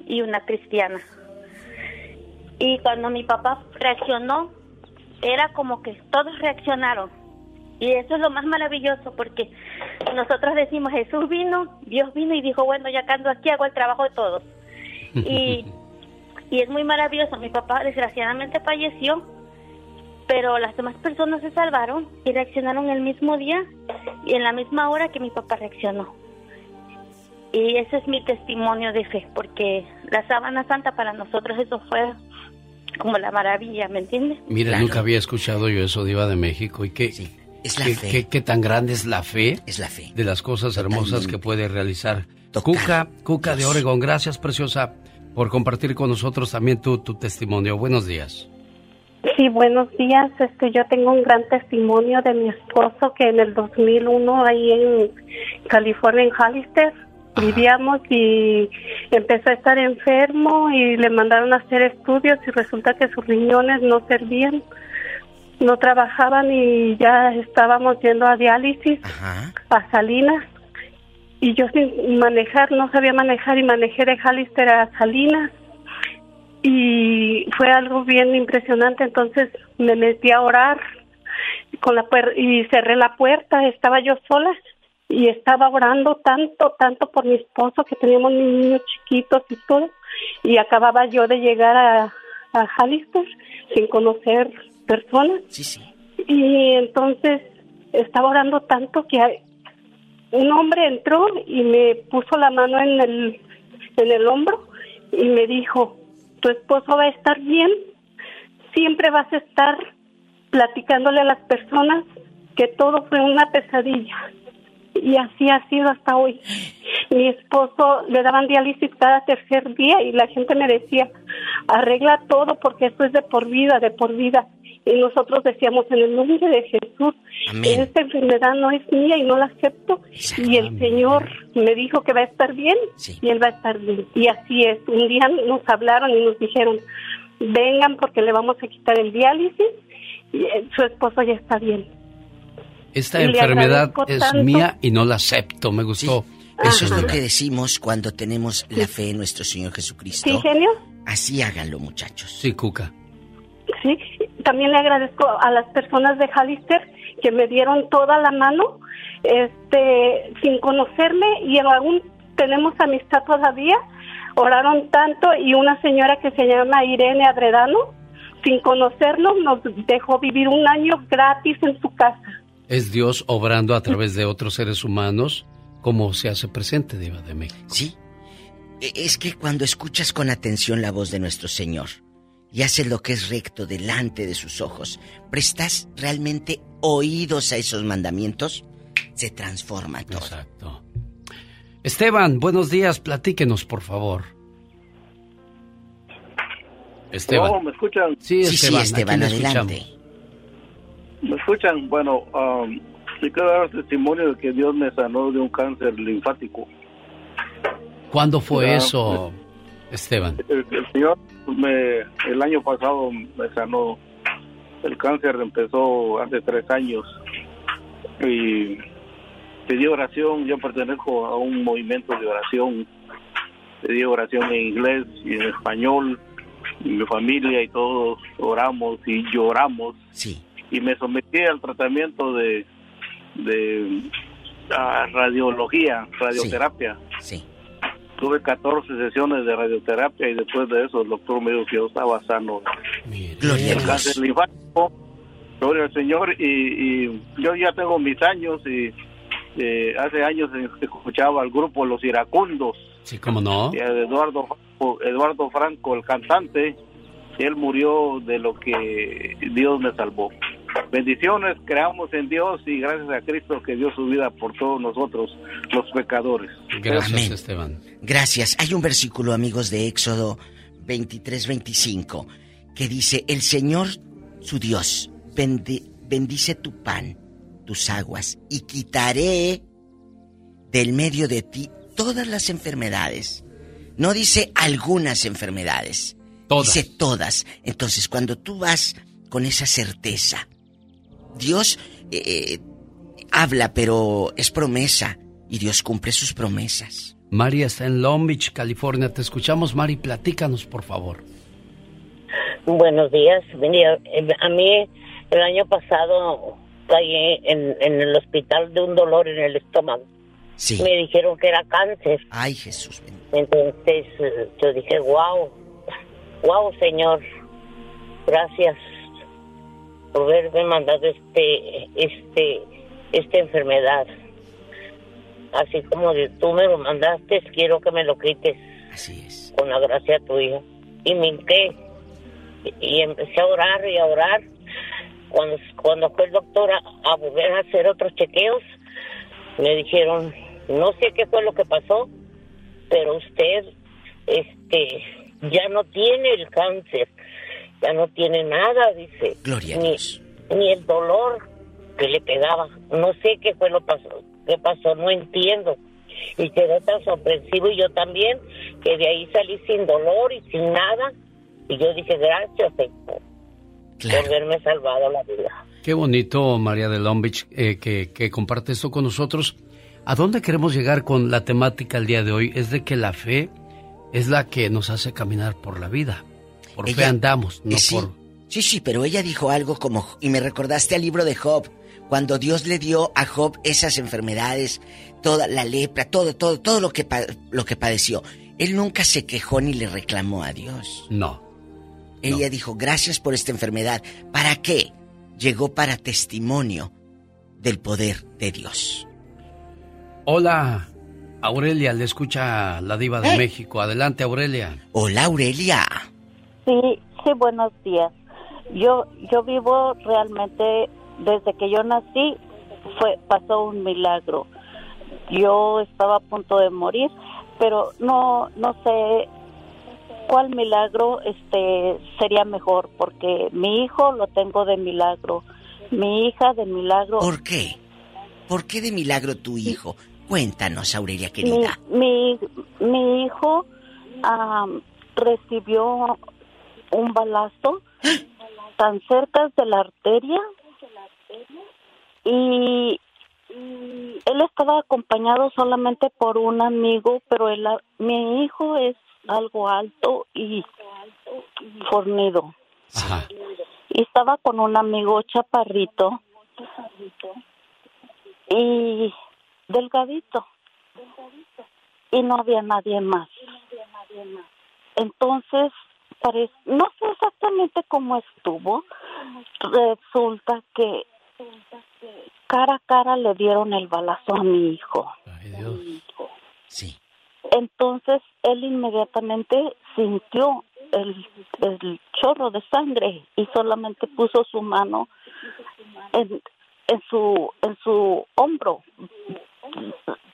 y una cristiana. Y cuando mi papá reaccionó, era como que todos reaccionaron. Y eso es lo más maravilloso porque nosotros decimos, Jesús vino, Dios vino y dijo, bueno, ya que ando aquí, hago el trabajo de todos. Y, y es muy maravilloso. Mi papá desgraciadamente falleció, pero las demás personas se salvaron y reaccionaron el mismo día y en la misma hora que mi papá reaccionó. Y ese es mi testimonio de fe, porque la sábana santa para nosotros eso fue como la maravilla, ¿me entiendes? Mira, nunca había escuchado yo eso, Diva de México. ¿Y qué, es la qué, fe. qué- qué tan grande es la fe? Es la fe. De las cosas hermosas Totalmente. que puede realizar. Cuca, Cuca de Oregón, gracias, preciosa, por compartir con nosotros también tu, tu testimonio. Buenos días. Sí, buenos días. Este, yo tengo un gran testimonio de mi esposo que en el 2001 ahí en California, en Hollister, vivíamos y empezó a estar enfermo y le mandaron a hacer estudios y resulta que sus riñones no servían, no trabajaban y ya estábamos yendo a diálisis, a Salinas. Y yo sin manejar, no sabía manejar y manejé de Hollister a Salinas y fue algo bien impresionante. Entonces me metí a orar con la puer- y cerré la puerta. Estaba yo sola y estaba orando tanto, tanto por mi esposo que teníamos niños chiquitos y todo. Y acababa yo de llegar a, a Jalisco sin conocer personas. Y entonces estaba orando tanto que un hombre entró y me puso la mano en el, en el hombro y me dijo, tu esposo va a estar bien, siempre vas a estar platicándole a las personas que todo fue una pesadilla. Y así ha sido hasta hoy. Mi esposo le daban diálisis cada tercer día y la gente me decía, arregla todo porque esto es de por vida, de por vida. Y nosotros decíamos, en el nombre de Jesús, esta enfermedad no es mía y no la acepto. Y el Señor me dijo que va a estar bien y Él va a estar bien. Y así es. Un día nos hablaron y nos dijeron, vengan porque le vamos a quitar el diálisis y eh, su esposo ya está bien. Esta enfermedad es tanto. mía y no la acepto. Me gustó. Eso es lo que decimos cuando tenemos la fe en nuestro Señor Jesucristo. ¿Sí, genio? Así háganlo, muchachos. Sí, Cuca. Sí, también le agradezco a las personas de Jalister que me dieron toda la mano este, sin conocerme y aún tenemos amistad todavía. Oraron tanto y una señora que se llama Irene Adredano, sin conocernos, nos dejó vivir un año gratis en su casa. Es Dios obrando a través de otros seres humanos como se hace presente, Diva de México. Sí. E, Es que cuando escuchas con atención la voz de nuestro Señor y haces lo que es recto delante de sus ojos, prestas realmente oídos a esos mandamientos, se transforma todo. Exacto. Esteban, buenos días, platíquenos, por favor. Esteban. No, ¿me escuchan? Sí, Sí, sí, Esteban, Esteban, adelante. escuchamos. ¿Me escuchan? Bueno, um, sí quiero dar testimonio de que Dios me sanó de un cáncer linfático. ¿Cuándo fue eso, Esteban? El, el Señor pues, me, el año pasado me sanó. El cáncer empezó hace tres años y pedí oración. Yo pertenezco a un movimiento de oración. Pedí oración en inglés y en español. Y mi familia y todos oramos y lloramos. Sí. Y me sometí al tratamiento de, de radiología, radioterapia. Sí. Tuve 14 sesiones de radioterapia y después de eso el doctor me dijo que yo estaba sano. Gloria El cáncer linfático, gloria al Señor, y, y yo ya tengo mis años y eh, hace años escuchaba al grupo Los Iracundos, Sí, cómo no. Eduardo, Eduardo Franco, el cantante, él murió de lo que Dios me salvó. Bendiciones, creamos en Dios y gracias a Cristo que dio su vida por todos nosotros, los pecadores. Gracias, Amén. Esteban. Gracias. Hay un versículo, amigos, de Éxodo 23-25, que dice, el Señor, su Dios, bendi- bendice tu pan, tus aguas, y quitaré del medio de ti todas las enfermedades. No dice algunas enfermedades, Todas. dice todas. Entonces, cuando tú vas con esa certeza, Dios eh, eh, habla, pero es promesa, y Dios cumple sus promesas. Mari está en Long Beach, California. Te escuchamos, Mari. Platícanos, por favor. Buenos días. Eh, a mí el año pasado caí en, en el hospital de un dolor en el estómago. Sí. Me dijeron que era cáncer. Ay, Jesús. Entonces eh, yo dije, wow, wow, Señor, gracias por haberme mandado este, este, esta enfermedad. Así como de- tú me lo mandaste, quiero que me lo quites. Así es. Con la gracia tuya. Y me hinqué y, y empecé a orar y a orar. Cuando, cuando fue el doctor a, a volver a hacer otros chequeos, me dijeron, no sé qué fue lo que pasó, pero usted este ya no tiene el cáncer, ya no tiene nada, dice. Gloria a ni, Dios. ni el dolor que le pegaba. No sé qué fue lo pasó, qué pasó, no entiendo. Y quedé tan sorprensivo y yo también, que de ahí salí sin dolor y sin nada. Y yo dije, gracias, Señor, por haberme salvado la vida. Qué bonito, María de Long Beach, eh, que, que comparte esto con nosotros. ¿A dónde queremos llegar con la temática el día de hoy? Es de que la fe es la que nos hace caminar por la vida. Por fe andamos, no sí, por... sí, sí, pero ella dijo algo como, y me recordaste al libro de Job, cuando Dios le dio a Job esas enfermedades, toda la lepra, todo, todo, todo lo que, lo que padeció. Él nunca se quejó ni le reclamó a Dios. No. Ella dijo, gracias por esta enfermedad. ¿Para qué? Llegó para testimonio del poder de Dios. Hola, Aurelia, le escucha la diva de Eh. México. Adelante, Aurelia. Hola, Aurelia. Sí, sí, buenos días. Yo, yo vivo realmente desde que yo nací fue pasó un milagro. Yo estaba a punto de morir, pero no no sé cuál milagro este sería mejor porque mi hijo lo tengo de milagro, mi hija de milagro. ¿Por qué? ¿Por qué de milagro tu hijo? Cuéntanos, Aurelia Mi, querida. mi, mi hijo am, recibió un balazo tan cerca de la arteria y él estaba acompañado solamente por un amigo, pero a- mi hijo es algo alto y fornido. Y estaba con un amigo chaparrito y delgadito. Y no había nadie más. Entonces, parece, no sé exactamente cómo estuvo. Resulta que cara a cara le dieron el balazo a mi hijo. Sí. Entonces él inmediatamente sintió el, el chorro de sangre y solamente puso su mano en, en su en su hombro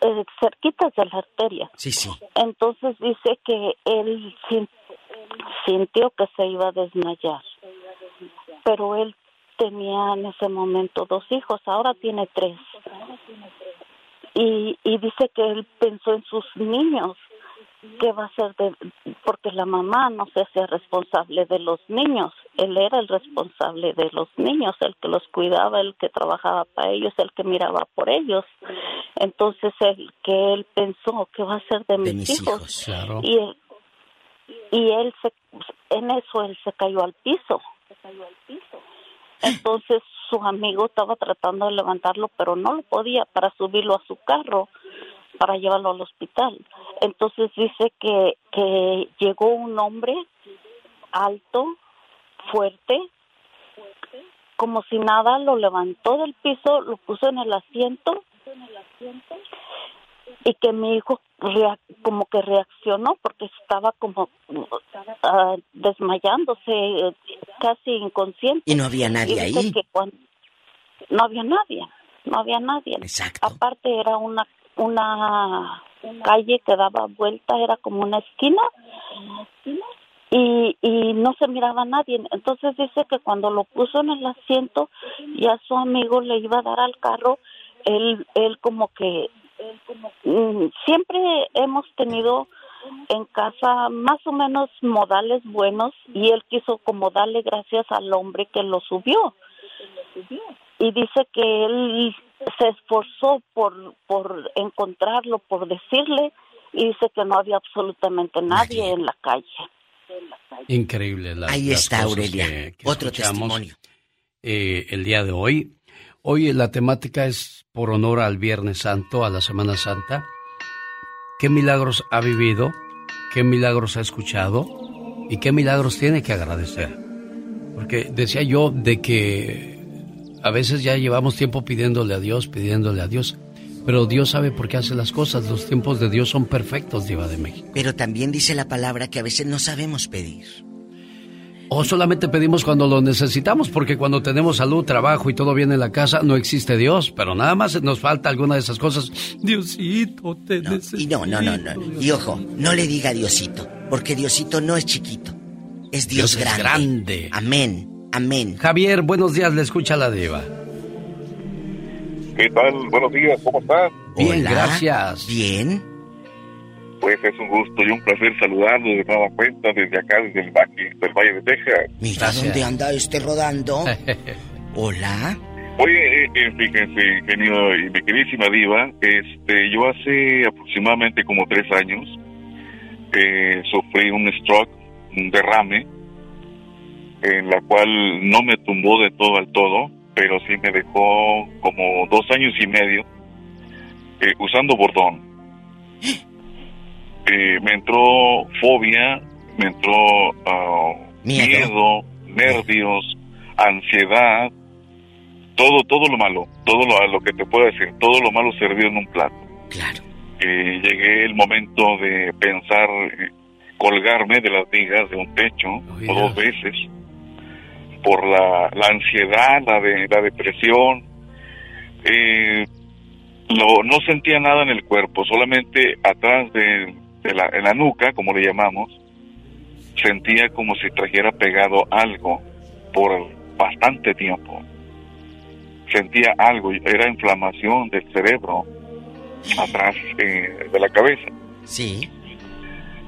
eh, cerquitas de la arteria. Sí, sí. Entonces dice que él sintió que se iba a desmayar, pero él tenía en ese momento dos hijos, ahora tiene tres. Y, y dice que él pensó en sus niños, que va a ser de, porque la mamá no se hacía responsable de los niños, él era el responsable de los niños, el que los cuidaba, el que trabajaba para ellos, el que miraba por ellos. Entonces él, que él pensó que va a ser de, mis, mis hijos. hijos. Claro. Y y él se, en eso él se cayó al piso. Entonces su amigo estaba tratando de levantarlo, pero no lo podía para subirlo a su carro, para llevarlo al hospital. Entonces dice que, que llegó un hombre alto, fuerte, como si nada, lo levantó del piso, lo puso en el asiento y que mi hijo como que reaccionó porque estaba como ah, desmayándose, casi inconsciente. Y no había nadie ahí. que no había nadie, no había nadie. Aparte era una una calle que daba vuelta, era como una esquina y, y no se miraba a nadie. Entonces dice que cuando lo puso en el asiento y a su amigo le iba a dar al carro, él, él como que siempre hemos tenido en casa más o menos modales buenos y él quiso como darle gracias al hombre que lo subió. Y dice que él se esforzó por, por encontrarlo, por decirle, y dice que no había absolutamente nadie en la calle. Increíble. las- Ahí las está, cosas Aurelia. que- que Otro testimonio. eh, el día de hoy. Hoy la temática es por honor al Viernes Santo, a la Semana Santa. ¿Qué milagros ha vivido? ¿Qué milagros ha escuchado? ¿Y qué milagros tiene que agradecer? Porque decía yo de que a veces ya llevamos tiempo pidiéndole a Dios, pidiéndole a Dios. Pero Dios sabe por qué hace las cosas. Los tiempos de Dios son perfectos, Diva de México. Pero también dice la palabra que a veces no sabemos pedir. O solamente pedimos cuando lo necesitamos, porque cuando tenemos salud, trabajo y todo bien en la casa, no existe Dios. Pero nada más nos falta alguna de esas cosas. Diosito, te necesito. Y no, no, no, no. Y ojo, no le diga Diosito, porque Diosito no es chiquito. Es Dios, Dios es grande. grande. Amén, amén. Javier, buenos días, le escucha la diva. ¿Qué tal? Buenos días, ¿cómo estás? Bien, gracias. Bien. Pues es un gusto y un placer saludarlo de nueva cuenta desde acá, desde el Valle, del Valle de Texas. Mira dónde anda este rodando. Hola. Oye, eh, eh, fíjense, genio y mi queridísima diva, este, yo hace aproximadamente como tres años eh, sufrí un stroke, un derrame, en la cual no me tumbó de todo al todo, pero sí me dejó como dos años y medio eh, usando bordón. Eh, me entró fobia, me entró ah, Miedo. miedo, nervios, ansiedad, todo, todo lo malo, todo lo, lo que te puedo decir, todo lo malo servido en un plato. Claro. Eh, llegué el momento de pensar eh, colgarme de las vigas de un techo o dos veces por la, la ansiedad, la, de, la depresión. Eh, no, no sentía nada en el cuerpo, solamente atrás de, la, en la nuca, como le llamamos, sentía como si trajera pegado algo por bastante tiempo. Sentía algo, era inflamación del cerebro atrás eh, de la cabeza. Sí.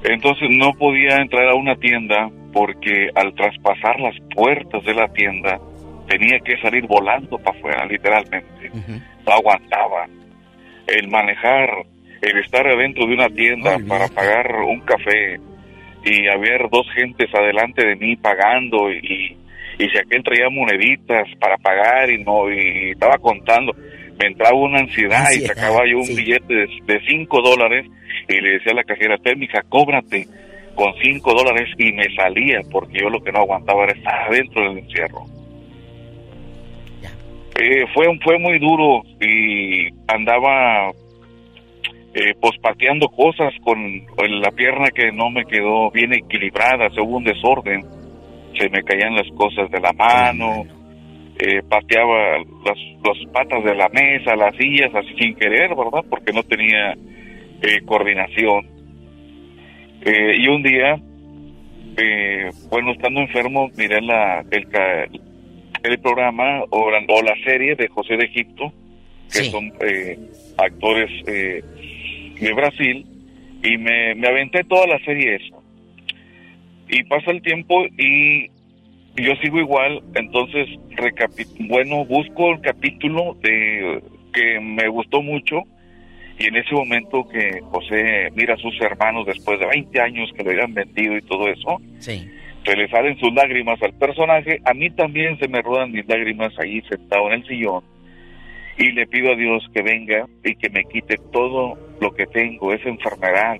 Entonces no podía entrar a una tienda porque al traspasar las puertas de la tienda tenía que salir volando para afuera, literalmente. No aguantaba. El manejar, el estar adentro de una tienda para pagar un café y haber dos gentes adelante de mí pagando y, y si aquel traía moneditas para pagar y no y estaba contando, me entraba una ansiedad, y sacaba yo un sí. billete de, de cinco dólares y le decía a la cajera, técnica, cóbrate con cinco dólares y me salía porque yo lo que no aguantaba era estar adentro del encierro. Eh, fue, fue muy duro y andaba eh, pues pateando cosas con la pierna que no me quedó bien equilibrada, se hubo un desorden, se me caían las cosas de la mano, eh, pateaba las, las patas de la mesa, las sillas, así sin querer, ¿verdad? Porque no tenía eh, coordinación. Eh, y un día, eh, bueno, estando enfermo, miré la, el, ca- el programa o la, o la serie de José de Egipto, que son eh, actores eh, de Brasil, y me, me aventé toda la serie esa. Y pasa el tiempo y yo sigo igual, entonces, bueno, busco el capítulo de que me gustó mucho y en ese momento que José mira a sus hermanos después de 20 años que lo habían vendido y todo eso, Sí. se le salen sus lágrimas al personaje, a mí también se me rodan mis lágrimas ahí sentado en el sillón y le pido a Dios que venga y que me quite todo lo que tengo, esa enfermedad.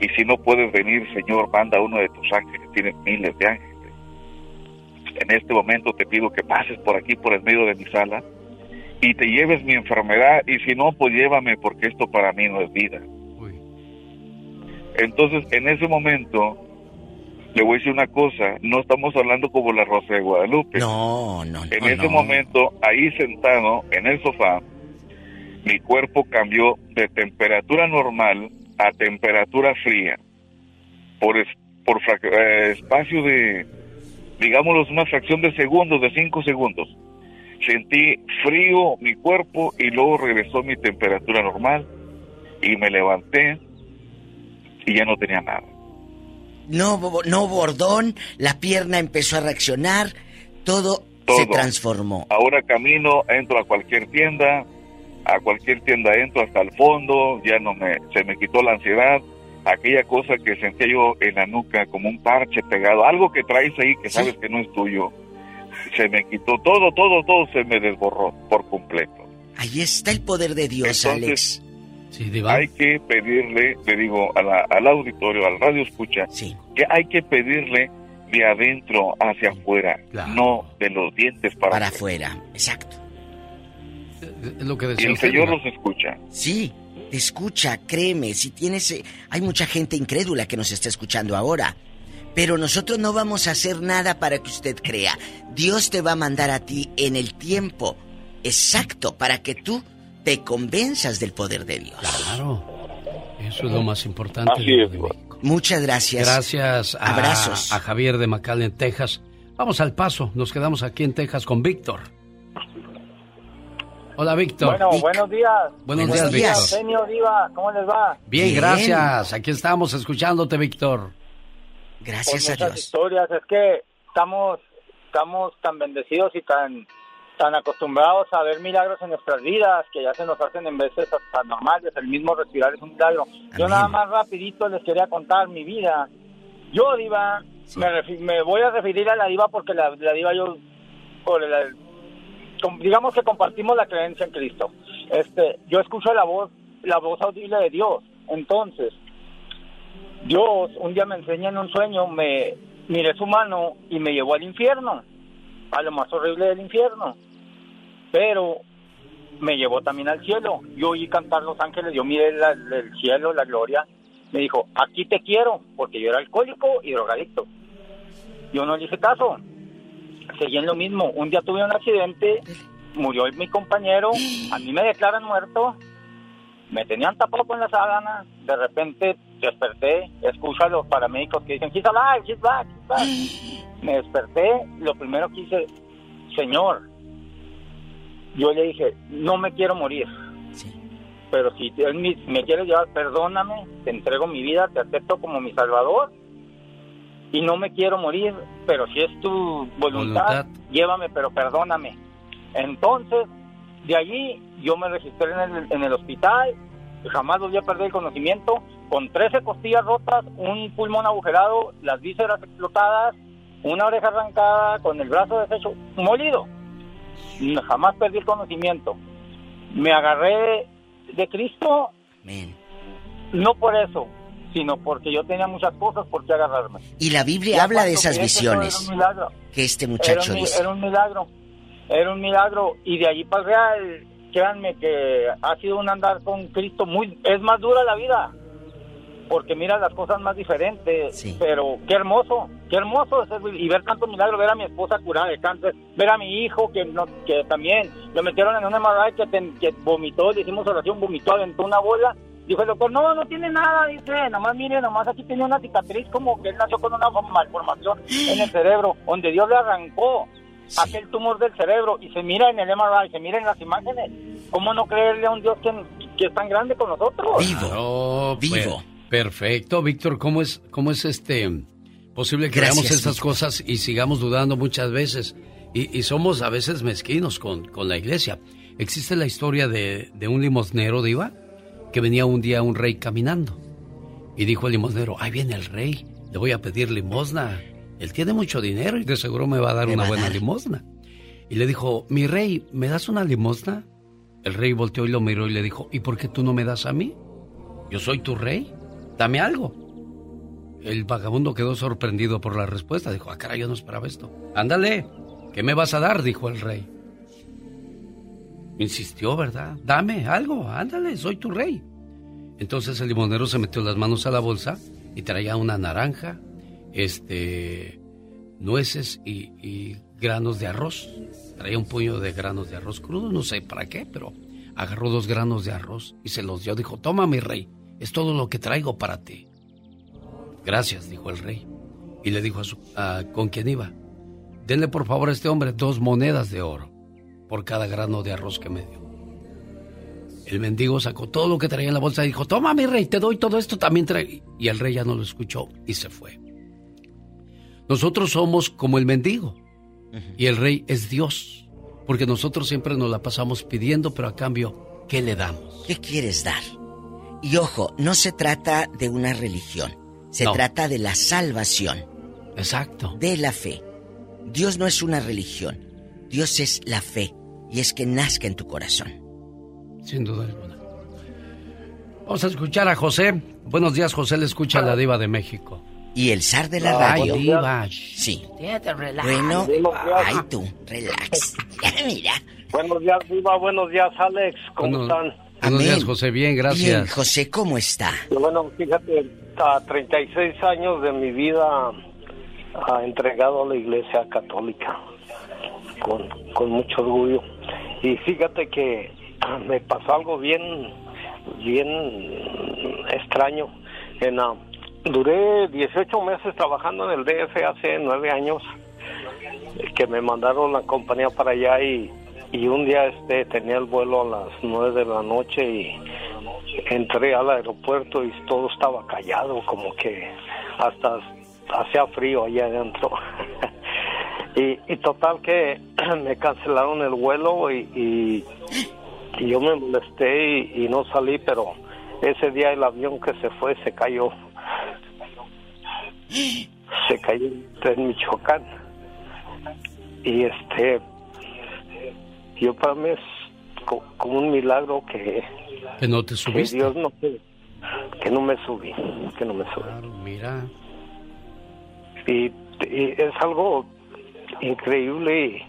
Y si no puedes venir, Señor, manda uno de tus ángeles, tienes miles de ángeles. En este momento te pido que pases por aquí, por el medio de mi sala, y te lleves mi enfermedad, y si no, pues llévame, porque esto para mí no es vida. Entonces, en ese momento, le voy a decir una cosa, no estamos hablando como la Rosa de Guadalupe. No, no, En no, ese no. momento, ahí sentado en el sofá, mi cuerpo cambió de temperatura normal a temperatura fría por, es- por eh, espacio de, digámoslo, una fracción de segundos, de cinco segundos. Sentí frío mi cuerpo y luego regresó mi temperatura normal y me levanté y ya no tenía nada. No, no bordón, la pierna empezó a reaccionar, todo, Todo. se transformó. Ahora camino, entro a cualquier tienda, a cualquier tienda entro hasta el fondo, ya no me, se me quitó la ansiedad, aquella cosa que sentía yo en la nuca como un parche pegado, algo que traes ahí que sabes que no es tuyo, se me quitó todo, todo, todo se me desborró por completo. Ahí está el poder de Dios, Alex. Hay que pedirle, le digo a la- al auditorio, al radio escucha, que hay que pedirle de adentro hacia afuera, no de los dientes para, Para afuera, exacto. Lo que Y el usted, Señor los escucha. Sí, te escucha, créeme, si tienes... eh, Hay mucha gente incrédula que nos está escuchando ahora. Pero nosotros no vamos a hacer nada para que usted crea. Dios te va a mandar a ti en el tiempo exacto para que tú te convenzas del poder de Dios. Claro. Eso es lo más importante. Así Diva es, de México. Muchas gracias. Gracias a, Abrazos. a Javier de McAllen, Texas. Vamos al paso. Nos quedamos aquí en Texas con Víctor. Hola, Víctor. Bueno, buenos días. Buenos días, Víctor. Genio, Diva, ¿cómo les va? Bien, gracias. Aquí estamos escuchándote, Víctor. Gracias Por muchas historias, es que estamos, estamos tan bendecidos y tan, tan acostumbrados a ver milagros en nuestras vidas que ya se nos hacen en veces hasta normales, el mismo respirar es un milagro. Yo nada más rapidito les quería contar mi vida. Yo, Diva, me, voy a referir a la Diva porque la, la Diva yo, por la- com- digamos que compartimos la creencia en Cristo. Este, yo escucho la voz, la voz audible de Dios. Entonces, Dios un día me enseña en un sueño, me miré su mano y me llevó al infierno, a lo más horrible del infierno. Pero me llevó también al cielo. Yo oí cantar los ángeles, yo miré el cielo, la gloria. Me dijo, aquí te quiero, porque yo era alcohólico y drogadicto. Yo no le hice caso. Seguí en lo mismo. Un día tuve un accidente, murió mi compañero, a mí me declaran muerto, me tenían tapado con la sábana, de repente desperté, escucho a los paramédicos que dicen, he's alive, he's back, he's back. Me desperté, lo primero que hice, señor, yo le dije, no me quiero morir. Pero si él me, me quiere llevar, perdóname, te entrego mi vida, te acepto como mi salvador y no me quiero morir, pero si es tu voluntad, Voluntad. llévame, pero perdóname. Entonces, de allí yo me registré en el, en el hospital, jamás volví a perder el conocimiento, con 13 costillas rotas, un pulmón agujerado, las vísceras explotadas, una oreja arrancada, con el brazo deshecho, molido. Jamás perdí el conocimiento. me agarré de Cristo, no por eso, sino porque yo tenía muchas cosas por qué agarrarme. Y la Biblia habla de esas visiones que este muchacho era un, dice. era un milagro, era un milagro. Y de allí para el real, créanme que ha sido un andar con Cristo muy... Es más dura la vida, porque mira las cosas más diferentes. Pero qué hermoso, qué hermoso es y ver tanto milagro, ver a mi esposa curada de cáncer, ver a mi hijo que no, que también lo metieron en un MRI que, ten- que vomitó, le hicimos oración, vomitó, aventó una bola. Dijo el doctor, no, no tiene nada, dice, nomás mire, nomás aquí tenía una cicatriz como que él nació con una malformación en el cerebro, donde Dios le arrancó aquel tumor del cerebro y se mira en el MRI, se mira en las imágenes. ¿Cómo no creerle a un Dios que, que es tan grande con nosotros? Claro, per- perfecto, Víctor. ¿Cómo es, cómo es este posible que Gracias, veamos estas Víctor. cosas y sigamos dudando muchas veces? Y, y somos a veces mezquinos con, con la iglesia. Existe la historia de, de un limosnero, Diva, que venía un día un rey caminando. Y dijo el limosnero, ahí viene el rey, le voy a pedir limosna. Él tiene mucho dinero y de seguro me va a dar una buena dar. limosna. Y le dijo, mi rey, ¿me das una limosna? El rey volteó y lo miró y le dijo, ¿y por qué tú no me das a mí? Yo soy tu rey, dame algo. El vagabundo quedó sorprendido por la respuesta. Dijo, ah, caray, yo no esperaba esto. Ándale, ¿qué me vas a dar? Dijo el rey. Insistió, ¿verdad? Dame algo, ándale, soy tu rey. Entonces el limonero se metió las manos a la bolsa y traía una naranja, este, nueces y, y granos de arroz. Traía un puño de granos de arroz crudo, no sé para qué, pero agarró dos granos de arroz y se los dio. Dijo, toma mi rey, es todo lo que traigo para ti. Gracias, dijo el rey. Y le dijo a su, con quién iba, denle por favor a este hombre dos monedas de oro por cada grano de arroz que me dio. El mendigo sacó todo lo que traía en la bolsa y dijo, toma mi rey, te doy todo esto, también. Y el rey ya no lo escuchó y se fue. Nosotros somos como el mendigo y el rey es Dios, porque nosotros siempre nos la pasamos pidiendo, pero a cambio, ¿qué le damos? ¿Qué quieres dar? Y ojo, no se trata de una religión, se No. trata de la salvación. Exacto. De la fe. Dios no es una religión, Dios es la fe y es que nazca en tu corazón. Sin duda alguna. Vamos a escuchar a José. Buenos días, José, le escucha a la diva de México. Y el zar de la Ah, radio. diva. Sí. relax. Bueno, ay tú, relax. Mira. Buenos días, Viva. Buenos días, Alex. ¿Cómo Bueno, están? Buenos días, José. Bien, gracias. Bien, José, ¿cómo está? Bueno, fíjate, a 36 años de mi vida ha entregado a la Iglesia Católica con, con mucho orgullo. Y fíjate que me pasó algo bien, bien extraño. En, ah, duré 18 meses trabajando en el DF hace nueve años que me mandaron la compañía para allá y, y un día este tenía el vuelo a las nueve de la noche y entré al aeropuerto y todo estaba callado como que hasta hacía frío allá adentro. Y, total que me cancelaron el vuelo y, y, yo me molesté y no salí pero ese día el avión que se fue se cayó. Se cayó en Michoacán. Y este yo para mí es co- como un milagro que, Que no te que subiste. Dios no que, que no me subí que no me subí Mira. y, y es algo increíble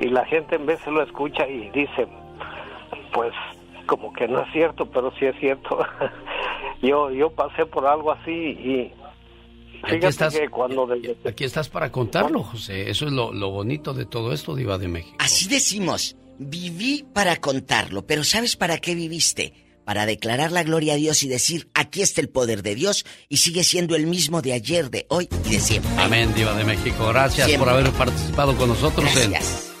y, y la gente en veces lo escucha y dice pues como que no es cierto pero sí es cierto yo yo pasé por algo así y Aquí fíjate estás, que cuando desde aquí estás para contarlo, José. Eso es lo, lo bonito de todo esto, Diva de México. Así decimos, viví para contarlo, pero ¿sabes para qué viviste? Para declarar la gloria a Dios y decir, aquí está el poder de Dios y sigue siendo el mismo de ayer, de hoy y de siempre. Amén, Diva de México. Gracias Siempre. por haber participado con nosotros Gracias.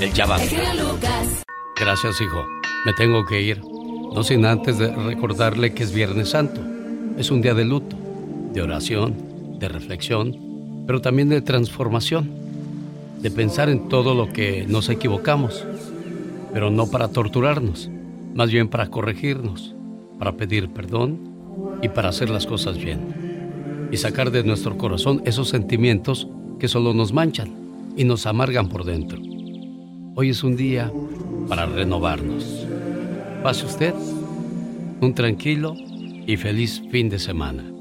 en El Lucas. Gracias, hijo. Me tengo que ir. No sin antes de recordarle que es Viernes Santo. Es un día de luto, de oración, de reflexión, pero también de transformación. De pensar en todo lo que nos equivocamos, pero no para torturarnos, más bien para corregirnos, para pedir perdón y para hacer las cosas bien. Y sacar de nuestro corazón esos sentimientos que solo nos manchan y nos amargan por dentro. Hoy es un día para renovarnos. Pase usted un tranquilo y feliz fin de semana.